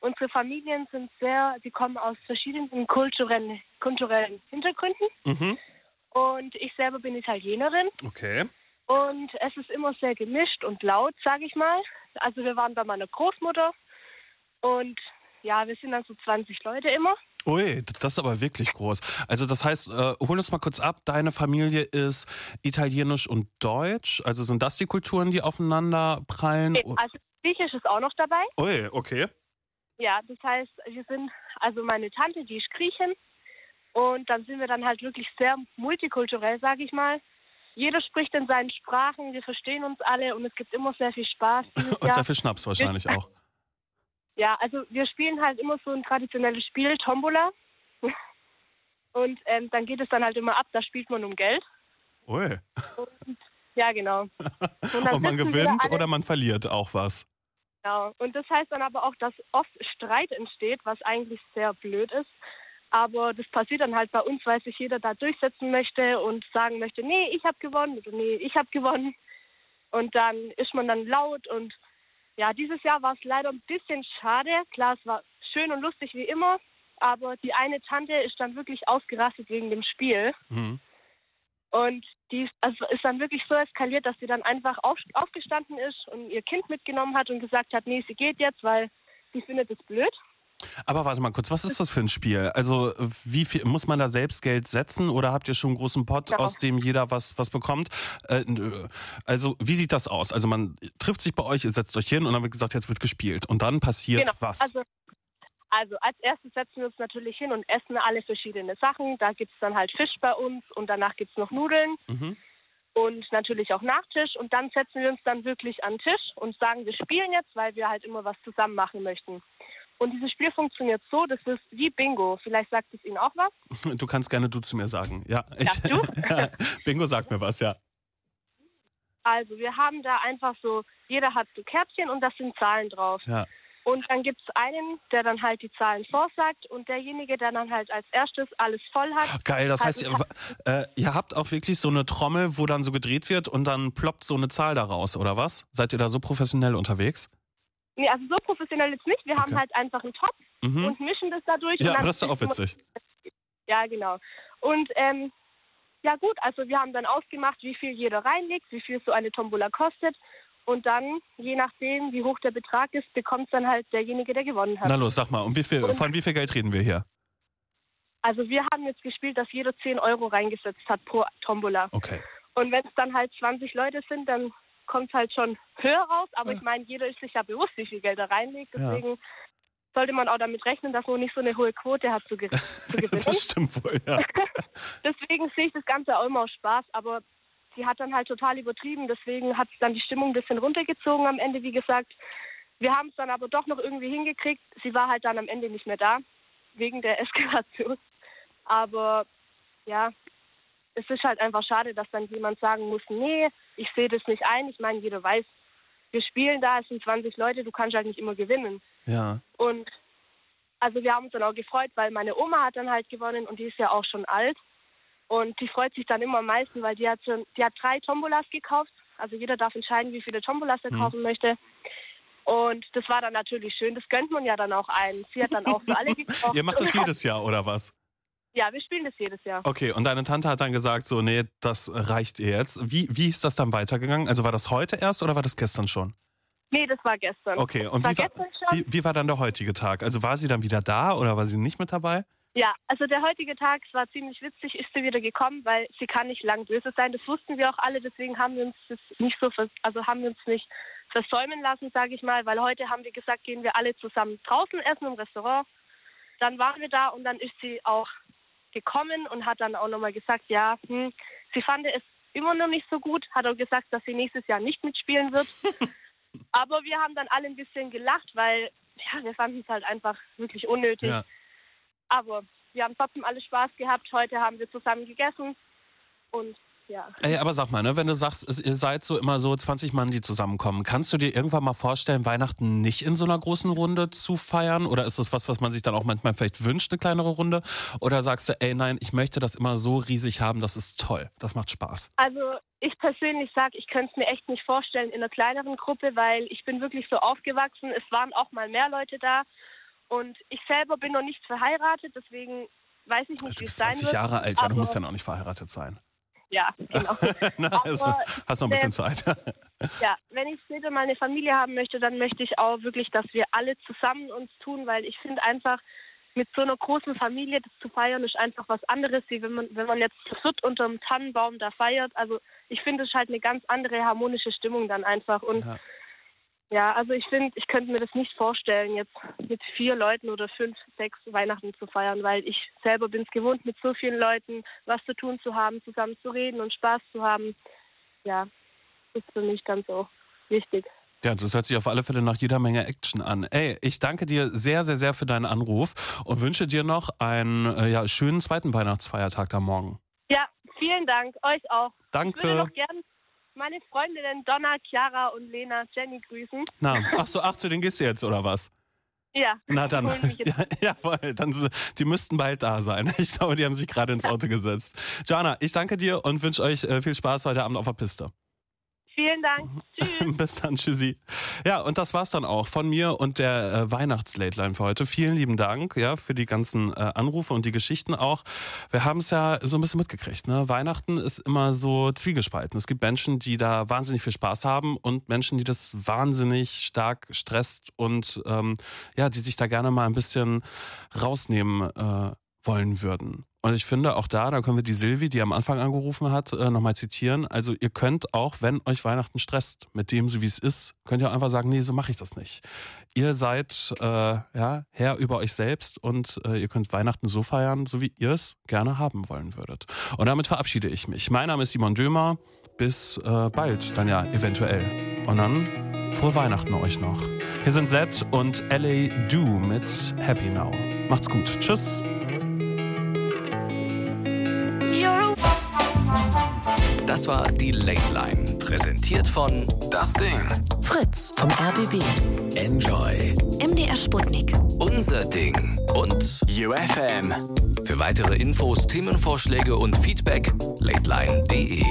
unsere Familien sind sehr, sie kommen aus verschiedenen kulturellen, kulturellen Hintergründen Mhm. und ich selber bin Italienerin Okay. und es ist immer sehr gemischt und laut, sage ich mal. Also wir waren bei meiner Großmutter und ja, wir sind dann so 20 Leute immer Ui, das ist aber wirklich groß. Also das heißt, äh, hol uns mal kurz ab, deine Familie ist italienisch und deutsch. Also sind das die Kulturen, die aufeinander prallen? Also Griechisch ist auch noch dabei. Ui, okay. Ja, das heißt, wir sind, also meine Tante, die ist Griechin. Und dann sind wir dann halt wirklich sehr multikulturell, sage ich mal. Jeder spricht in seinen Sprachen, wir verstehen uns alle und es gibt immer sehr viel Spaß. Und Jahr. sehr viel Schnaps wahrscheinlich auch. Ja, also wir spielen halt immer so ein traditionelles Spiel, Tombola. Und ähm, dann geht es dann halt immer ab, da spielt man um Geld. Ui. Ja, genau. Und, Ob man gewinnt oder man verliert auch was. Genau. Und das heißt dann aber auch, dass oft Streit entsteht, was eigentlich sehr blöd ist. Aber das passiert dann halt bei uns, weil sich jeder da durchsetzen möchte und sagen möchte, nee, ich habe gewonnen oder nee, ich habe gewonnen. Und dann ist man dann laut und ja, dieses Jahr war es leider ein bisschen schade. Klar, es war schön und lustig wie immer, aber die eine Tante ist dann wirklich ausgerastet wegen dem Spiel. Mhm. Und die ist- also ist dann wirklich so eskaliert, dass sie dann einfach auf, aufgestanden ist und ihr Kind mitgenommen hat und gesagt hat, nee, sie geht jetzt, weil sie findet es blöd. Aber warte mal kurz, was ist das für ein Spiel? Also wie viel muss man da selbst Geld setzen oder habt ihr schon einen großen Pot, Ja. aus dem jeder was, was bekommt? Äh, also wie sieht das aus? Also man trifft sich bei euch, ihr setzt euch hin und dann wird gesagt, jetzt wird gespielt. Und dann passiert genau. was? Also, also als erstes setzen wir uns natürlich hin und essen alle verschiedene Sachen. Da gibt es dann halt Fisch bei uns und danach gibt es noch Nudeln Mhm. und natürlich auch Nachtisch. Und dann setzen wir uns dann wirklich an den Tisch und sagen, wir spielen jetzt, weil wir halt immer was zusammen machen möchten. Und dieses Spiel funktioniert so, das ist wie Bingo. Vielleicht sagt es Ihnen auch was. Du kannst gerne du zu mir sagen. Ja, ich, Ja, du? Bingo sagt mir was, ja. Also wir haben da einfach so, jeder hat so Kärtchen und da sind Zahlen drauf. Ja. Und dann gibt es einen, der dann halt die Zahlen vorsagt und derjenige, der dann halt als erstes alles voll hat. Geil, das heißt, ihr, äh, ihr habt auch wirklich so eine Trommel, wo dann so gedreht wird und dann ploppt so eine Zahl da raus, oder was? Seid ihr da so professionell unterwegs? Nee, also so professionell jetzt nicht. Wir haben halt einfach einen Topf Mhm. und mischen das dadurch. Ja, das ist auch witzig. Ja, genau. Und ähm, ja gut, also wir haben dann ausgemacht, wie viel jeder reinlegt, wie viel so eine Tombola kostet. Und dann, je nachdem, wie hoch der Betrag ist, bekommt dann halt derjenige, der gewonnen hat. Na los, sag mal, um wie viel, von wie viel Geld reden wir hier? Also wir haben jetzt gespielt, dass jeder 10 Euro reingesetzt hat pro Tombola. Okay. Und wenn es dann halt 20 Leute sind, dann kommt es halt schon höher raus. Aber ich meine, jeder ist sich ja bewusst, wie viel Geld er reinlegt. Ja. Deswegen sollte man auch damit rechnen, dass man nicht so eine hohe Quote hat zu, ge zu gewinnen. Das stimmt wohl, ja. Deswegen sehe ich das Ganze auch immer aus Spaß. Aber sie hat dann halt total übertrieben. Deswegen hat es dann die Stimmung ein bisschen runtergezogen am Ende, wie gesagt. Wir haben es dann aber doch noch irgendwie hingekriegt. Sie war halt dann am Ende nicht mehr da, wegen der Eskalation. Aber ja, es ist halt einfach schade, dass dann jemand sagen muss, nee, ich sehe das nicht ein. Ich meine, jeder weiß, wir spielen da, es sind 20 Leute, du kannst halt nicht immer gewinnen. Ja. Und also wir haben uns dann auch gefreut, weil meine Oma hat dann halt gewonnen und die ist ja auch schon alt. Und die freut sich dann immer am meisten, weil die hat, die hat drei Tombolas gekauft. Also jeder darf entscheiden, wie viele Tombolas er Mhm. kaufen möchte. Und das war dann natürlich schön. Das gönnt man ja dann auch ein. Sie hat dann auch für alle gekauft. Ihr macht das jedes Jahr, oder was? Ja, wir spielen das jedes Jahr. Okay, und deine Tante hat dann gesagt, so, nee, das reicht ihr jetzt. Wie, wie ist das dann weitergegangen? Also war das heute erst oder war das gestern schon? Nee, das war gestern. Okay, und das wie war war, wie, wie war dann der heutige Tag? Also war sie dann wieder da oder war sie nicht mit dabei? Ja, also der heutige Tag, war ziemlich witzig, ist sie wieder gekommen, weil sie kann nicht lang böse sein. Das wussten wir auch alle, deswegen haben wir uns das nicht so, vers also haben wir uns nicht versäumen lassen, sage ich mal, weil heute haben wir gesagt, gehen wir alle zusammen draußen essen im Restaurant. Dann waren wir da und dann ist sie auch gekommen und hat dann auch nochmal gesagt, ja, hm, sie fand es immer noch nicht so gut, hat auch gesagt, dass sie nächstes Jahr nicht mitspielen wird. Aber wir haben dann alle ein bisschen gelacht, weil ja, wir fanden es halt einfach wirklich unnötig. Ja. Aber wir haben trotzdem alle Spaß gehabt. Heute haben wir zusammen gegessen. Und ja. Ey, aber sag mal, ne, wenn du sagst, ihr seid so immer so 20 Mann, die zusammenkommen, kannst du dir irgendwann mal vorstellen, Weihnachten nicht in so einer großen Runde zu feiern? Oder ist das was, was man sich dann auch manchmal vielleicht wünscht, eine kleinere Runde? Oder sagst du, ey, nein, ich möchte das immer so riesig haben, das ist toll, das macht Spaß? Also ich persönlich sage, ich könnte es mir echt nicht vorstellen in einer kleineren Gruppe, weil ich bin wirklich so aufgewachsen. Es waren auch mal mehr Leute da. Und ich selber bin noch nicht verheiratet, deswegen weiß ich nicht, wie es sein 20 wird. Jahre alt, ja, du musst ja noch nicht verheiratet sein. Ja, genau. Na, also, hast noch ein bisschen Zeit. Ja, wenn ich später mal eine Familie haben möchte, dann möchte ich auch wirklich, dass wir alle zusammen uns tun, weil ich finde einfach, mit so einer großen Familie das zu feiern, ist einfach was anderes, wie wenn man, wenn man jetzt zu viert unter einem Tannenbaum da feiert. Also ich finde, es ist halt eine ganz andere harmonische Stimmung dann einfach. Und ja, ja also ich finde, ich könnte mir das nicht vorstellen, jetzt mit vier Leuten oder fünf, sechs Weihnachten zu feiern, weil ich selber bin es gewohnt, mit so vielen Leuten was zu tun zu haben, zusammen zu reden und Spaß zu haben. Ja, ist für mich ganz so wichtig. Ja, das hört sich auf alle Fälle nach jeder Menge Action an. Ey, ich danke dir sehr, sehr, sehr für deinen Anruf und wünsche dir noch einen äh, ja, schönen zweiten Weihnachtsfeiertag da morgen. Ja, vielen Dank. Euch auch. Danke. Ich würde noch gern meine Freundinnen Donna, Chiara und Lena Jenny grüßen. Na, ach so, ach, zu denen gehst du jetzt, oder was? Ja. Na dann, ja, jawohl, dann, die müssten bald da sein. Ich glaube, die haben sich gerade ins Auto gesetzt. Jana, ich danke dir und wünsche euch äh, viel Spaß heute Abend auf der Piste. Vielen Dank. Tschüss. Bis dann, tschüssi. Ja, und das war's dann auch von mir und der äh, Weihnachts-Late-Line für heute. Vielen lieben Dank ja, für die ganzen äh, Anrufe und die Geschichten auch. Wir haben es ja so ein bisschen mitgekriegt. Ne? Weihnachten ist immer so zwiegespalten. Es gibt Menschen, die da wahnsinnig viel Spaß haben und Menschen, die das wahnsinnig stark stresst und ähm, ja, die sich da gerne mal ein bisschen rausnehmen äh, wollen würden. Und ich finde auch da, da können wir die Silvi, die am Anfang angerufen hat, äh, nochmal zitieren. Also ihr könnt auch, wenn euch Weihnachten stresst, mit dem so wie es ist, könnt ihr auch einfach sagen, nee, so mache ich das nicht. Ihr seid äh, ja Herr über euch selbst und äh, ihr könnt Weihnachten so feiern, so wie ihr es gerne haben wollen würdet. Und damit verabschiede ich mich. Mein Name ist Simon Dömer. Bis äh, bald, dann ja eventuell. Und dann frohe Weihnachten euch noch. Hier sind Zed und LA Do mit Happy Now. Macht's gut. Tschüss. Das war die Late Line, präsentiert von Das Ding. Fritz vom RBB. Enjoy. MDR Sputnik. Unser Ding. Und UFM. Für weitere Infos, Themenvorschläge und Feedback, lateline.de.